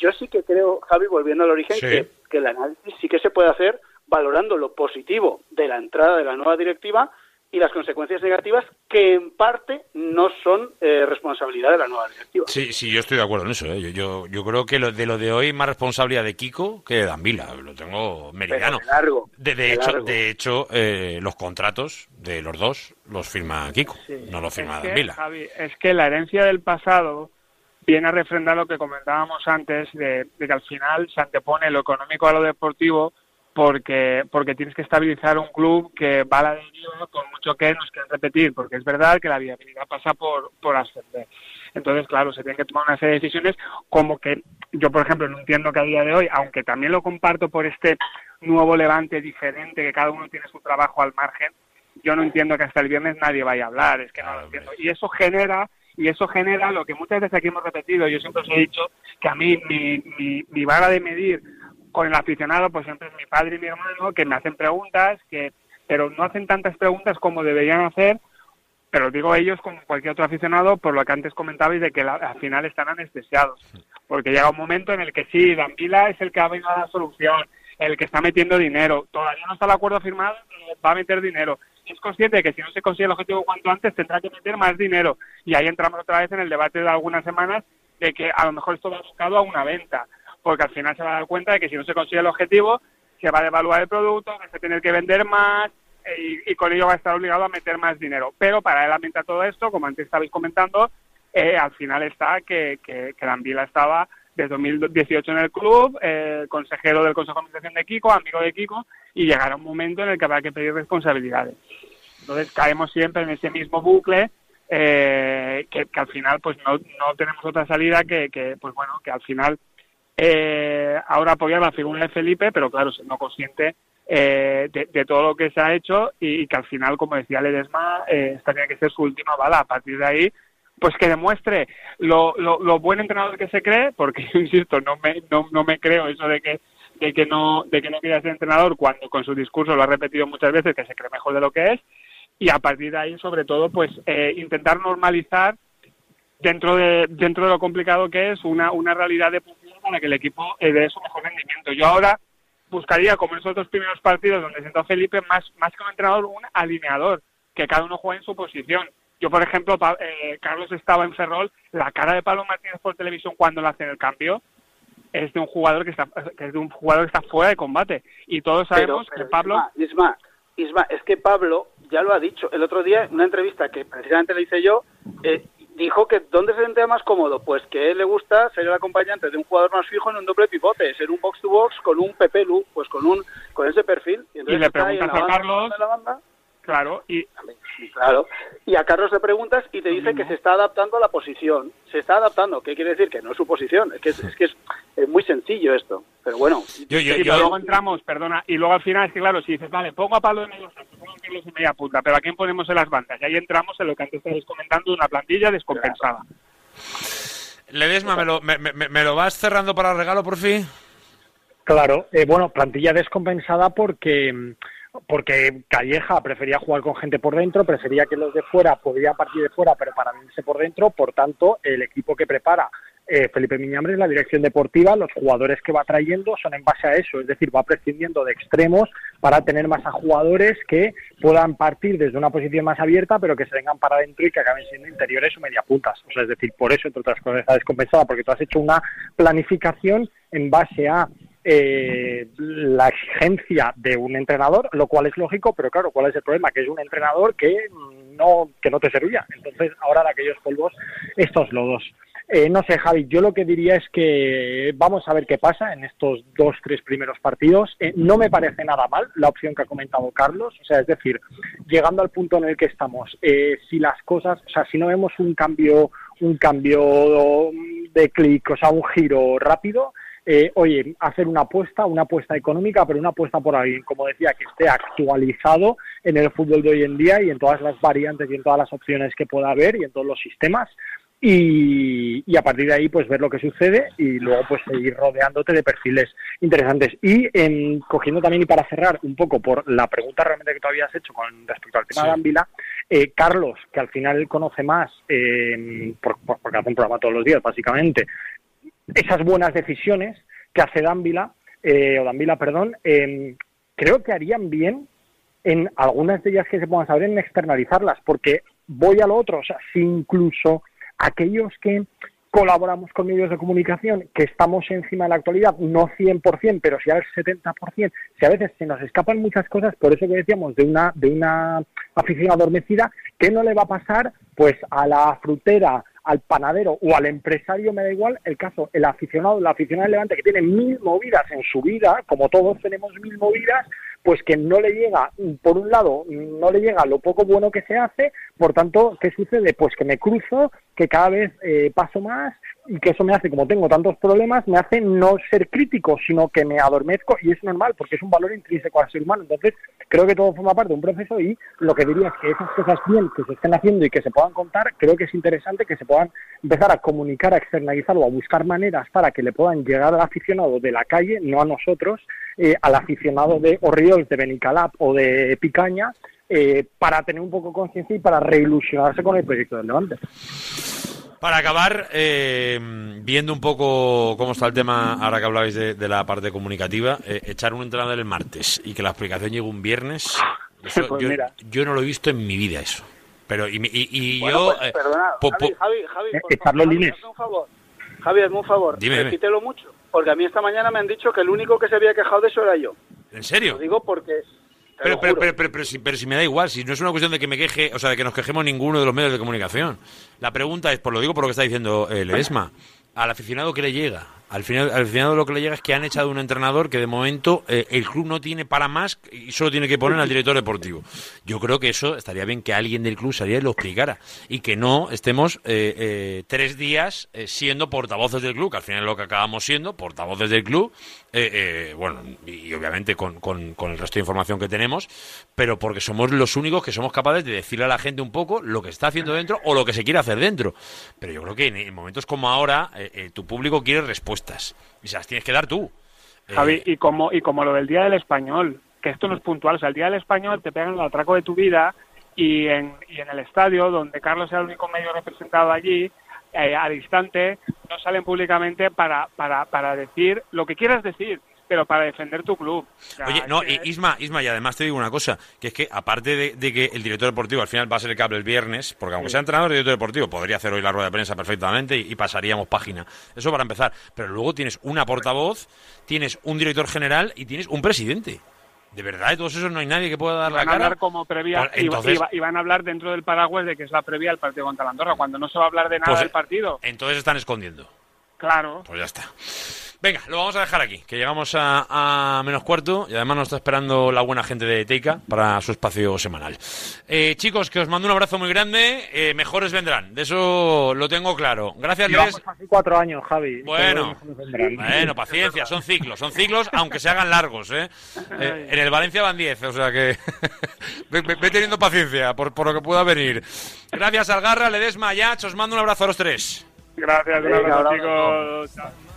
yo sí que creo, Javi, volviendo al origen, Sí. que, que el análisis sí que se puede hacer valorando lo positivo de la entrada de la nueva directiva y las consecuencias negativas que en parte no son eh, responsabilidad de la nueva directiva. Sí, sí, yo estoy de acuerdo en eso. ¿eh? Yo, yo, yo creo que lo de lo de hoy más responsabilidad de Kiko que de Danvila. Lo tengo meridiano. De largo, De, de de hecho, largo. de hecho eh, los contratos de los dos los firma Kiko, no los firma Es que, Danvila. Javi, es que la herencia del pasado viene a refrendar lo que comentábamos antes de, de que al final se antepone lo económico a lo deportivo porque porque tienes que estabilizar un club que va a la deriva por mucho que nos quieran repetir porque es verdad que la viabilidad pasa por por ascender entonces claro se tienen que tomar una serie de decisiones como que yo por ejemplo no entiendo que a día de hoy aunque también lo comparto por este nuevo levante diferente que cada uno tiene su trabajo al margen yo no entiendo que hasta el viernes nadie vaya a hablar, es que no lo entiendo. Y eso genera, y eso genera lo que muchas veces aquí hemos repetido, yo siempre os he dicho que a mí mi, mi, mi vara de medir con el aficionado pues siempre es mi padre y mi hermano que me hacen preguntas, que pero no hacen tantas preguntas como deberían hacer, pero digo ellos como cualquier otro aficionado por lo que antes comentabais de que la- al final están anestesiados, porque llega un momento en el que sí, Danvila es el que ha venido a la solución, el que está metiendo dinero, todavía no está el acuerdo firmado, va a meter dinero. Es consciente de que si no se consigue el objetivo cuanto antes tendrá que meter más dinero. Y ahí entramos otra vez en el debate de algunas semanas de que a lo mejor esto va buscado a una venta, porque al final se va a dar cuenta de que si no se consigue el objetivo, se va a devaluar el producto, que se tiene que vender más eh, y, con ello va a estar obligado a meter más dinero. Pero paralelamente a todo esto, como antes estabais comentando, eh, al final está que, que, que Danvila estaba desde 2018 en el club, eh, consejero del Consejo de Administración de Kiko, amigo de Kiko, y llegará un momento en el que habrá que pedir responsabilidades. Entonces caemos siempre en ese mismo bucle eh, que, al final pues no, no tenemos otra salida que, pues bueno que al final eh, ahora apoyar la figura de Felipe, pero claro, siendo consciente eh, de, de todo lo que se ha hecho y, y que al final, como decía Ledesma, eh, esta tiene que ser su última bala. A partir de ahí, pues que demuestre lo, lo, lo buen entrenador que se cree, porque insisto, no me, no, no me creo eso de que de que no de que no quiera ser entrenador cuando con su discurso lo ha repetido muchas veces que se cree mejor de lo que es y a partir de ahí sobre todo pues eh, intentar normalizar dentro de dentro de lo complicado que es una una realidad deportiva para que el equipo eh, dé su mejor rendimiento. Yo ahora buscaría como en esos dos primeros partidos donde sentó Felipe más más que un entrenador un alineador que cada uno juegue en su posición yo por ejemplo Pa- eh, Carlos estaba en Ferrol la cara de Pablo Martínez por televisión cuando le hacen el cambio es de un jugador que está que es de un jugador que está fuera de combate y todos sabemos Pero- pero, que Pablo Isma, Isma, Isma, es que Pablo ya lo ha dicho el otro día en una entrevista que precisamente le hice yo, eh, dijo que ¿dónde se sentía más cómodo? Pues que a él le gusta ser el acompañante de un jugador más fijo en un doble pivote, ser un box to box con un Pepe Lu, pues con un con ese perfil. y entonces le ahí en preguntas a Carlos banda, claro y claro. Y a Carlos le preguntas y te dice que se está adaptando a la posición. Se está adaptando. ¿Qué quiere decir? Que no es su posición. Es que es, es, que es, es muy sencillo esto. Pero bueno. y luego entramos perdona y luego al final es que claro si dices vale pongo a Pablo de medio pongo a Carlos en media punta pero a quién ponemos en las bandas y ahí entramos en lo que antes estabais comentando una plantilla descompensada Ledesma, ¿me lo, me, me- me lo vas cerrando para regalo, por fin? Claro, eh, bueno, plantilla descompensada porque porque Calleja prefería jugar con gente por dentro, prefería que los de fuera podían partir de fuera, pero para venirse por dentro, por tanto, el equipo que prepara eh, Felipe Miñambres, la dirección deportiva, los jugadores que va trayendo son en base a eso, es decir, va prescindiendo de extremos para tener más a jugadores que puedan partir desde una posición más abierta, pero que se vengan para adentro y que acaben siendo interiores o media puntas. O sea, es decir, por eso, entre otras cosas, está descompensada, porque tú has hecho una planificación en base a eh, la exigencia de un entrenador, lo cual es lógico, pero claro, ¿cuál es el problema? Que es un entrenador que no, que no te servía. Entonces, ahora de aquellos polvos, estos lodos. Eh, no sé, Javi, yo lo que diría es que vamos a ver qué pasa en estos dos, tres primeros partidos. Eh, no me parece nada mal la opción que ha comentado Carlos, o sea, es decir, llegando al punto en el que estamos, eh, si las cosas, o sea, si no vemos un cambio, un cambio de clic, o sea, un giro rápido, eh, oye, hacer una apuesta, una apuesta económica, pero una apuesta por alguien, como decía, que esté actualizado en el fútbol de hoy en día y en todas las variantes y en todas las opciones que pueda haber y en todos los sistemas. Y, y a partir de ahí, pues ver lo que sucede y luego, pues seguir rodeándote de perfiles interesantes. Y en, cogiendo también, y para cerrar un poco por la pregunta realmente que tú habías hecho con respecto al tema Sí. de Ávila, eh, Carlos, que al final conoce más, eh, por- por- porque hace un programa todos los días, básicamente, esas buenas decisiones que hace Dávila, eh, o Dávila, perdón, eh, creo que harían bien en algunas de ellas que se puedan saber en externalizarlas, porque voy a lo otro, o sea, si incluso aquellos que colaboramos con medios de comunicación, que estamos encima de la actualidad, no 100%, pero sí al 70%, si a veces se nos escapan muchas cosas, por eso que decíamos de una, de una afición adormecida, ¿qué no le va a pasar pues a la frutera, al panadero o al empresario, me da igual, el caso, el aficionado, la aficionada del Levante que tiene mil movidas en su vida, como todos tenemos mil movidas, pues que no le llega, por un lado, no le llega lo poco bueno que se hace, por tanto, ¿qué sucede? Pues que me cruzo, que cada vez eh, paso más y que eso me hace, como tengo tantos problemas, me hace no ser crítico, sino que me adormezco y es normal porque es un valor intrínseco al ser humano. Entonces, creo que todo forma parte de un proceso y lo que diría es que esas cosas bien que se estén haciendo y que se puedan contar, creo que es interesante que se puedan empezar a comunicar, a externalizar o a buscar maneras para que le puedan llegar al aficionado de la calle, no a nosotros, eh, al aficionado de Orriols, de Benicalap o de Picaña, eh, para tener un poco de conciencia y para reilusionarse con el proyecto del Levante. Para acabar, eh, viendo un poco cómo está el tema, ahora que hablabais de, de la parte comunicativa, eh, echar un entrenador el martes y que la explicación llegue un viernes, eso Pues yo, no lo he visto en mi vida eso. Pero y, y- y Bueno, yo... pues, eh, perdona, po- Javi, po- Javi, Javi, por favor, hazme un favor. Javi, hazme un favor, Dime, dime. repítelo mucho, porque a mí esta mañana me han dicho que el único que se había quejado de eso era yo. ¿En serio? Lo digo porque... Pero, pero, pero, pero, pero si, pero si me da igual, si no es una cuestión de que me queje, o sea, de que nos quejemos ninguno de los medios de comunicación. La pregunta es, por lo digo por lo que está diciendo eh, Ledesma, al aficionado que le llega. Al final, al aficionado lo que le llega es que han echado un entrenador que de momento eh, el club no tiene para más y solo tiene que poner al director deportivo. Yo creo que eso estaría bien que alguien del club saliera y lo explicara y que no estemos eh, eh, tres días siendo portavoces del club, que al final es lo que acabamos siendo, portavoces del club, eh, eh, bueno, y, obviamente con, con- el resto de información que tenemos, pero porque somos los únicos que somos capaces de decirle a la gente un poco lo que está haciendo dentro o lo que se quiere hacer dentro. Pero yo creo que en, en momentos como ahora, eh, eh, tu público quiere respuestas y se las tienes que dar tú. Eh, Javi, y como, y como lo del Día del Español, que esto no es puntual, o sea, el Día del Español te pegan el atraco de tu vida y en, y en el estadio, donde Carlos era el único medio representado allí, eh, al instante, no salen públicamente para, para, para decir lo que quieras decir, pero para defender tu club. O sea, Oye, no, que- Isma, Isma, y además te digo una cosa, que es que aparte de, de que el director deportivo al final va a ser el cable el viernes, porque aunque Sí. sea entrenador y director deportivo, podría hacer hoy la rueda de prensa perfectamente y, y pasaríamos página. Eso para empezar. Pero luego tienes una portavoz, tienes un director general y tienes un presidente. De verdad, de todos esos no hay nadie que pueda dar la van a cara. hablar como previa Pues, entonces- y, va- y van a hablar dentro del paraguas de que es la previa al partido contra la Andorra, cuando no se va a hablar de nada Pues, del partido. Entonces están escondiendo. Claro. Pues ya está. Venga, lo vamos a dejar aquí, que llegamos a, a menos cuarto y además nos está esperando la buena gente de Teika para su espacio semanal. Eh, chicos, que os mando un abrazo muy grande, eh, mejores vendrán, de eso lo tengo claro. Gracias, Llevamos Les. casi cuatro años, Javi. Bueno, bueno, paciencia, son ciclos, son ciclos aunque se hagan largos, ¿eh? Eh, en el Valencia van 10, o sea que ve, ve- ve teniendo paciencia por, por lo que pueda venir. Gracias, Algarra, Ledesma, Yach, os mando un abrazo a los tres. Gracias, un abrazo. chicos. Chao.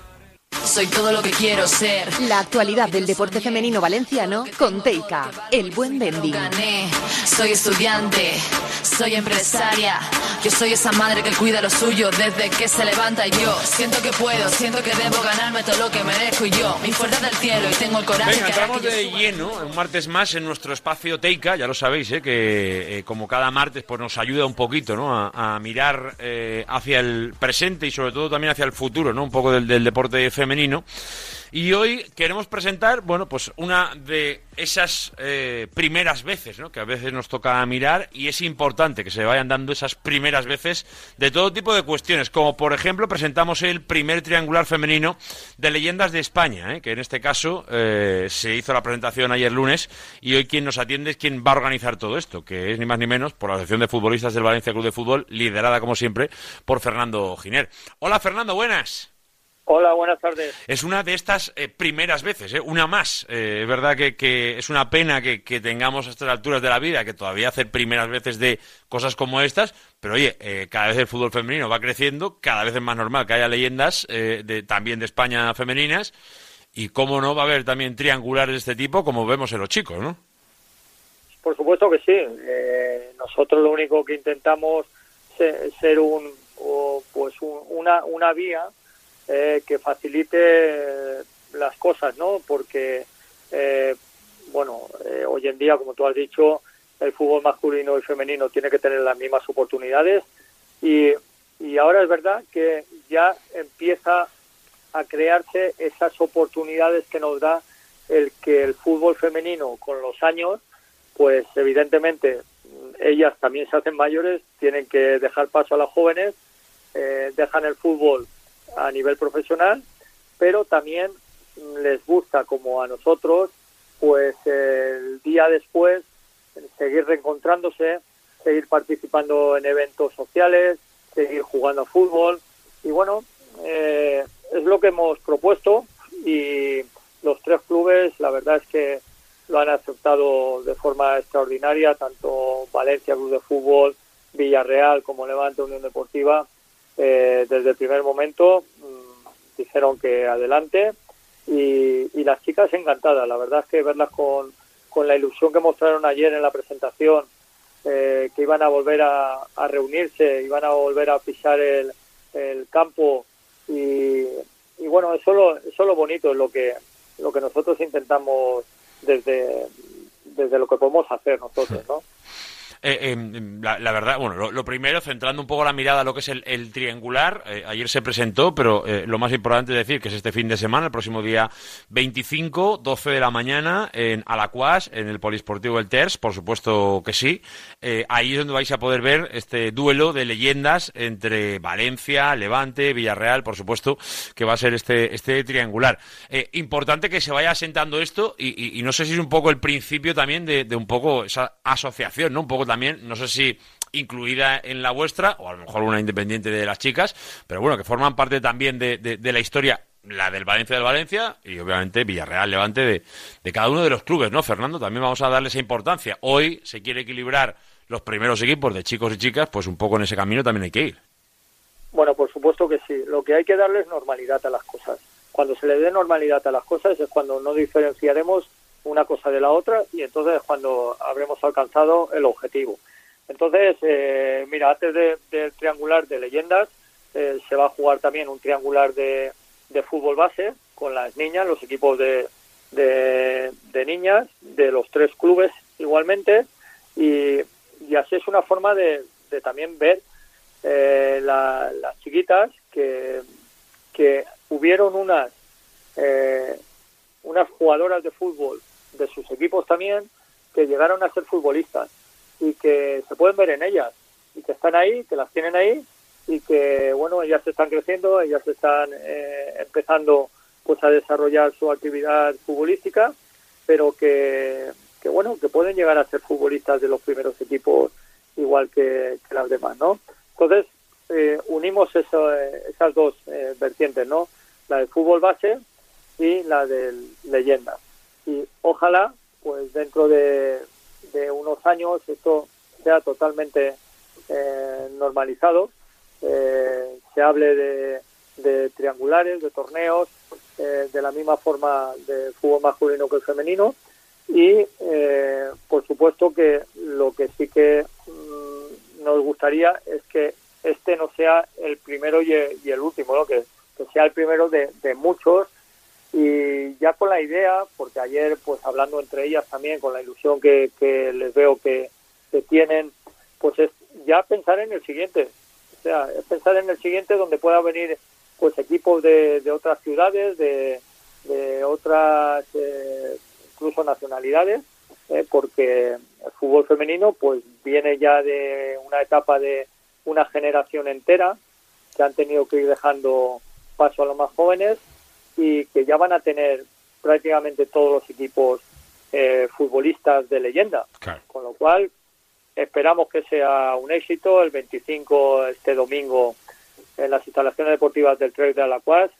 Soy todo lo que quiero ser. La actualidad del deporte femenino valenciano con Teika, el buen vending. Gané, soy estudiante, soy empresaria. Yo soy esa madre que cuida lo suyo desde que se levanta y yo siento que puedo, siento que debo ganarme todo lo que merezco y yo, mi fuerza del cielo y tengo el coraje Venga, entramos de suba. lleno, un martes más en nuestro espacio Teika, ya lo sabéis, ¿eh? que eh, como cada martes pues nos ayuda un poquito ¿no? a, a mirar eh, hacia el presente y sobre todo también hacia el futuro, ¿no? un poco del, del deporte femenino. Y hoy queremos presentar, bueno, pues una de esas eh, primeras veces, ¿no? Que a veces nos toca mirar y es importante que se vayan dando esas primeras veces de todo tipo de cuestiones, como por ejemplo presentamos el primer triangular femenino de leyendas de España, ¿eh? que en este caso eh, se hizo la presentación ayer lunes y hoy quien nos atiende es quien va a organizar todo esto, que es ni más ni menos por la Asociación de Futbolistas del Valencia Club de Fútbol, liderada como siempre por Fernando Giner. Hola Fernando, buenas. Hola, buenas tardes. Es una de estas eh, primeras veces, ¿eh? una más. Eh, es verdad que, que es una pena que, que tengamos a estas alturas de la vida que todavía hacer primeras veces de cosas como estas, pero oye, cada vez el fútbol femenino va creciendo, cada vez es más normal que haya leyendas de, también de España femeninas, y cómo no va a haber también triangulares de este tipo como vemos en los chicos, ¿no? Por supuesto que sí. Eh, nosotros lo único que intentamos es ser un, o, pues un- una, una vía eh, que facilite las cosas, ¿no? Porque, eh, bueno, eh, hoy en día, como tú has dicho, el fútbol masculino y femenino tiene que tener las mismas oportunidades y, y ahora es verdad que ya empieza a crearse esas oportunidades que nos da el que el fútbol femenino con los años, pues evidentemente ellas también se hacen mayores, tienen que dejar paso a las jóvenes, eh, dejan el fútbol a nivel profesional, pero también les gusta, como a nosotros, pues el día después seguir reencontrándose, seguir participando en eventos sociales, seguir jugando a fútbol. Y bueno, eh, es lo que hemos propuesto y los tres clubes la verdad es que lo han aceptado de forma extraordinaria, tanto Valencia Club de Fútbol, Villarreal como Levante Unión Deportiva, eh, desde el primer momento mm, dijeron que adelante y, y las chicas encantadas, la verdad es que verlas con, con la ilusión que mostraron ayer en la presentación, eh, que iban a volver a, reunirse, iban a volver a pisar el, campo y, y bueno, eso lo, eso es lo bonito, es lo que, lo que nosotros intentamos desde, desde lo que podemos hacer nosotros, ¿no? Eh, eh, la, la verdad, bueno, lo, primero, centrando un poco la mirada a lo que es el, el triangular, eh, ayer se presentó, pero eh, lo más importante es decir que es este fin de semana, el próximo día 25, 12 de la mañana, en Alacuas, en el Polisportivo del Terç, por supuesto que sí. Ahí es donde vais a poder ver este duelo de leyendas entre Valencia, Levante, Villarreal, por supuesto, que va a ser este, este triangular. Importante que se vaya asentando esto y no sé si es un poco el principio también de, de un poco esa asociación, ¿no? Un poco también, no sé si incluida en la vuestra, o a lo mejor una independiente de las chicas, pero bueno, que forman parte también de, de- la historia, la del Valencia del Valencia y obviamente Villarreal, Levante, de, de cada uno de los clubes, ¿no, Fernando? También vamos a darle esa importancia. Hoy se quiere equilibrar los primeros equipos de chicos y chicas, pues un poco en ese camino también hay que ir. Bueno, por supuesto que sí. Lo que hay que darle es normalidad a las cosas. Cuando se le dé normalidad a las cosas es cuando no diferenciaremos una cosa de la otra y entonces es cuando habremos alcanzado el objetivo. Entonces, eh, mira, antes de- del triangular de leyendas, eh, se va a jugar también un triangular de, de fútbol base con las niñas, los equipos de, de, de niñas, de los tres clubes igualmente, y, y así es una forma de, de también ver eh, la- las chiquitas que, que hubieron unas eh, unas jugadoras de fútbol de sus equipos también que llegaron a ser futbolistas y que se pueden ver en ellas y que están ahí, que las tienen ahí y que bueno ellas están creciendo, ellas están eh, empezando pues a desarrollar su actividad futbolística, pero que, que bueno que pueden llegar a ser futbolistas de los primeros equipos igual que, las demás, ¿no? Entonces eh, unimos eso, eh, esas dos eh, vertientes, ¿no? La del fútbol base y la del leyenda. Y ojalá, pues dentro de, unos años esto sea totalmente eh, normalizado, eh, se hable de, triangulares, de torneos, eh, de la misma forma de fútbol masculino que el femenino y por supuesto que lo que sí que mm, nos gustaría es que este no sea el primero y, el último, ¿no? que, sea el primero de muchos y ya con la idea, porque ayer pues hablando entre ellas también con la ilusión que, que les veo que, que tienen, pues es ya pensar en el siguiente, o sea, es pensar en el siguiente donde pueda venir pues equipos de, de otras ciudades, de, de otras eh, incluso nacionalidades, eh, porque el fútbol femenino pues viene ya de una etapa de una generación entera que han tenido que ir dejando paso a los más jóvenes y que ya van a tener prácticamente todos los equipos eh, futbolistas de leyenda. Con lo cual, esperamos que sea un éxito el 25 este domingo en las instalaciones deportivas del Trek de Alacuas,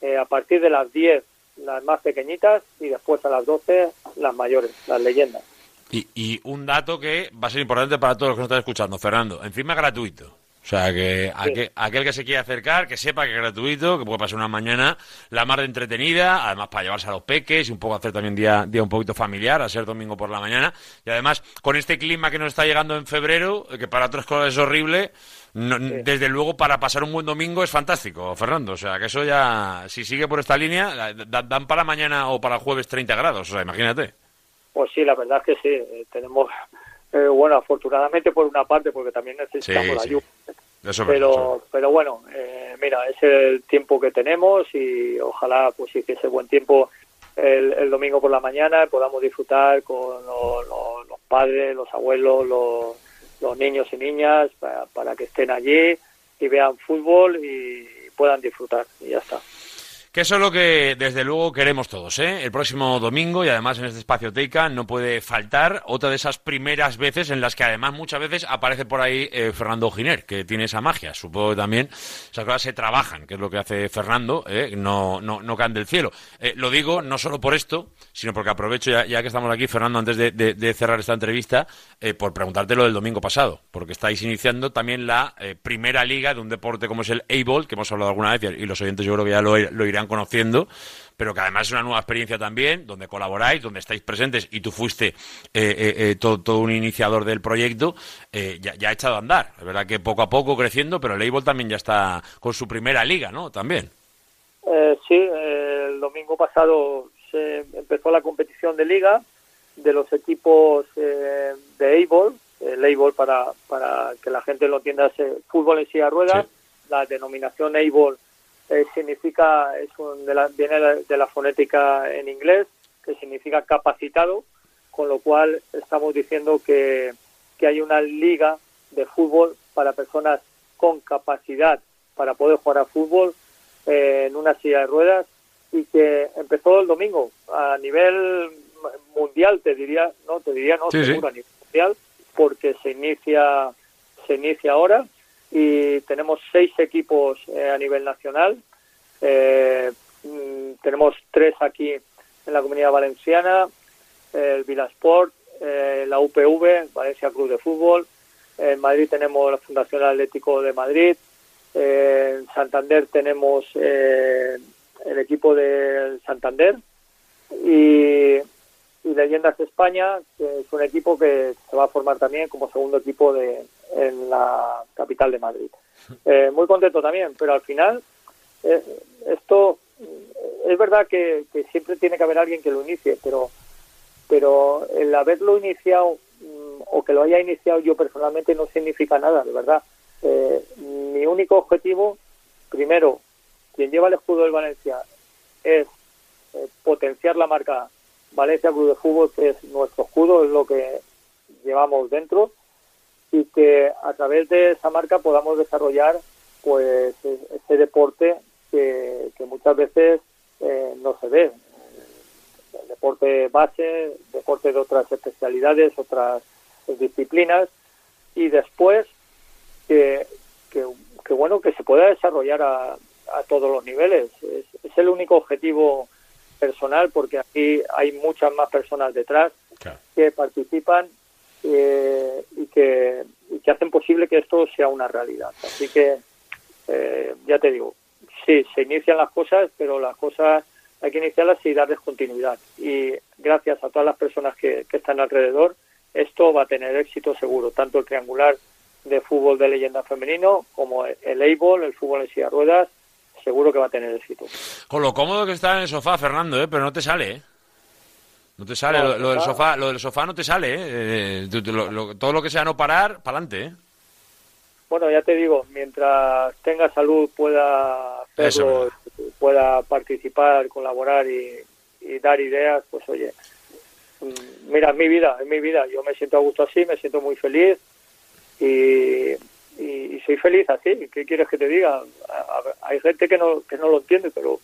eh, a partir de las 10 las más pequeñitas y después a las 12 las mayores, las leyendas. Y, y un dato que va a ser importante para todos los que nos están escuchando, Fernando, encima gratuito. O sea, que aquel, aquel que se quiera acercar, que sepa que es gratuito, que puede pasar una mañana la más de entretenida, además para llevarse a los peques y un poco hacer también día, día un poquito familiar, a ser domingo por la mañana. Y además, con este clima que nos está llegando en febrero, que para otras cosas es horrible, no- desde luego para pasar un buen domingo es fantástico, Fernando. O sea, que eso ya, si sigue por esta línea, da- dan para mañana o para jueves 30 grados. O sea, imagínate. Pues sí, la verdad es que sí, eh, tenemos, eh, bueno, afortunadamente por una parte, porque también necesitamos Sí. Eso eso es pero pero bueno eh, mira es el tiempo que tenemos y ojalá pues sí que ese buen tiempo el, el domingo por la mañana podamos disfrutar con lo- lo- los padres los abuelos los, los niños y niñas para, para que estén allí y vean fútbol y puedan disfrutar. Y ya está Que eso es lo que desde luego queremos todos, ¿eh? El próximo domingo y además en este espacio Teica no puede faltar otra de esas primeras veces en las que además muchas veces aparece por ahí eh, Fernando Giner, que tiene esa magia. Supongo que también esas cosas se trabajan, que es lo que hace Fernando, ¿eh? no, no, no caen del cielo. Eh, lo digo no solo por esto, sino porque aprovecho ya, que estamos aquí, Fernando, antes de, cerrar esta entrevista, eh, por preguntarte lo del domingo pasado, porque estáis iniciando también la primera liga de un deporte como es el A-Ball, que hemos hablado alguna vez y los oyentes yo creo que ya lo irán conociendo, pero que además es una nueva experiencia también, donde colaboráis, donde estáis presentes y tú fuiste eh, eh, eh, todo, todo un iniciador del proyecto, eh, ya, ya ha echado a andar. Es verdad que poco a poco creciendo, pero el A-Ball también ya está con su primera liga, ¿no? También. Eh, sí, el domingo pasado se empezó la competición de liga de los equipos eh, de A-Ball, el Eibol para, para que la gente lo entienda, es fútbol en silla de ruedas. La denominación Eibol eh, significa, es un, de la, viene de la fonética en inglés, que significa capacitado, con lo cual estamos diciendo que, que hay una liga de fútbol para personas con capacidad para poder jugar a fútbol eh, en una silla de ruedas y que empezó el domingo a nivel mundial, te diría, no, te diría no, Sí, seguro sí. a nivel mundial, porque se inicia, se inicia ahora y tenemos seis equipos eh, a nivel nacional. Eh, mm, tenemos tres aquí en la comunidad valenciana, el Vilasport, eh, la UPV, Valencia Club de Fútbol. En Madrid tenemos la Fundación Atlético de Madrid. Eh, en Santander tenemos eh, el equipo del Santander. Y, y Leyendas España, que es un equipo que se va a formar también como segundo equipo de, en la capital de Madrid. Eh, muy contento también, pero al final eh, esto es verdad que, que siempre tiene que haber alguien que lo inicie, pero pero el haberlo iniciado mm, o que lo haya iniciado yo personalmente no significa nada, de verdad. Eh, mi único objetivo, primero, quien lleva el escudo del Valencia es eh, potenciar la marca Valencia Club de Fútbol, que es nuestro escudo, es lo que llevamos dentro, y que a través de esa marca podamos desarrollar pues e- ese deporte que, muchas veces eh, no se ve. El deporte base, deporte de otras especialidades, otras disciplinas, y después que, que, que, bueno que se pueda desarrollar a, todos los niveles. Es, es el único objetivo personal porque aquí hay muchas más personas detrás que participan eh, y, que, y que hacen posible que esto sea una realidad. Así que, eh, ya te digo, sí, se inician las cosas, pero las cosas hay que iniciarlas y darles continuidad. Y gracias a todas las personas que, que están alrededor, esto va a tener éxito seguro, tanto el triangular de fútbol de leyenda femenino como el A-ball, el fútbol en silla de ruedas, seguro que va a tener éxito. Con lo cómodo que está en el sofá, Fernando, ¿eh? pero no te sale, ¿eh? No te sale, No, lo, lo del sofá, lo del sofá no te sale, ¿eh? Eh, lo- lo- todo lo que sea no parar, para adelante, ¿eh? Bueno, ya te digo, mientras tenga salud pueda hacerlo, pueda participar, colaborar y, y dar ideas, pues oye, mm, mira, es mi vida, es mi vida. Yo me siento a gusto así, me siento muy feliz y, y- y soy feliz así. ¿Qué quieres que te diga? Hay gente que no, que no lo entiende, pero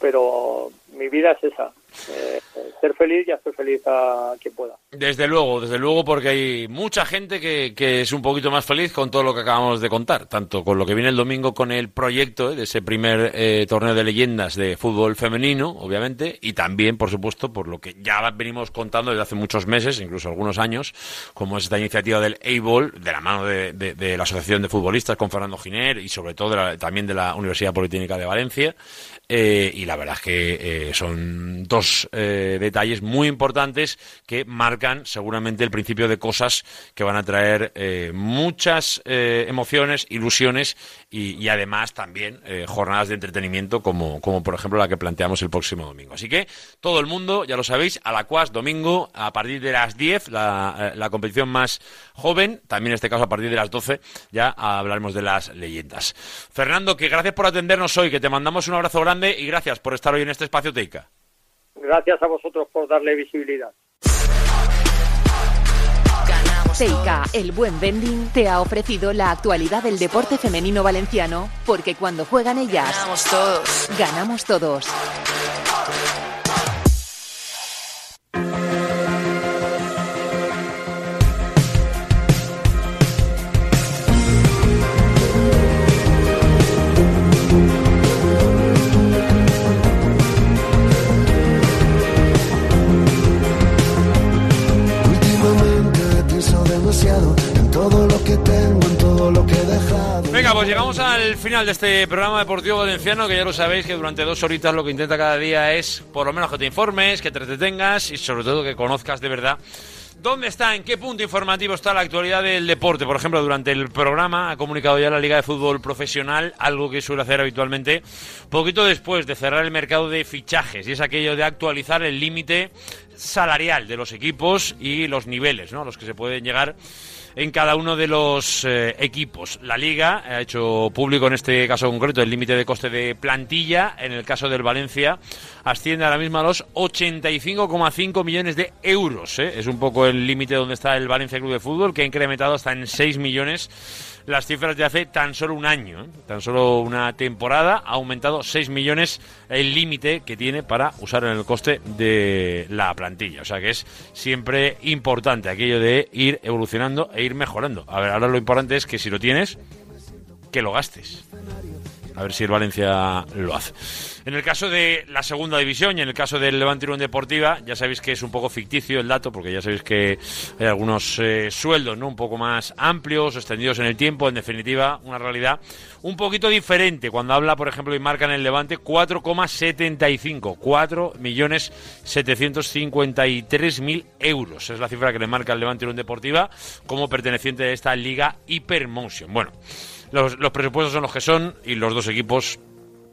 pero mi vida es esa, eh, ser feliz y hacer feliz a quien pueda. Desde luego, desde luego, porque hay mucha gente que, es un poquito más feliz con todo lo que acabamos de contar, tanto con lo que viene el domingo con el proyecto eh, de ese primer eh, torneo de leyendas de fútbol femenino, obviamente, y también, por supuesto, por lo que ya venimos contando desde hace muchos meses, incluso algunos años, como es esta iniciativa del A-Ball, de la mano de, de- la Asociación de Futbolistas con Fernando Giner y sobre todo de la- también de la Universidad Politécnica de Valencia. Eh, y la verdad es que eh, son dos detalles muy importantes que marcan seguramente el principio de cosas que van a traer eh, muchas eh, emociones, ilusiones y, además también eh, jornadas de entretenimiento como, como por ejemplo la que planteamos el próximo domingo. Así que todo el mundo, ya lo sabéis, a la CUAS domingo a partir de las 10, la, la competición más joven, también en este caso a partir de las 12 ya hablaremos de las leyendas. Fernando, que gracias por atendernos hoy, que te mandamos un abrazo grande y gracias por estar hoy en este espacio Teica. Gracias a vosotros por darle visibilidad. Teica, el buen vending, te ha ofrecido la actualidad del deporte femenino valenciano, porque cuando juegan ellas, Ganamos todos. ganamos todos. Pues llegamos al final de este programa deportivo valenciano, que ya lo sabéis que durante dos horitas lo que intenta cada día es, por lo menos, que te informes, que te entretengas y sobre todo que conozcas de verdad dónde está, en qué punto informativo está la actualidad del deporte. Por ejemplo, durante el programa ha comunicado ya la Liga de Fútbol Profesional, algo que suele hacer habitualmente, poquito después de cerrar el mercado de fichajes, y es aquello de actualizar el límite salarial de los equipos y los niveles, ¿no? Los que se pueden llegar en cada uno de los eh, equipos. La Liga ha hecho público en este caso concreto el límite de coste de plantilla. En el caso del Valencia asciende ahora mismo a los 85,5 millones de euros. ¿eh? Es un poco el límite donde está el Valencia Club de Fútbol, que ha incrementado hasta en 6 millones las cifras de hace tan solo un año, ¿eh? tan solo una temporada, ha aumentado 6 millones el límite que tiene para usar en el coste de la plantilla. O sea que es siempre importante aquello de ir evolucionando e ir mejorando. A ver, ahora lo importante es que si lo tienes, que lo gastes. A ver si el Valencia lo hace. En el caso de la segunda división y en el caso del Levante Unión Deportiva, ya sabéis que es un poco ficticio el dato, porque ya sabéis que hay algunos eh, sueldos ¿no? un poco más amplios, extendidos en el tiempo. En definitiva, una realidad un poquito diferente. Cuando habla, por ejemplo, y marca en el Levante 4,75. 4.753.000 euros. Es la cifra que le marca el Levante Unión Deportiva como perteneciente a esta Liga Hypermotion. Bueno. Los, los, presupuestos son los que son y los dos equipos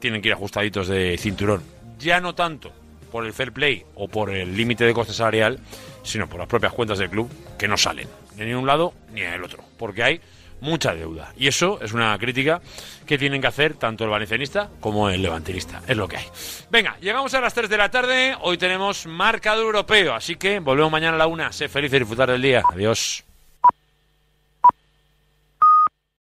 tienen que ir ajustaditos de cinturón. Ya no tanto por el fair play o por el límite de coste salarial, sino por las propias cuentas del club que no salen ni en un lado ni en el otro, porque hay mucha deuda. Y eso es una crítica que tienen que hacer tanto el valencianista como el levantinista. Es lo que hay. Venga, llegamos a las 3 de la tarde. Hoy tenemos marcado europeo, así que volvemos mañana a la una. Sé feliz y disfrutar del día. Adiós.